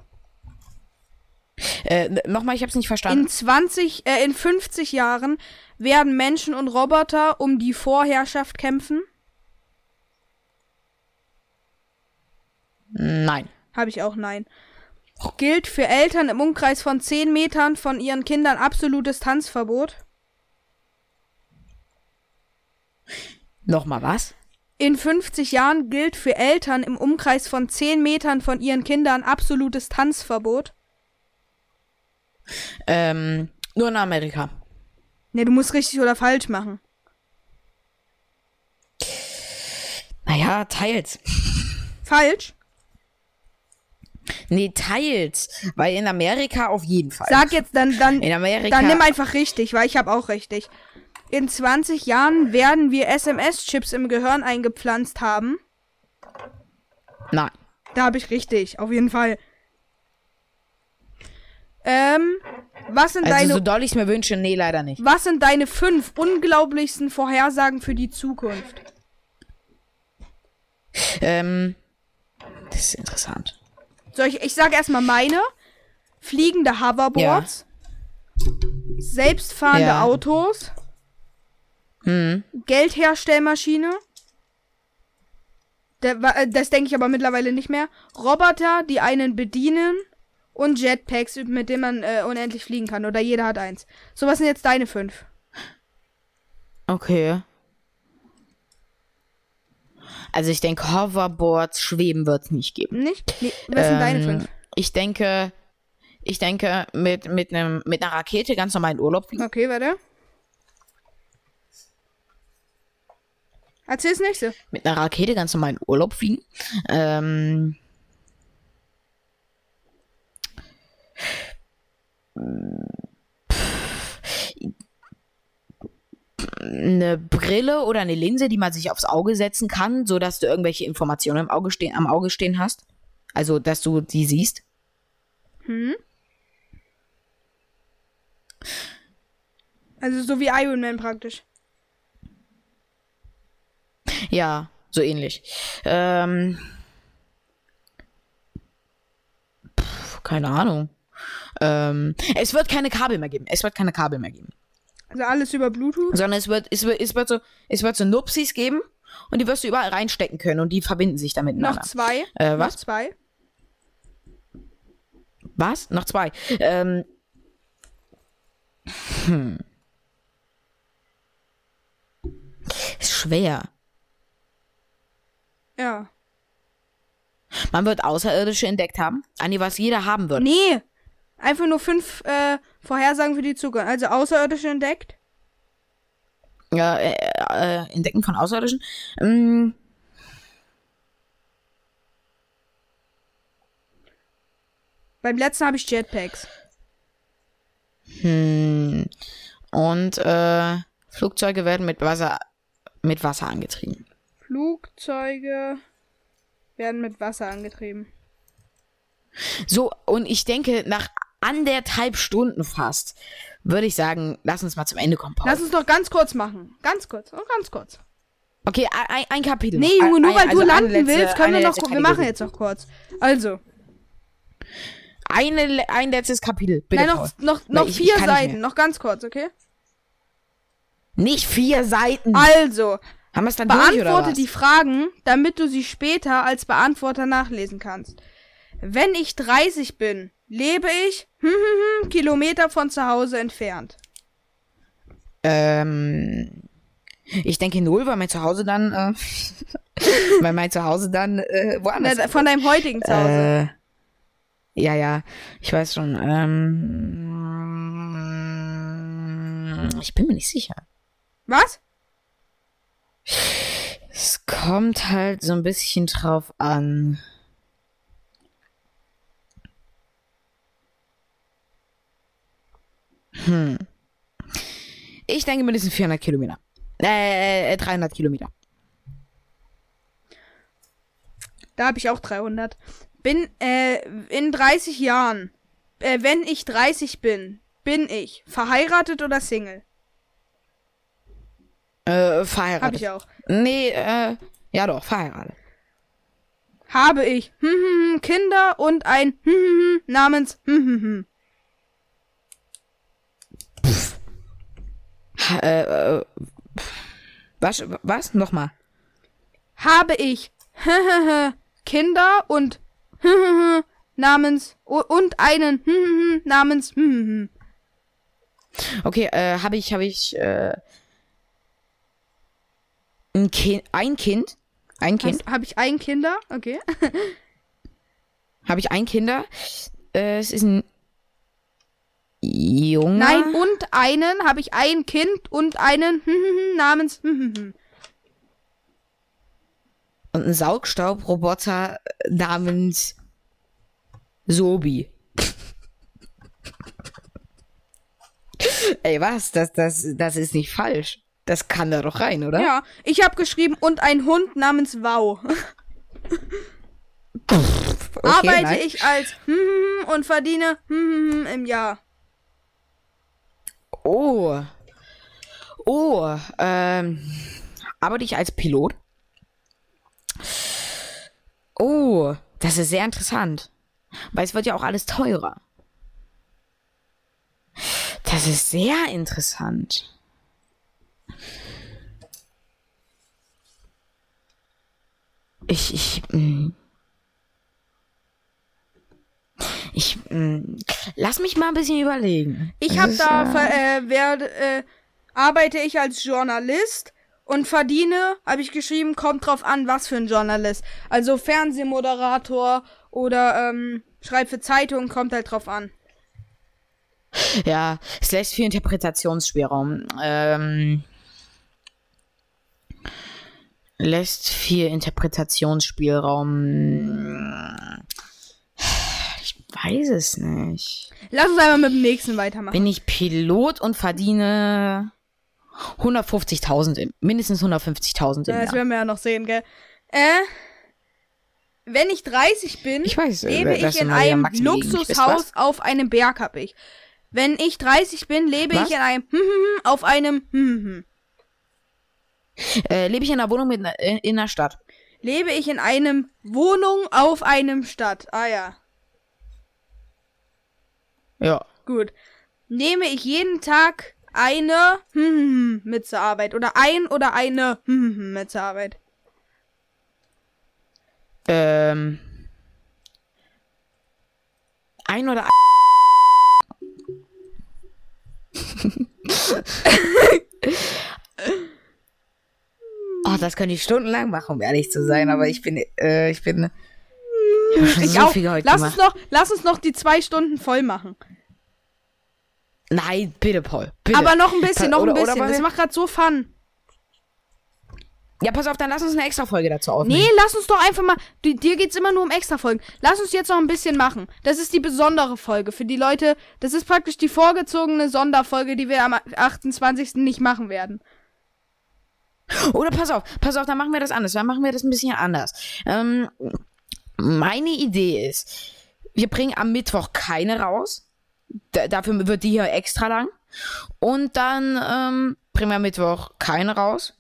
Äh, Nochmal, ich hab's nicht verstanden. In 20, äh, in 50 Jahren werden Menschen und Roboter um die Vorherrschaft kämpfen? Nein. Habe ich auch nein. Gilt für Eltern im Umkreis von 10 Metern von ihren Kindern absolutes Tanzverbot? Nochmal was? In 50 Jahren gilt für Eltern im Umkreis von 10 Metern von ihren Kindern absolutes Tanzverbot? Ähm, nur in Amerika. Ne, du musst richtig oder falsch machen. Naja, teils. Falsch? Nee, teils. Weil in Amerika auf jeden Fall. Sag jetzt dann, dann, in Amerika. dann nimm einfach richtig, weil ich habe auch richtig. In 20 Jahren werden wir SMS-Chips im Gehirn eingepflanzt haben. Nein. Da habe ich richtig, auf jeden Fall. Ähm, was sind Also deine so doll ich mir wünsche, nee, leider nicht. Was sind deine fünf unglaublichsten Vorhersagen für die Zukunft? Ähm, das ist interessant. Soll ich, ich sage erstmal meine. Fliegende Hoverboards. Selbstfahrende Ja. Autos. Hm. Geldherstellmaschine. Äh, das denke ich aber mittlerweile nicht mehr. Roboter, die einen bedienen. Und Jetpacks, mit denen man äh, unendlich fliegen kann. Oder jeder hat eins. So, was sind jetzt deine fünf? Okay. Also ich denke, Hoverboards, Schweben wird's nicht geben. Nicht? Nee, was sind deine Ähm, fünf? Ich denke, ich denke, mit, mit, einem, mit einer Rakete ganz normal in Urlaub fliegen. Okay, warte. Erzähl's nächste. Mit einer Rakete ganz normal in Urlaub fliegen. Ähm, eine Brille oder eine Linse, die man sich aufs Auge setzen kann, so dass du irgendwelche Informationen im Auge stehen, am Auge stehen hast. Also, dass du die siehst. Hm? Also so wie Iron Man praktisch. Ja, so ähnlich. Ähm, pf, keine Ahnung. Ähm, es wird keine Kabel mehr geben. Es wird keine Kabel mehr geben. Also alles über Bluetooth. Sondern es wird, es wird, es wird so, es wird so Nupsis geben und die wirst du überall reinstecken können und die verbinden sich damit Noch zwei. Äh, Noch was? zwei. Was? Noch zwei. Ähm, hm. Ist schwer. Ja. Man wird Außerirdische entdeckt haben. Anni, was jeder haben wird. Nee. Einfach nur fünf äh, Vorhersagen für die Zukunft. Also Außerirdische entdeckt. Ja, äh, äh, Entdecken von Außerirdischen. Ähm, Beim letzten habe ich Jetpacks. hm. Und äh, Flugzeuge werden mit Wasser, mit Wasser angetrieben. Flugzeuge werden mit Wasser angetrieben. So, und ich denke, nach anderthalb Stunden fast, würde ich sagen, lass uns mal zum Ende kommen, Paul. Lass uns doch ganz kurz machen. Ganz kurz. Oh, ganz kurz. Okay, ein, ein Kapitel. Nee, noch. Junge, nur Ein- weil also du landen letzte- willst, können wir noch. Wir machen jetzt noch kurz. Also. Eine, ein letztes Kapitel, bitte. Nein, noch, noch, noch ich- ich vier nicht Seiten. Noch ganz kurz, okay? Nicht vier Seiten. Also, Haben wir es dann durch, oder beantworte was? die Fragen, damit du sie später als Beantworter nachlesen kannst. Wenn ich 30 bin, lebe ich hm, hm, hm, Kilometer von zu Hause entfernt. Ähm, ich denke null, weil mein Zuhause dann, äh, weil mein Zuhause dann äh, woanders Na, Von deinem heutigen Zuhause. Äh, ja, ja, ich weiß schon. Ähm, ich bin mir nicht sicher. Was? Es kommt halt so ein bisschen drauf an. Hm. Ich denke mindestens 400 Kilometer. Äh, 300 Kilometer. Da habe ich auch 300. Bin, äh, in 30 Jahren, äh, wenn ich 30 bin, bin ich verheiratet oder Single? Äh, verheiratet. Habe ich auch. Nee, äh, ja doch, verheiratet. Habe ich hm, hm, hm, Kinder und ein hm, hm, hm, namens hm, hm, hm. Ha, äh, äh, was, was? Nochmal. Habe ich Kinder und namens und einen namens Okay, äh, habe ich, habe ich, äh, ein Kind, ein Kind, ein Kind, Habe ich ein Kinder? Okay. habe ich ein Kinder. Äh, es ist ein Junge. Nein, und einen habe ich ein Kind und einen namens und ein Saugstaubroboter namens Sobi. Ey, was? Das, das, das ist nicht falsch. Das kann da doch rein, oder? Ja, ich habe geschrieben und ein Hund namens Wow. Okay, Arbeite nice. ich als und verdiene im Jahr. Oh. Oh, ähm, arbeite ich als Pilot? Oh, das ist sehr interessant. Weil es wird ja auch alles teurer. Das ist sehr interessant. Ich, ich, mm. Ich, mm, lass mich mal ein bisschen überlegen. Ich Das habe da ver- äh, werde äh, arbeite ich als Journalist und verdiene, habe ich geschrieben, kommt drauf an, was für ein Journalist. Also Fernsehmoderator oder ähm, schreibt für Zeitungen, kommt halt drauf an. Ja, es lässt viel Interpretationsspielraum. Ähm, lässt viel Interpretationsspielraum. Ich weiß es nicht. Lass uns einmal mit dem nächsten weitermachen. Bin ich Pilot und verdiene 150.000, im- mindestens 150.000 im Ja, das Jahr. werden wir ja noch sehen, gell? Äh, wenn ich 30 bin, Ich weiß, äh, lebe ich in einem Luxushaus auf einem Berg, hab ich. Wenn ich 30 bin, lebe Was? ich in einem auf einem Äh, lebe ich in einer Wohnung mit, einer- in, in einer Stadt? lebe ich in einem Wohnung auf einem Stadt. Ah ja, Ja. gut. Nehme ich jeden Tag eine mit zur Arbeit oder ein oder eine mit zur Arbeit. Ähm. Ein oder Oh, das könnte ich stundenlang machen, um ehrlich zu sein, aber ich bin, äh, ich bin, schon Ich so auch. Lass gemacht. uns noch, lass uns noch die zwei Stunden voll machen. Nein, bitte, Paul, bitte. Aber noch ein bisschen, noch Oder- ein bisschen. Das macht gerade so Fun. Ja, pass auf, dann lass uns eine extra Folge dazu aufnehmen. Nee, lass uns doch einfach mal. di- Dir geht's immer nur um Extra-Folgen. Lass uns jetzt noch ein bisschen machen. Das ist die besondere Folge für die Leute. Das ist praktisch die vorgezogene Sonderfolge, die wir am 28. nicht machen werden. Oder pass auf, pass auf, dann machen wir das anders. Dann machen wir das ein bisschen anders. Ähm, meine Idee ist, wir bringen am Mittwoch keine raus. Da, dafür wird die hier extra lang. Und dann ähm, bringen wir am Mittwoch keine raus.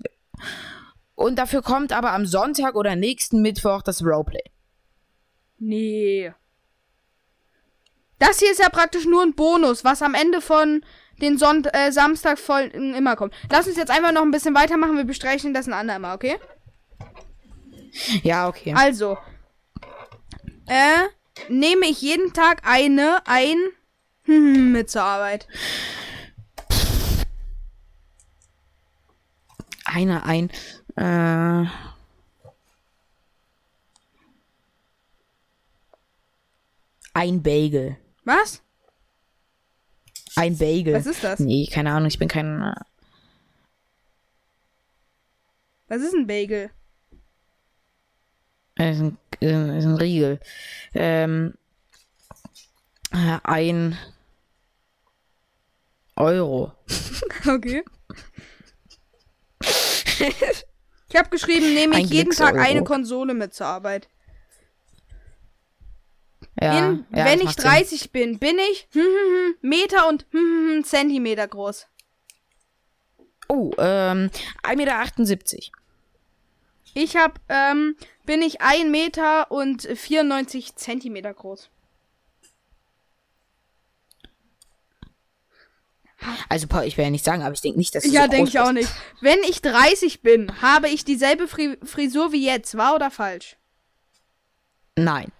Und dafür kommt aber am Sonntag oder nächsten Mittwoch das Roleplay. Nee. Das hier ist ja praktisch nur ein Bonus, was am Ende von den Sonnt äh, Samstagfolgen immer kommt. Lass uns jetzt einfach noch ein bisschen weitermachen. Wir bestreichen das ein andermal, okay? Ja, okay. Also, äh, nehme ich jeden Tag eine ein mit zur Arbeit. Eine ein. Äh, ein Bagel. Was? Ein Bagel. Was ist das? Nee, keine Ahnung, ich bin kein. äh, Was ist ein Bagel? Ist ein, ist ein Riegel. Ähm, äh, ein. Euro. Okay. Ich habe geschrieben, nehme ich Ein jeden Tag eine Konsole mit zur Arbeit. Ja, In, ja, wenn ich macht Sinn. 30 bin, bin ich hm, hm, hm, Meter und hm, hm, hm, Zentimeter groß. Oh, ähm, 1,78 Meter. Ich hab, ähm, bin ich 1 Meter und 94 Zentimeter groß. Also, Paul, ich will ja nicht sagen, aber ich denke nicht, dass du Ja, so denke ich auch nicht. Wenn ich 30 bin, habe ich dieselbe Fri Frisur wie jetzt. Wahr oder falsch? Nein.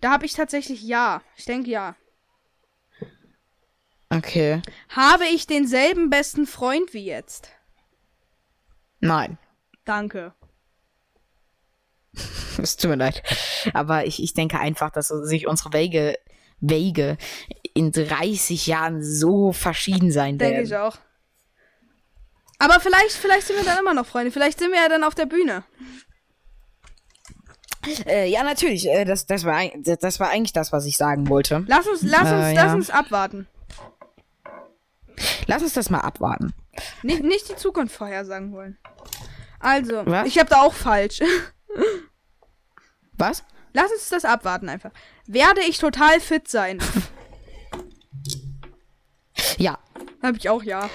Da habe ich tatsächlich ja. Ich denke ja. Okay. Habe ich denselben besten Freund wie jetzt? Nein. Danke. Es tut mir leid. Aber ich, ich denke einfach, dass sich unsere Wege, Wege in 30 Jahren so verschieden sein Denke werden. ich auch. Aber vielleicht, vielleicht sind wir dann immer noch Freunde. Vielleicht sind wir ja dann auf der Bühne. Äh, ja, natürlich. Äh, das, das, war, das, das war eigentlich das, was ich sagen wollte. Lass uns, lass uns, Äh, lass ja. uns abwarten. Lass uns das mal abwarten. Nicht, nicht die Zukunft vorhersagen wollen. Also, Was? ich habe da auch falsch. Was? Lass uns das abwarten einfach. Werde ich total fit sein? Ja. Hab ich auch ja.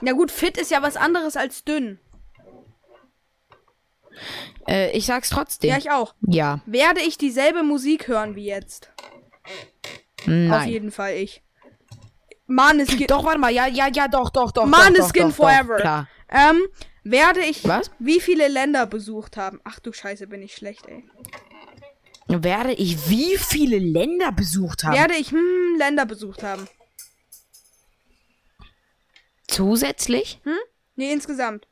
Ja gut, fit ist ja was anderes als dünn. Äh, ich sag's trotzdem. Ja, ich auch. ja. Werde ich dieselbe Musik hören wie jetzt? Auf Nein. jeden Fall ich. Maneskin. Doch, warte mal. Ja, ja, ja, doch, doch, doch. Maneskin forever. Doch, klar. Ähm, werde ich Was? wie viele Länder besucht haben? Ach du Scheiße, bin ich schlecht, ey. Werde ich wie viele Länder besucht haben? Werde ich hm, Länder besucht haben? Zusätzlich? Nee, insgesamt.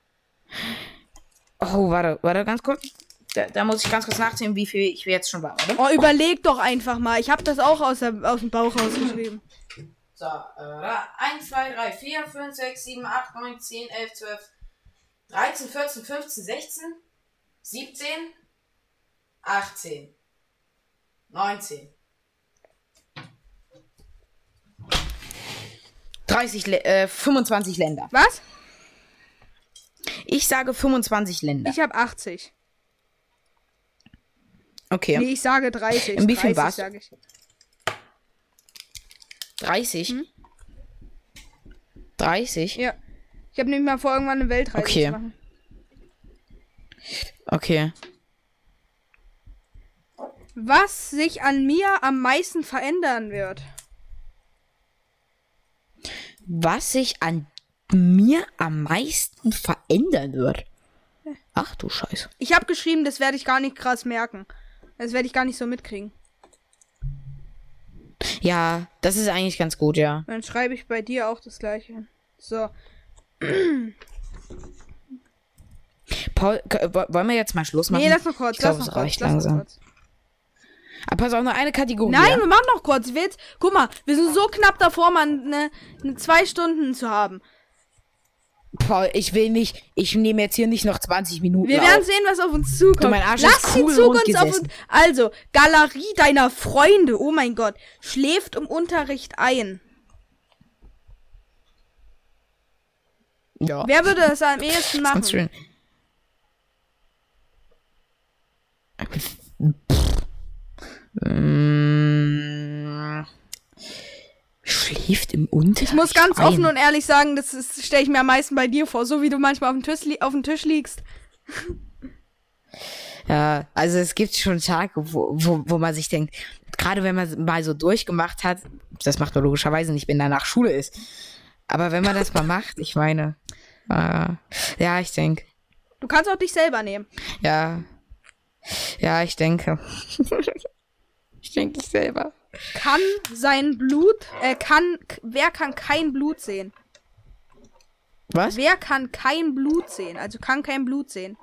Oh, warte, warte, ganz kurz. Da, da muss ich ganz kurz nachsehen, wie viel ich jetzt schon war, oder? Oh, überleg doch einfach mal. Ich habe das auch aus, der, aus dem Bauch rausgeschrieben. So, äh, 1, 2, 3, 4, 5, 6, 7, 8, 9, 10, 11, 12, 13, 14, 15, 16, 17, 18, 19. 30, Lä- äh, 25 Länder. Was? Ich sage 25 Länder. Ich habe 80. Okay. Nee, ich sage 30. In wie viel 30 war's? Sag ich. 30. Hm? 30? Ja. Ich habe nämlich mal vor, irgendwann eine Weltreise Okay. zu machen. Okay. Was sich an mir am meisten verändern wird. Was sich an mir am meisten verändern wird. Ach du Scheiße. Ich habe geschrieben, das werde ich gar nicht krass merken. Das werde ich gar nicht so mitkriegen. Ja, das ist eigentlich ganz gut, ja. Dann schreibe ich bei dir auch das gleiche. So. Paul, wollen wir jetzt mal Schluss machen? Nee, lass noch kurz. Ich glaube, lass es reicht kurz, langsam. Aber pass auf, nur eine Kategorie. Nein, ja? wir machen noch kurz. Wir jetzt, guck mal, wir sind so knapp davor, mal eine, eine zwei Stunden zu haben. Paul, ich will nicht, ich nehme jetzt hier nicht noch 20 Minuten Wir auf. werden sehen, was auf uns zukommt. Du, mein Arsch Lass die Zukunft auf uns. Also, Galerie deiner Freunde, oh mein Gott, schläft im Unterricht ein. Ja, Wer würde das am ehesten machen? ganz schön. Mm, Schläft im Unterricht Ich muss ganz ein. offen und ehrlich sagen, das stelle ich mir am meisten bei dir vor, so wie du manchmal auf dem Tisch, li auf dem Tisch liegst. Ja, also es gibt schon Tage, wo, wo, wo man sich denkt, gerade wenn man mal so durchgemacht hat, das macht man logischerweise nicht, wenn danach Schule ist. Aber wenn man das mal macht, ich meine, äh, ja, ich denke, Du kannst auch dich selber nehmen. ja, ja, ich denke. ich denke ich selber. Kann sein Blut, äh, kann, wer kann kein Blut sehen? Was? Wer kann kein Blut sehen? Also kann kein Blut sehen.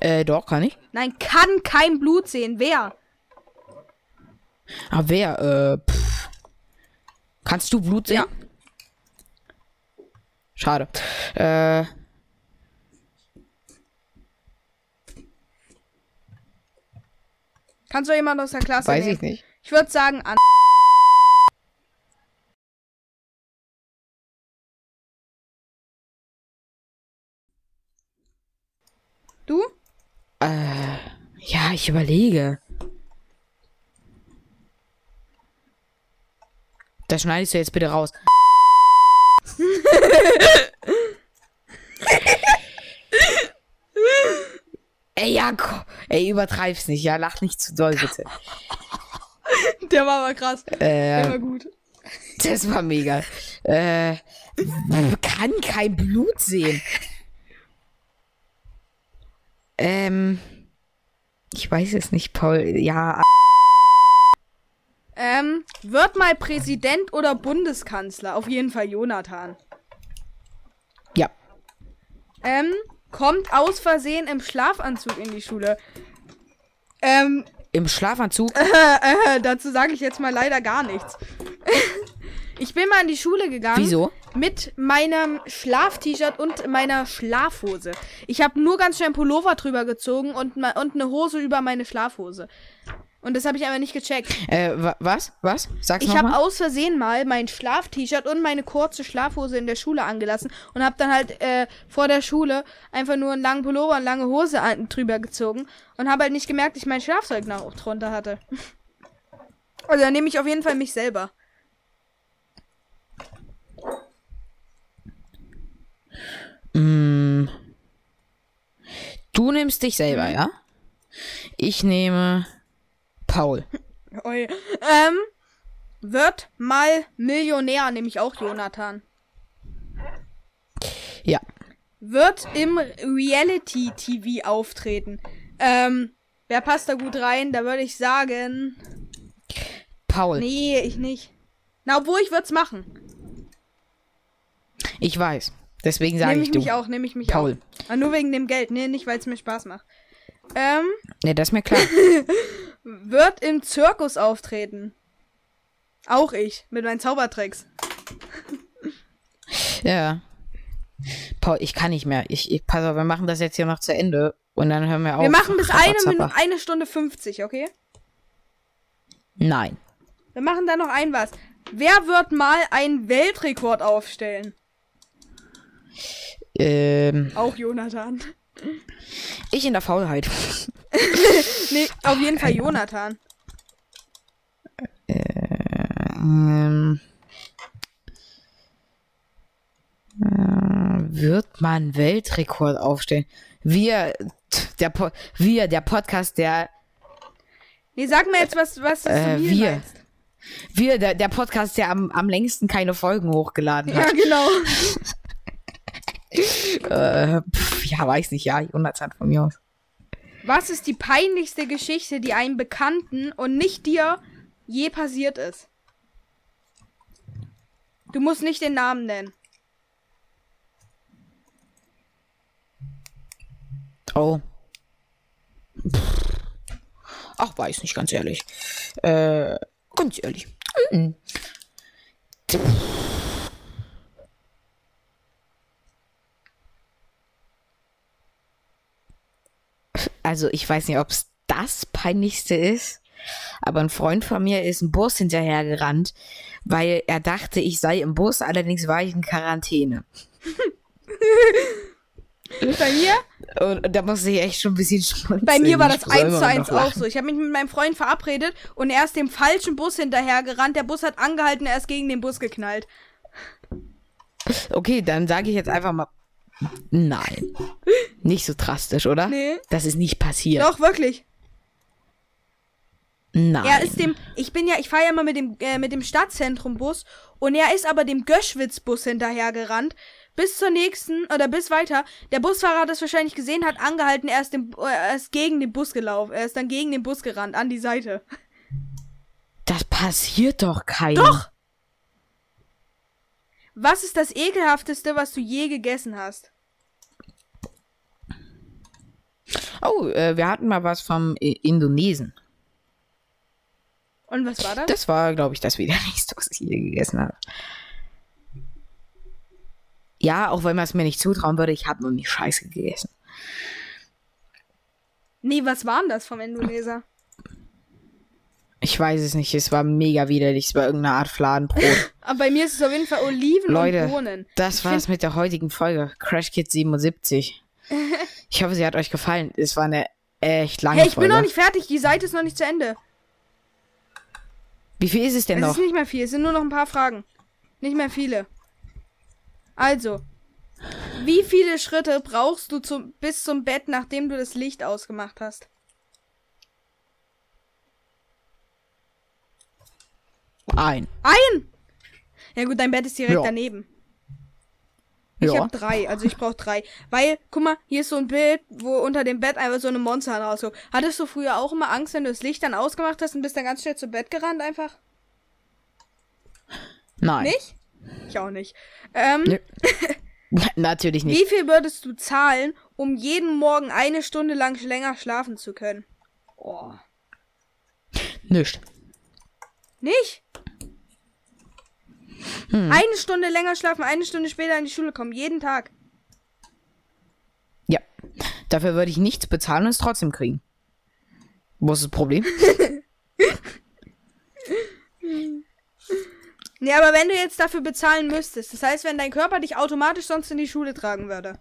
Äh, doch, kann ich. Nein, kann kein Blut sehen. Wer? Aber wer, äh, pff. Kannst du Blut sehen? Ja. Schade. Äh, Kannst du jemand aus der Klasse weiß nehmen? ich nicht. Ich würde sagen an. Du? Äh, ja, ich überlege. Das schneidest du jetzt bitte raus. ey, ja, ey, übertreib's nicht, ja, lach nicht zu doll, bitte. Der war aber krass. Der war Äh, gut. das war mega. Äh, kann kein Blut sehen. Ähm, ich weiß es nicht, Paul. Ja, Ähm, wird mal Präsident oder Bundeskanzler? Auf jeden Fall Jonathan. ja. Ähm, kommt aus Versehen im Schlafanzug in die Schule. Ähm, Im Schlafanzug. äh, dazu sage ich jetzt mal leider gar nichts. ich bin mal in die Schule gegangen. Wieso? Mit meinem Schlaf-T-Shirt und meiner Schlafhose. Ich habe nur ganz schnell einen Pullover drüber gezogen und, und eine Hose über meine Schlafhose. Und das habe ich aber nicht gecheckt. Äh, wa was? Was? Sag's Ich habe aus Versehen mal mein Schlaf-T-Shirt und meine kurze Schlafhose in der Schule angelassen und habe dann halt äh, vor der Schule einfach nur einen langen Pullover und lange Hose an, drüber gezogen und habe halt nicht gemerkt, dass ich mein Schlafzeug noch drunter hatte. Also dann nehme ich auf jeden Fall mich selber. Mm. Du nimmst dich selber, Mhm. ja? Ich nehme Paul. Oi. Ähm, wird mal Millionär, nämlich auch Jonathan. Ja. Wird im Reality-TV auftreten. Ähm, wer passt da gut rein? Da würde ich sagen. Paul. Nee, ich nicht. Na, obwohl ich würde es machen. Ich weiß. Deswegen sage Nehme ich, ich du. mich auch, nehme ich mich Paul. auch. Aber nur wegen dem Geld. Nee, nicht, weil es mir Spaß macht. Ähm, Ne, das ist mir klar. wird im Zirkus auftreten. Auch ich, mit meinen Zaubertricks. ja. Paul, ich kann nicht mehr. Ich, ich pass auf, wir machen das jetzt hier noch zu Ende und dann hören wir auf. Wir machen bis eine. Minute, eine Stunde 50, okay? Nein. Wir machen da noch ein was. Wer wird mal einen Weltrekord aufstellen? Ähm, Auch Jonathan. ich in der Faulheit. Nee, auf jeden Fall Jonathan. Ähm, äh, wird man Weltrekord aufstellen? Wir, der, Po- wir, der Podcast, der, Nee, sag mir jetzt, was, was du Äh, wir. meinst. wir, der, der Podcast, der am, am längsten keine Folgen hochgeladen Ja, hat. genau. Äh, pf, ja, weiß nicht, ja, Jonathan von mir aus. Was ist die peinlichste Geschichte, die einem Bekannten und nicht dir je passiert ist? Du musst nicht den Namen nennen. Oh. Pff. Ach, weiß nicht, ganz ehrlich. Äh, ganz ehrlich. Mhm. Also, ich weiß nicht, ob es das peinlichste ist, aber ein Freund von mir ist ein Bus hinterhergerannt, weil er dachte, ich sei im Bus, allerdings war ich in Quarantäne. Bei mir? Und da musste ich echt schon ein bisschen schmunzeln. Bei mir war das eins zu eins auch so. Ich habe mich mit meinem Freund verabredet und er ist dem falschen Bus hinterhergerannt. Der Bus hat angehalten, er ist gegen den Bus geknallt. Okay, dann sage ich jetzt einfach mal. Nein. Nicht so drastisch, oder? Nee. Das ist nicht passiert. Doch, wirklich. Nein. Er ist dem, ich bin ja, ich fahre ja immer mit dem, äh, mit dem Stadtzentrum-Bus und er ist aber dem Göschwitz-Bus hinterhergerannt. Bis zur nächsten, oder bis weiter. Der Busfahrer hat das wahrscheinlich gesehen, hat angehalten, er ist, dem, äh, er ist gegen den Bus gelaufen. Er ist dann gegen den Bus gerannt, an die Seite. das passiert doch keinem. Doch! Was ist das ekelhafteste, was du je gegessen hast? Oh, äh, wir hatten mal was vom I Indonesen. Und was war das? Das war, glaube ich, das widerlichste, was ich je gegessen habe. Ja, auch wenn man es mir nicht zutrauen würde, ich habe noch nie Scheiße gegessen. Nee, was war denn das vom Indoneser? Ich weiß es nicht. Es war mega widerlich. Es war irgendeine Art Fladenbrot. Aber bei mir ist es auf jeden Fall Oliven Leute, und Bohnen. Das Ich war's mit der heutigen Folge. Crash Kids 77. Ich hoffe, sie hat euch gefallen. Es war eine echt lange Hey, ich Folge. bin noch nicht fertig. Die Seite ist noch nicht zu Ende. Wie viel ist es denn Es noch? ist nicht mehr viel. Es sind nur noch ein paar Fragen. Nicht mehr viele. Also. Wie viele Schritte brauchst du zum, bis zum Bett, nachdem du das Licht ausgemacht hast? Ein. Ein! Ja gut, dein Bett ist direkt Ja. daneben. Ich Ja. habe drei, also ich brauche drei. Weil, guck mal, hier ist so ein Bild, wo unter dem Bett einfach so eine Monsterhand rausguckt. Hattest du früher auch immer Angst, wenn du das Licht dann ausgemacht hast und bist dann ganz schnell zu Bett gerannt einfach? Nein. Nicht? Ich auch nicht. Ähm, Nö. Natürlich nicht. wie viel würdest du zahlen, um jeden Morgen eine Stunde lang länger schlafen zu können? Oh. Nicht. Nicht? Hm. Eine Stunde länger schlafen, eine Stunde später in die Schule kommen, jeden Tag. Ja. Dafür würde ich nichts bezahlen und es trotzdem kriegen. Wo ist das Problem? Nee, aber wenn du jetzt dafür bezahlen müsstest, das heißt, wenn dein Körper dich automatisch sonst in die Schule tragen würde.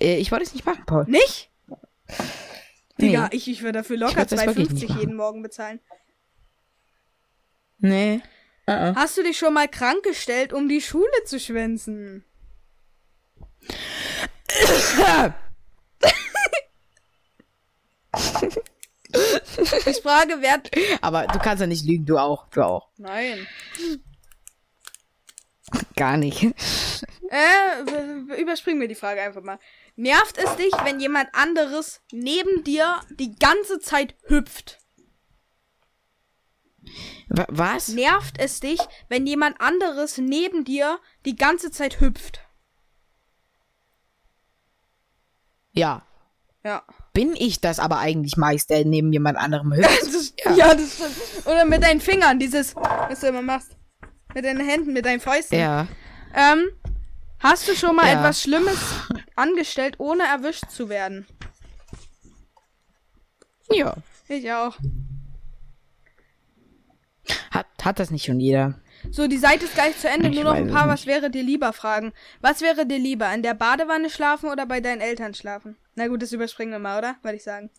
äh, ich wollte es nicht machen, Paul. Nicht? Nee. Digga, ich, ich würde dafür locker würd das wirklich nicht 2,50 machen. jeden Morgen bezahlen. Nee. Uh Hast du dich schon mal krank gestellt, um die Schule zu schwänzen? Ich frage, wer. Aber du kannst ja nicht lügen, du auch. Du auch. Nein. Gar nicht. Äh, überspringen wir die Frage einfach mal. Nervt es dich, wenn jemand anderes neben dir die ganze Zeit hüpft? Wa- Was? Nervt es dich, wenn jemand anderes neben dir die ganze Zeit hüpft? Ja. Ja. Bin ich das aber eigentlich meist, der neben jemand anderem hüpft? ja. das stimmt. Oder mit deinen Fingern, dieses, was du immer machst. Mit deinen Händen, mit deinen Fäusten. ja. Ähm, hast du schon mal Ja. etwas Schlimmes angestellt, ohne erwischt zu werden? Ja. Ich auch. Hat, hat das nicht schon jeder? So, die Seite ist gleich zu Ende. Ich Nur noch ein paar, was wäre dir lieber Fragen. Was wäre dir lieber? In der Badewanne schlafen oder bei deinen Eltern schlafen? Na gut, das überspringen wir mal, oder? Würde ich sagen.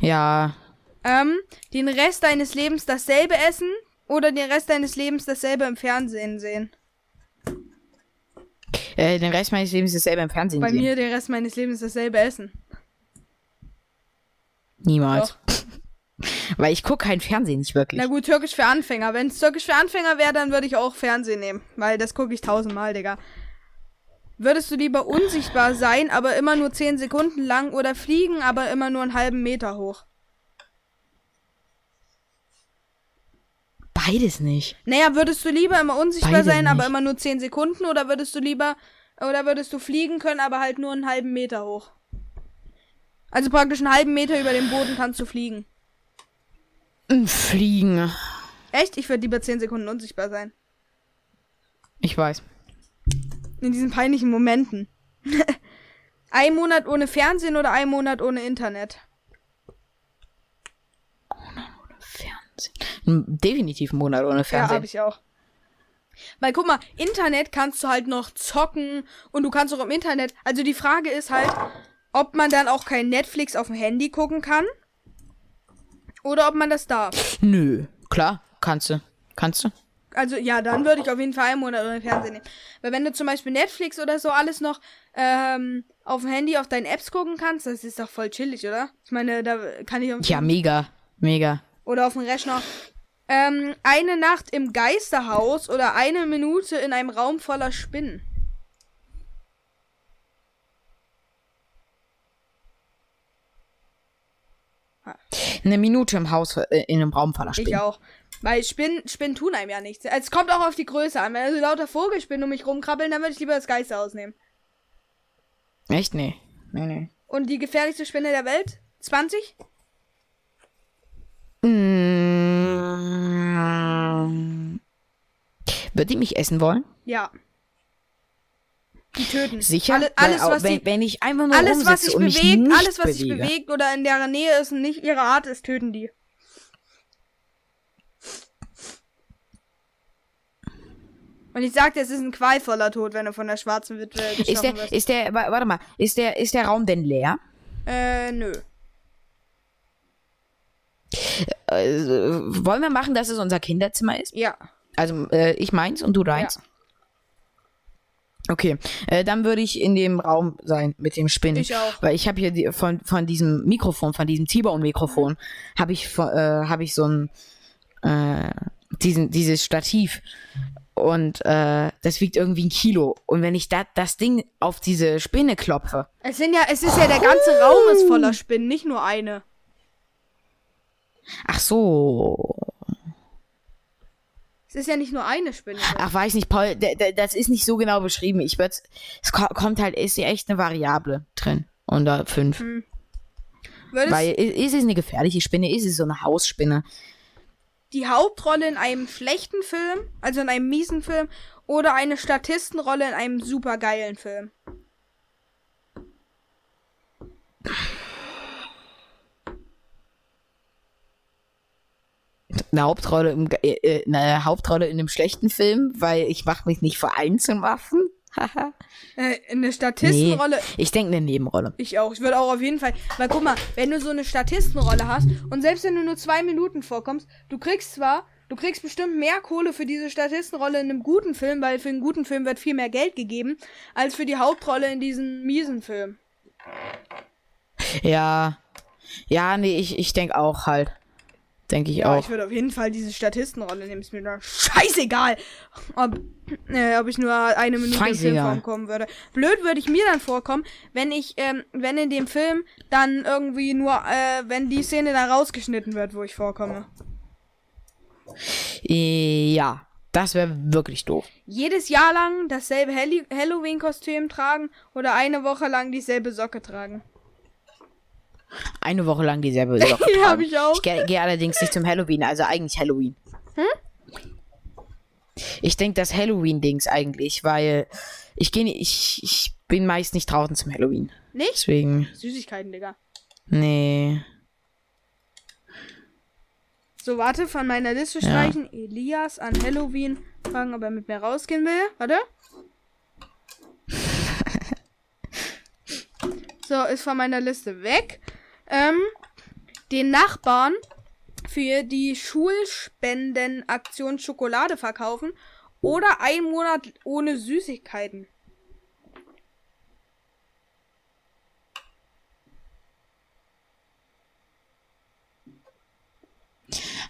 Ja. Ähm, den Rest deines Lebens dasselbe essen oder den Rest deines Lebens dasselbe im Fernsehen sehen? Äh, den Rest meines Lebens ist selber im Fernsehen Bei sehen. mir den Rest meines Lebens dasselbe essen. Niemals. Weil ich gucke kein Fernsehen nicht wirklich. Na gut, Türkisch für Anfänger. Wenn es Türkisch für Anfänger wäre, dann würde ich auch Fernsehen nehmen. Weil das gucke ich tausendmal, Digga. Würdest du lieber unsichtbar sein, aber immer nur 10 Sekunden lang oder fliegen, aber immer nur einen halben Meter hoch? Beides nicht. Naja, würdest du lieber immer unsichtbar Beide sein, aber nicht. immer nur 10 Sekunden oder würdest du lieber oder würdest du fliegen können, aber halt nur einen halben Meter hoch? Also praktisch einen halben Meter über dem Boden kannst du fliegen. Mm, Fliegen. Echt? Ich würde lieber 10 Sekunden unsichtbar sein. Ich weiß. In diesen peinlichen Momenten. ein Monat ohne Fernsehen oder ein Monat ohne Internet? Fernsehen. Ein Definitiv einen Monat ohne Ja, Fernsehen. hab ich auch. Weil guck mal, Internet kannst du halt noch zocken und du kannst auch im Internet. Also die Frage ist halt, ob man dann auch kein Netflix auf dem Handy gucken kann. Oder ob man das darf. Nö. Klar, kannst du. Kannst du? Also ja, dann würde ich auf jeden Fall einen Monat ohne Fernsehen nehmen. Weil wenn du zum Beispiel Netflix oder so alles noch ähm, auf dem Handy auf deinen Apps gucken kannst, das ist doch voll chillig, oder? Ich meine, da kann ich Ja, mega. Mega. oder auf dem Rechner. Ähm, eine Nacht im Geisterhaus oder eine Minute in einem Raum voller Spinnen. Eine Minute im Haus äh, in einem Raum voller Ich auch. Weil Spinnen, Spinnen tun einem ja nichts. Es kommt auch auf die Größe an. Wenn also lauter Vogelspinnen um mich rumkrabbeln, dann würde ich lieber das Geisterhaus nehmen. Echt? Nee. Nee, nee. Und die gefährlichste Spinne der Welt? 20? Mm. Wird die mich essen wollen? Ja. Die töten. Sicher? Alle, alles, was wenn, die, wenn ich einfach nur alles, was sich bewegt, alles, was sich bewegt oder in deren Nähe ist und nicht ihre Art ist, töten die. Und ich sagte, es ist ein qualvoller Tod, wenn du von der schwarzen Witwe Ist der, wirst. ist der, wa- warte mal, ist der, ist der Raum denn leer? Äh, nö. Äh, wollen wir machen, dass es unser Kinderzimmer ist? Ja. Also äh, ich meins und du deins? Ja. Okay, äh, dann würde ich in dem Raum sein mit dem Spinnen. Ich auch. Weil ich habe hier die, von, von diesem Mikrofon, von diesem T-Bone-Mikrofon, habe ich, äh, hab ich so ein, äh, diesen, dieses Stativ. Und äh, das wiegt irgendwie ein Kilo. Und wenn ich da, das Ding auf diese Spinne klopfe, Es sind ja, es ist ja, der ganze Raum ist voller Spinnen, nicht nur eine. ach so, Es ist ja nicht nur eine Spinne. drin. Ach, weiß nicht, Paul, das ist nicht so genau beschrieben. Ich würde es ko- kommt halt, ist ja echt eine Variable drin. Unter fünf. Würdest Weil ist es eine gefährliche Spinne, ist es so eine Hausspinne. die Hauptrolle in einem schlechten Film, also in einem miesen Film, oder eine Statistenrolle in einem supergeilen Film? Eine Hauptrolle, im, ge- äh, eine Hauptrolle in einem schlechten Film, weil ich mache mich nicht für Einzelwaffen. Haha. Äh, eine nee, Statistenrolle. ich denke eine Nebenrolle. Ich auch. Ich würde auch auf jeden Fall. Weil guck mal, wenn du so eine Statistenrolle hast und selbst wenn du nur zwei Minuten vorkommst, du kriegst zwar, du kriegst bestimmt mehr Kohle für diese Statistenrolle in einem guten Film, weil für einen guten Film wird viel mehr Geld gegeben, als für die Hauptrolle in diesem miesen Film. Ja, ja, nee, ich, ich denke auch halt. Denke ich Ja, auch. ich würde auf jeden Fall diese Statistenrolle nehmen. Ist mir da scheißegal, ob, äh, ob ich nur eine Minute im Film vorkommen würde. Blöd würde ich mir dann vorkommen, wenn ich, ähm, wenn in dem Film dann irgendwie nur, äh, wenn die Szene da rausgeschnitten wird, wo ich vorkomme. ja, das wäre wirklich doof. Jedes Jahr lang dasselbe Halloween-Kostüm tragen oder eine Woche lang dieselbe Socke tragen. Eine Woche lang dieselbe Socke Ja, tragen. hab ich auch. Ich gehe geh allerdings nicht zum Halloween, also eigentlich Halloween. Ich denke das Halloween-Dings eigentlich, weil ich gehe ich, ich bin meist nicht draußen zum Halloween. Nicht? Deswegen, Süßigkeiten, Digga. nee. So, warte, von meiner Liste Ja. streichen. Elias an Halloween fragen, ob er mit mir rausgehen will. Warte. so, ist von meiner Liste weg. Ähm, den Nachbarn für die Schulspendenaktion Schokolade verkaufen oder ein Monat ohne Süßigkeiten.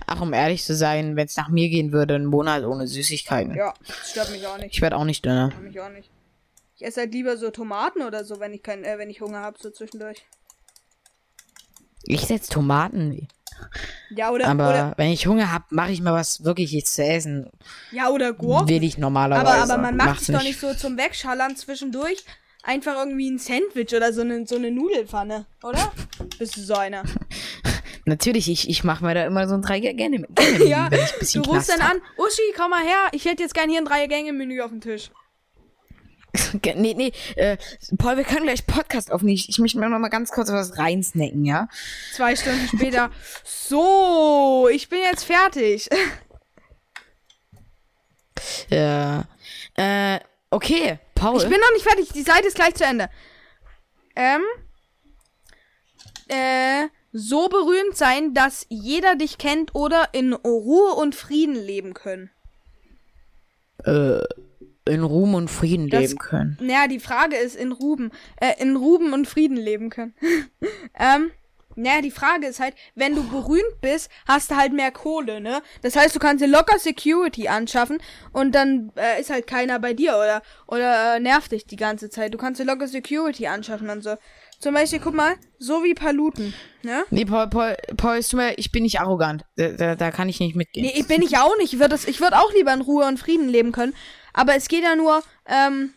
Ach, um ehrlich zu sein, wenn es nach mir gehen würde, ein Monat ohne Süßigkeiten. Ja, das stört mich auch nicht. Ich werde auch nicht dünner. Mich auch nicht. Ich esse halt lieber so Tomaten oder so, wenn ich kein, äh, wenn ich Hunger habe, so zwischendurch. Ich setze Tomaten. Ja, oder, Aber oder wenn ich Hunger habe, mache ich mal was wirkliches zu essen. ja, oder Gurken. Will ich normalerweise. Aber, aber man macht es doch nicht so zum Wegschallern zwischendurch. Einfach irgendwie ein Sandwich oder so eine, so eine Nudelpfanne, oder? Bist du so einer? Natürlich, ich, ich mache mir da immer so ein drei Gänge. ja, wenn ich ein du bisschen rufst Knast dann hab. an, Uschi, komm mal her, ich hätte jetzt gern hier ein Drei-Gänge-Menü auf dem Tisch. Nee, nee, äh, Paul, wir können gleich Podcast aufnehmen. Ich, ich möchte mir noch mal ganz kurz was reinsnacken, ja? Zwei Stunden später, so, ich bin jetzt fertig. Ja. Äh, okay, Paul. Ich bin noch nicht fertig, die Seite ist gleich zu Ende. Ähm, äh, so berühmt sein, dass jeder dich kennt oder in Ruhe und Frieden leben können. Äh, in Ruhm und Frieden Das- leben können. Naja, die Frage ist, in Ruben, äh, in Ruben und Frieden leben können. ähm, naja, die Frage ist halt, wenn du berühmt bist, hast du halt mehr Kohle, ne? Das heißt, du kannst dir locker Security anschaffen und dann äh, ist halt keiner bei dir oder oder äh, nervt dich die ganze Zeit. Du kannst dir locker Security anschaffen und so. Zum Beispiel, guck mal, so wie Paluten, ne? Nee, Paul, Paul, Paul, tut mir, ich bin nicht arrogant. Da, da, da kann ich nicht mitgehen. Nee, ich bin ich auch nicht. Ich würde ich würd auch lieber in Ruhe und Frieden leben können. Aber es geht ja nur, ähm,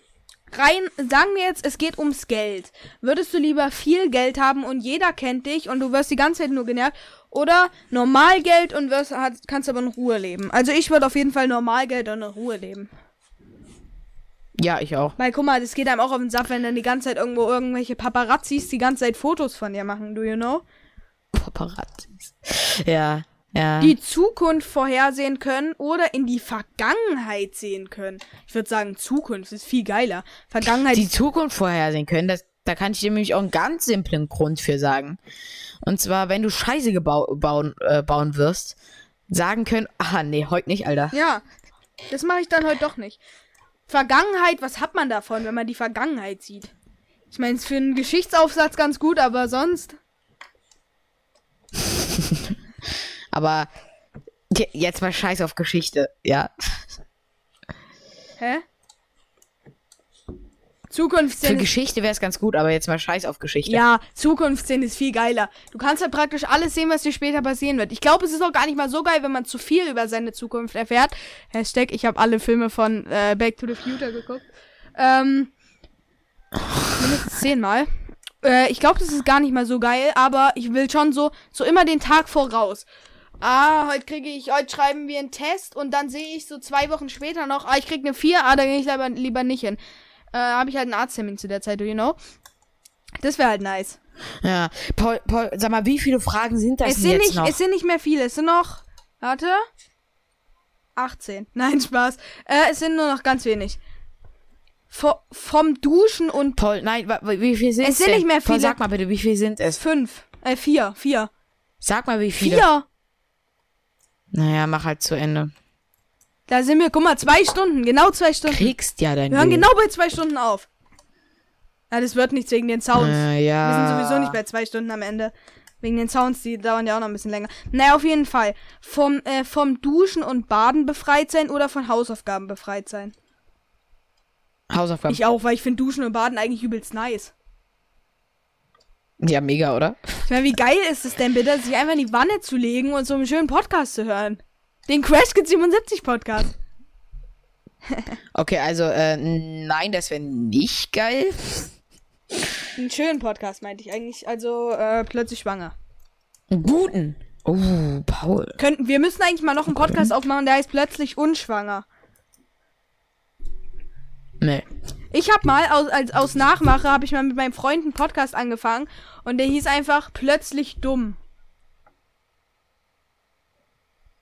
rein, sagen wir jetzt, es geht ums Geld. Würdest du lieber viel Geld haben und jeder kennt dich und du wirst die ganze Zeit nur genervt? Oder Normalgeld und wirst, kannst aber in Ruhe leben? Also ich würde auf jeden Fall Normalgeld und in Ruhe leben. Ja, ich auch. Weil guck mal, das geht einem auch auf den Saft, wenn dann die ganze Zeit irgendwo irgendwelche Paparazzis die ganze Zeit Fotos von dir machen, do you know? Paparazzis. Ja, ja. Die Zukunft vorhersehen können oder in die Vergangenheit sehen können. Ich würde sagen, Zukunft ist viel geiler. Vergangenheit die Zukunft vorhersehen können, das, da kann ich dir nämlich auch einen ganz simplen Grund für sagen. Und zwar, wenn du Scheiße gebau bauen, äh, bauen wirst, sagen können, ah, nee, heute nicht, Alter. Ja, das mache ich dann heute doch nicht. Vergangenheit, was hat man davon, wenn man die Vergangenheit sieht? Ich meine, es ist für einen Geschichtsaufsatz ganz gut, aber sonst. Aber je- jetzt mal Scheiß auf Geschichte, ja. Hä? Für Zukunftsszene. ist- Geschichte wäre es ganz gut, aber jetzt mal Scheiß auf Geschichte. Ja, Zukunftsszene ist viel geiler. Du kannst halt praktisch alles sehen, was dir später passieren wird. Ich glaube, es ist auch gar nicht mal so geil, wenn man zu viel über seine Zukunft erfährt. Hashtag, ich habe alle Filme von äh, Back to the Future geguckt. Ähm, mindestens zehnmal. Äh, ich glaube, das ist gar nicht mal so geil, aber ich will schon so, so immer den Tag voraus. Ah, heute kriege ich, heute schreiben wir einen Test und dann sehe ich so zwei Wochen später noch, ah, ich krieg eine 4, ah, da gehe ich lieber, lieber nicht hin. Äh, habe ich halt einen Arzttermin zu der Zeit, do you know? Das wäre halt nice. Ja. Paul, Paul, sag mal, wie viele Fragen sind das Es sind, jetzt nicht, noch? es sind nicht mehr viele. Es sind noch. Warte. 18. Nein, Spaß. Äh, es sind nur noch ganz wenig. Vo vom Duschen und Paul, nein, wie viel sind Es sind denn? nicht mehr Paul, viele. sag mal bitte, wie viel sind es? fünf. Äh, vier. Vier. Sag mal, wie viele. Vier. Naja, mach halt zu Ende. Da sind wir, guck mal, zwei Stunden. Genau zwei Stunden. Kriegst ja dein Wir hören genau bei zwei Stunden auf. Ja, das wird nichts wegen den Sounds. Äh, ja. Wir sind sowieso nicht bei zwei Stunden am Ende. Wegen den Sounds, die dauern ja auch noch ein bisschen länger. Naja, auf jeden Fall. Vom, äh, vom Duschen und Baden befreit sein oder von Hausaufgaben befreit sein. Hausaufgaben. Ich auch, weil ich finde Duschen und Baden eigentlich übelst nice. ja, mega, oder? Ich meine, wie geil ist es denn bitte, sich einfach in die Wanne zu legen und so einen schönen Podcast zu hören? Den Crash Kids 77 Podcast. Okay, also, äh, nein, das wäre nicht geil. Einen schönen Podcast meinte ich eigentlich. Also, äh, plötzlich schwanger. Einen guten. Oh, Paul. Könnten, wir müssen eigentlich mal noch einen Podcast aufmachen, der heißt plötzlich unschwanger. Nee. Ich habe mal aus, als, aus Nachmache habe ich mal mit meinem Freund einen Podcast angefangen und der hieß einfach plötzlich dumm.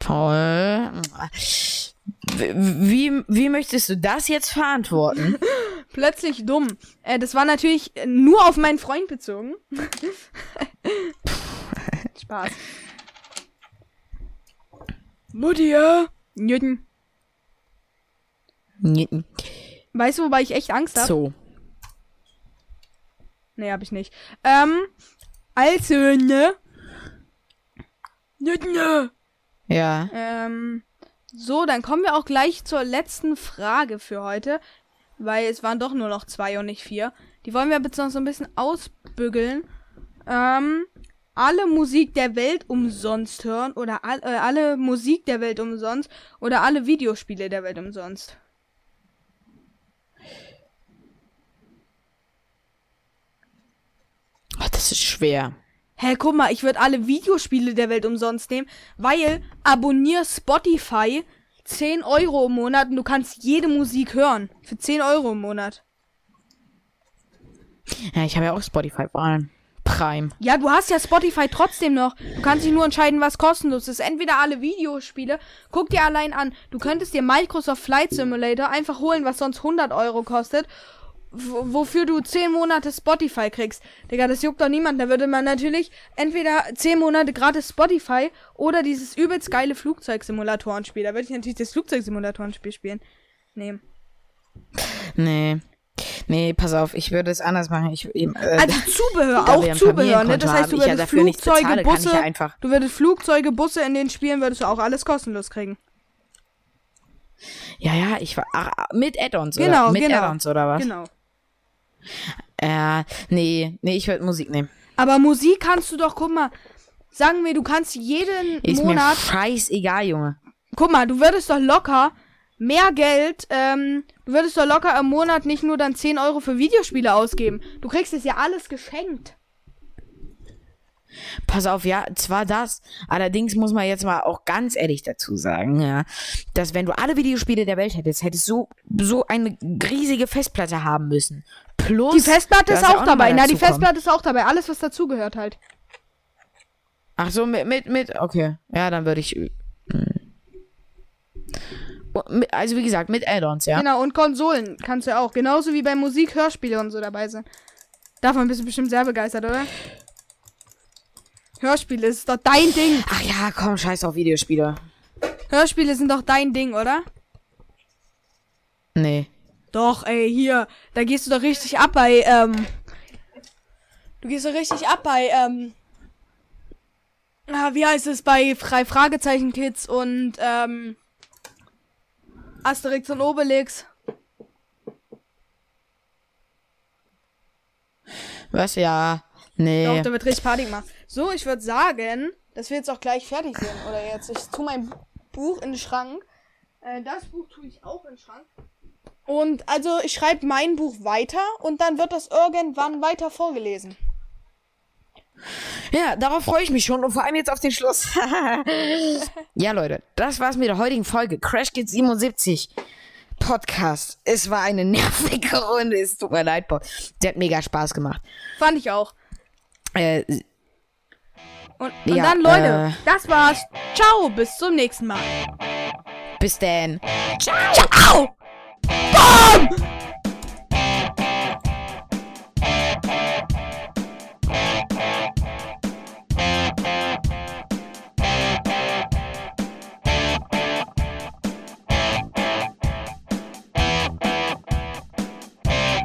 Paul. Wie, wie möchtest du das jetzt verantworten? Plötzlich dumm. Äh, das war natürlich nur auf meinen Freund bezogen. Spaß. Mutti, ja? Newton. Weißt du, wobei ich echt Angst habe? so. Nee, hab ich nicht. Ähm, also, ne? Newton, ne? Ja. Ähm, so, dann kommen wir auch gleich zur letzten Frage für heute. Weil es waren doch nur noch zwei und nicht vier. Die wollen wir jetzt noch so ein bisschen ausbügeln. Ähm, alle Musik der Welt umsonst hören oder all, äh, alle Musik der Welt umsonst oder alle Videospiele der Welt umsonst. Ach, das ist schwer. Hä, guck mal, ich würde alle Videospiele der Welt umsonst nehmen, weil abonnier Spotify 10 Euro im Monat und du kannst jede Musik hören. Für 10 Euro im Monat. Ja, ich habe ja auch Spotify Prime. Prime. Ja, du hast ja Spotify trotzdem noch. Du kannst dich nur entscheiden, was kostenlos ist. Entweder alle Videospiele. Guck dir allein an. Du könntest dir Microsoft Flight Simulator einfach holen, was sonst 100 Euro kostet. Wofür du 10 Monate Spotify kriegst. Digga, das juckt doch niemand. Da würde man natürlich entweder 10 Monate gratis Spotify oder dieses übelst geile Flugzeugsimulatorenspiel. Da würde ich natürlich das Flugzeugsimulatorenspiel spielen. Nehmen. Nee. Nee, pass auf, ich würde es anders machen. Ich, äh, Also Zubehör, auch Zubehör, ne? Das heißt, du ja würdest nichts Flugzeuge, Busse, ja einfach- du würdest Flugzeuge, Busse in den Spielen, würdest du auch alles kostenlos kriegen. ja, ja, ich war ach, mit Add-ons Genau, oder mit genau. Add-ons oder was? Genau. Äh, nee, nee, ich würde Musik nehmen. Aber Musik kannst du doch, guck mal, sagen wir, du kannst jeden Ist Monat, mir scheißegal, Junge. guck mal, du würdest doch locker mehr Geld, ähm, du würdest doch locker im Monat nicht nur dann 10 Euro für Videospiele ausgeben. Du kriegst es ja alles geschenkt. pass auf, ja, zwar das, allerdings muss man jetzt mal auch ganz ehrlich dazu sagen, ja, dass wenn du alle Videospiele der Welt hättest, hättest du so eine riesige Festplatte haben müssen. Plus. Die Festplatte ist auch mal dabei. Na, die. Festplatte ist auch dabei. Alles, was dazugehört halt. Ach so, mit, mit, mit, okay. Ja, dann würde ich. mit- Also, wie gesagt, mit Add-ons, ja. Genau, und Konsolen kannst du auch. Genauso wie bei Musik, Hörspiele und so dabei sind. Davon bist du bestimmt sehr begeistert, oder? Hörspiele ist doch dein Ding. Ach ja, komm, scheiß auf Videospiele. Hörspiele sind doch dein Ding, oder? Nee. Doch, ey, hier. Da gehst du doch richtig ab bei, ähm. Du gehst doch richtig ab bei, ähm. Ah, wie heißt es? Bei drei Fragezeichen Kids und, ähm. Asterix und Obelix. Was? Ja. Nee. Doch, da wird richtig Party gemacht. So, ich würde sagen, dass wir jetzt auch gleich fertig sind. Oder jetzt. Ich tue mein Buch in den Schrank. Äh, das Buch tue ich auch in den Schrank. Und also, ich schreibe mein Buch weiter und dann wird das irgendwann weiter vorgelesen. Ja, darauf freue ich mich schon und vor allem jetzt auf den Schluss. ja, Leute, das war's mit der heutigen Folge. Crash Kids 77 Podcast. Es war eine nervige Runde. Es tut mir leid, Bob. Der hat mega Spaß gemacht. Fand ich auch. Äh, Und, und Ja, dann, Leute, äh. das war's. Ciao, bis zum nächsten Mal. bis dann. Ciao! BOMB!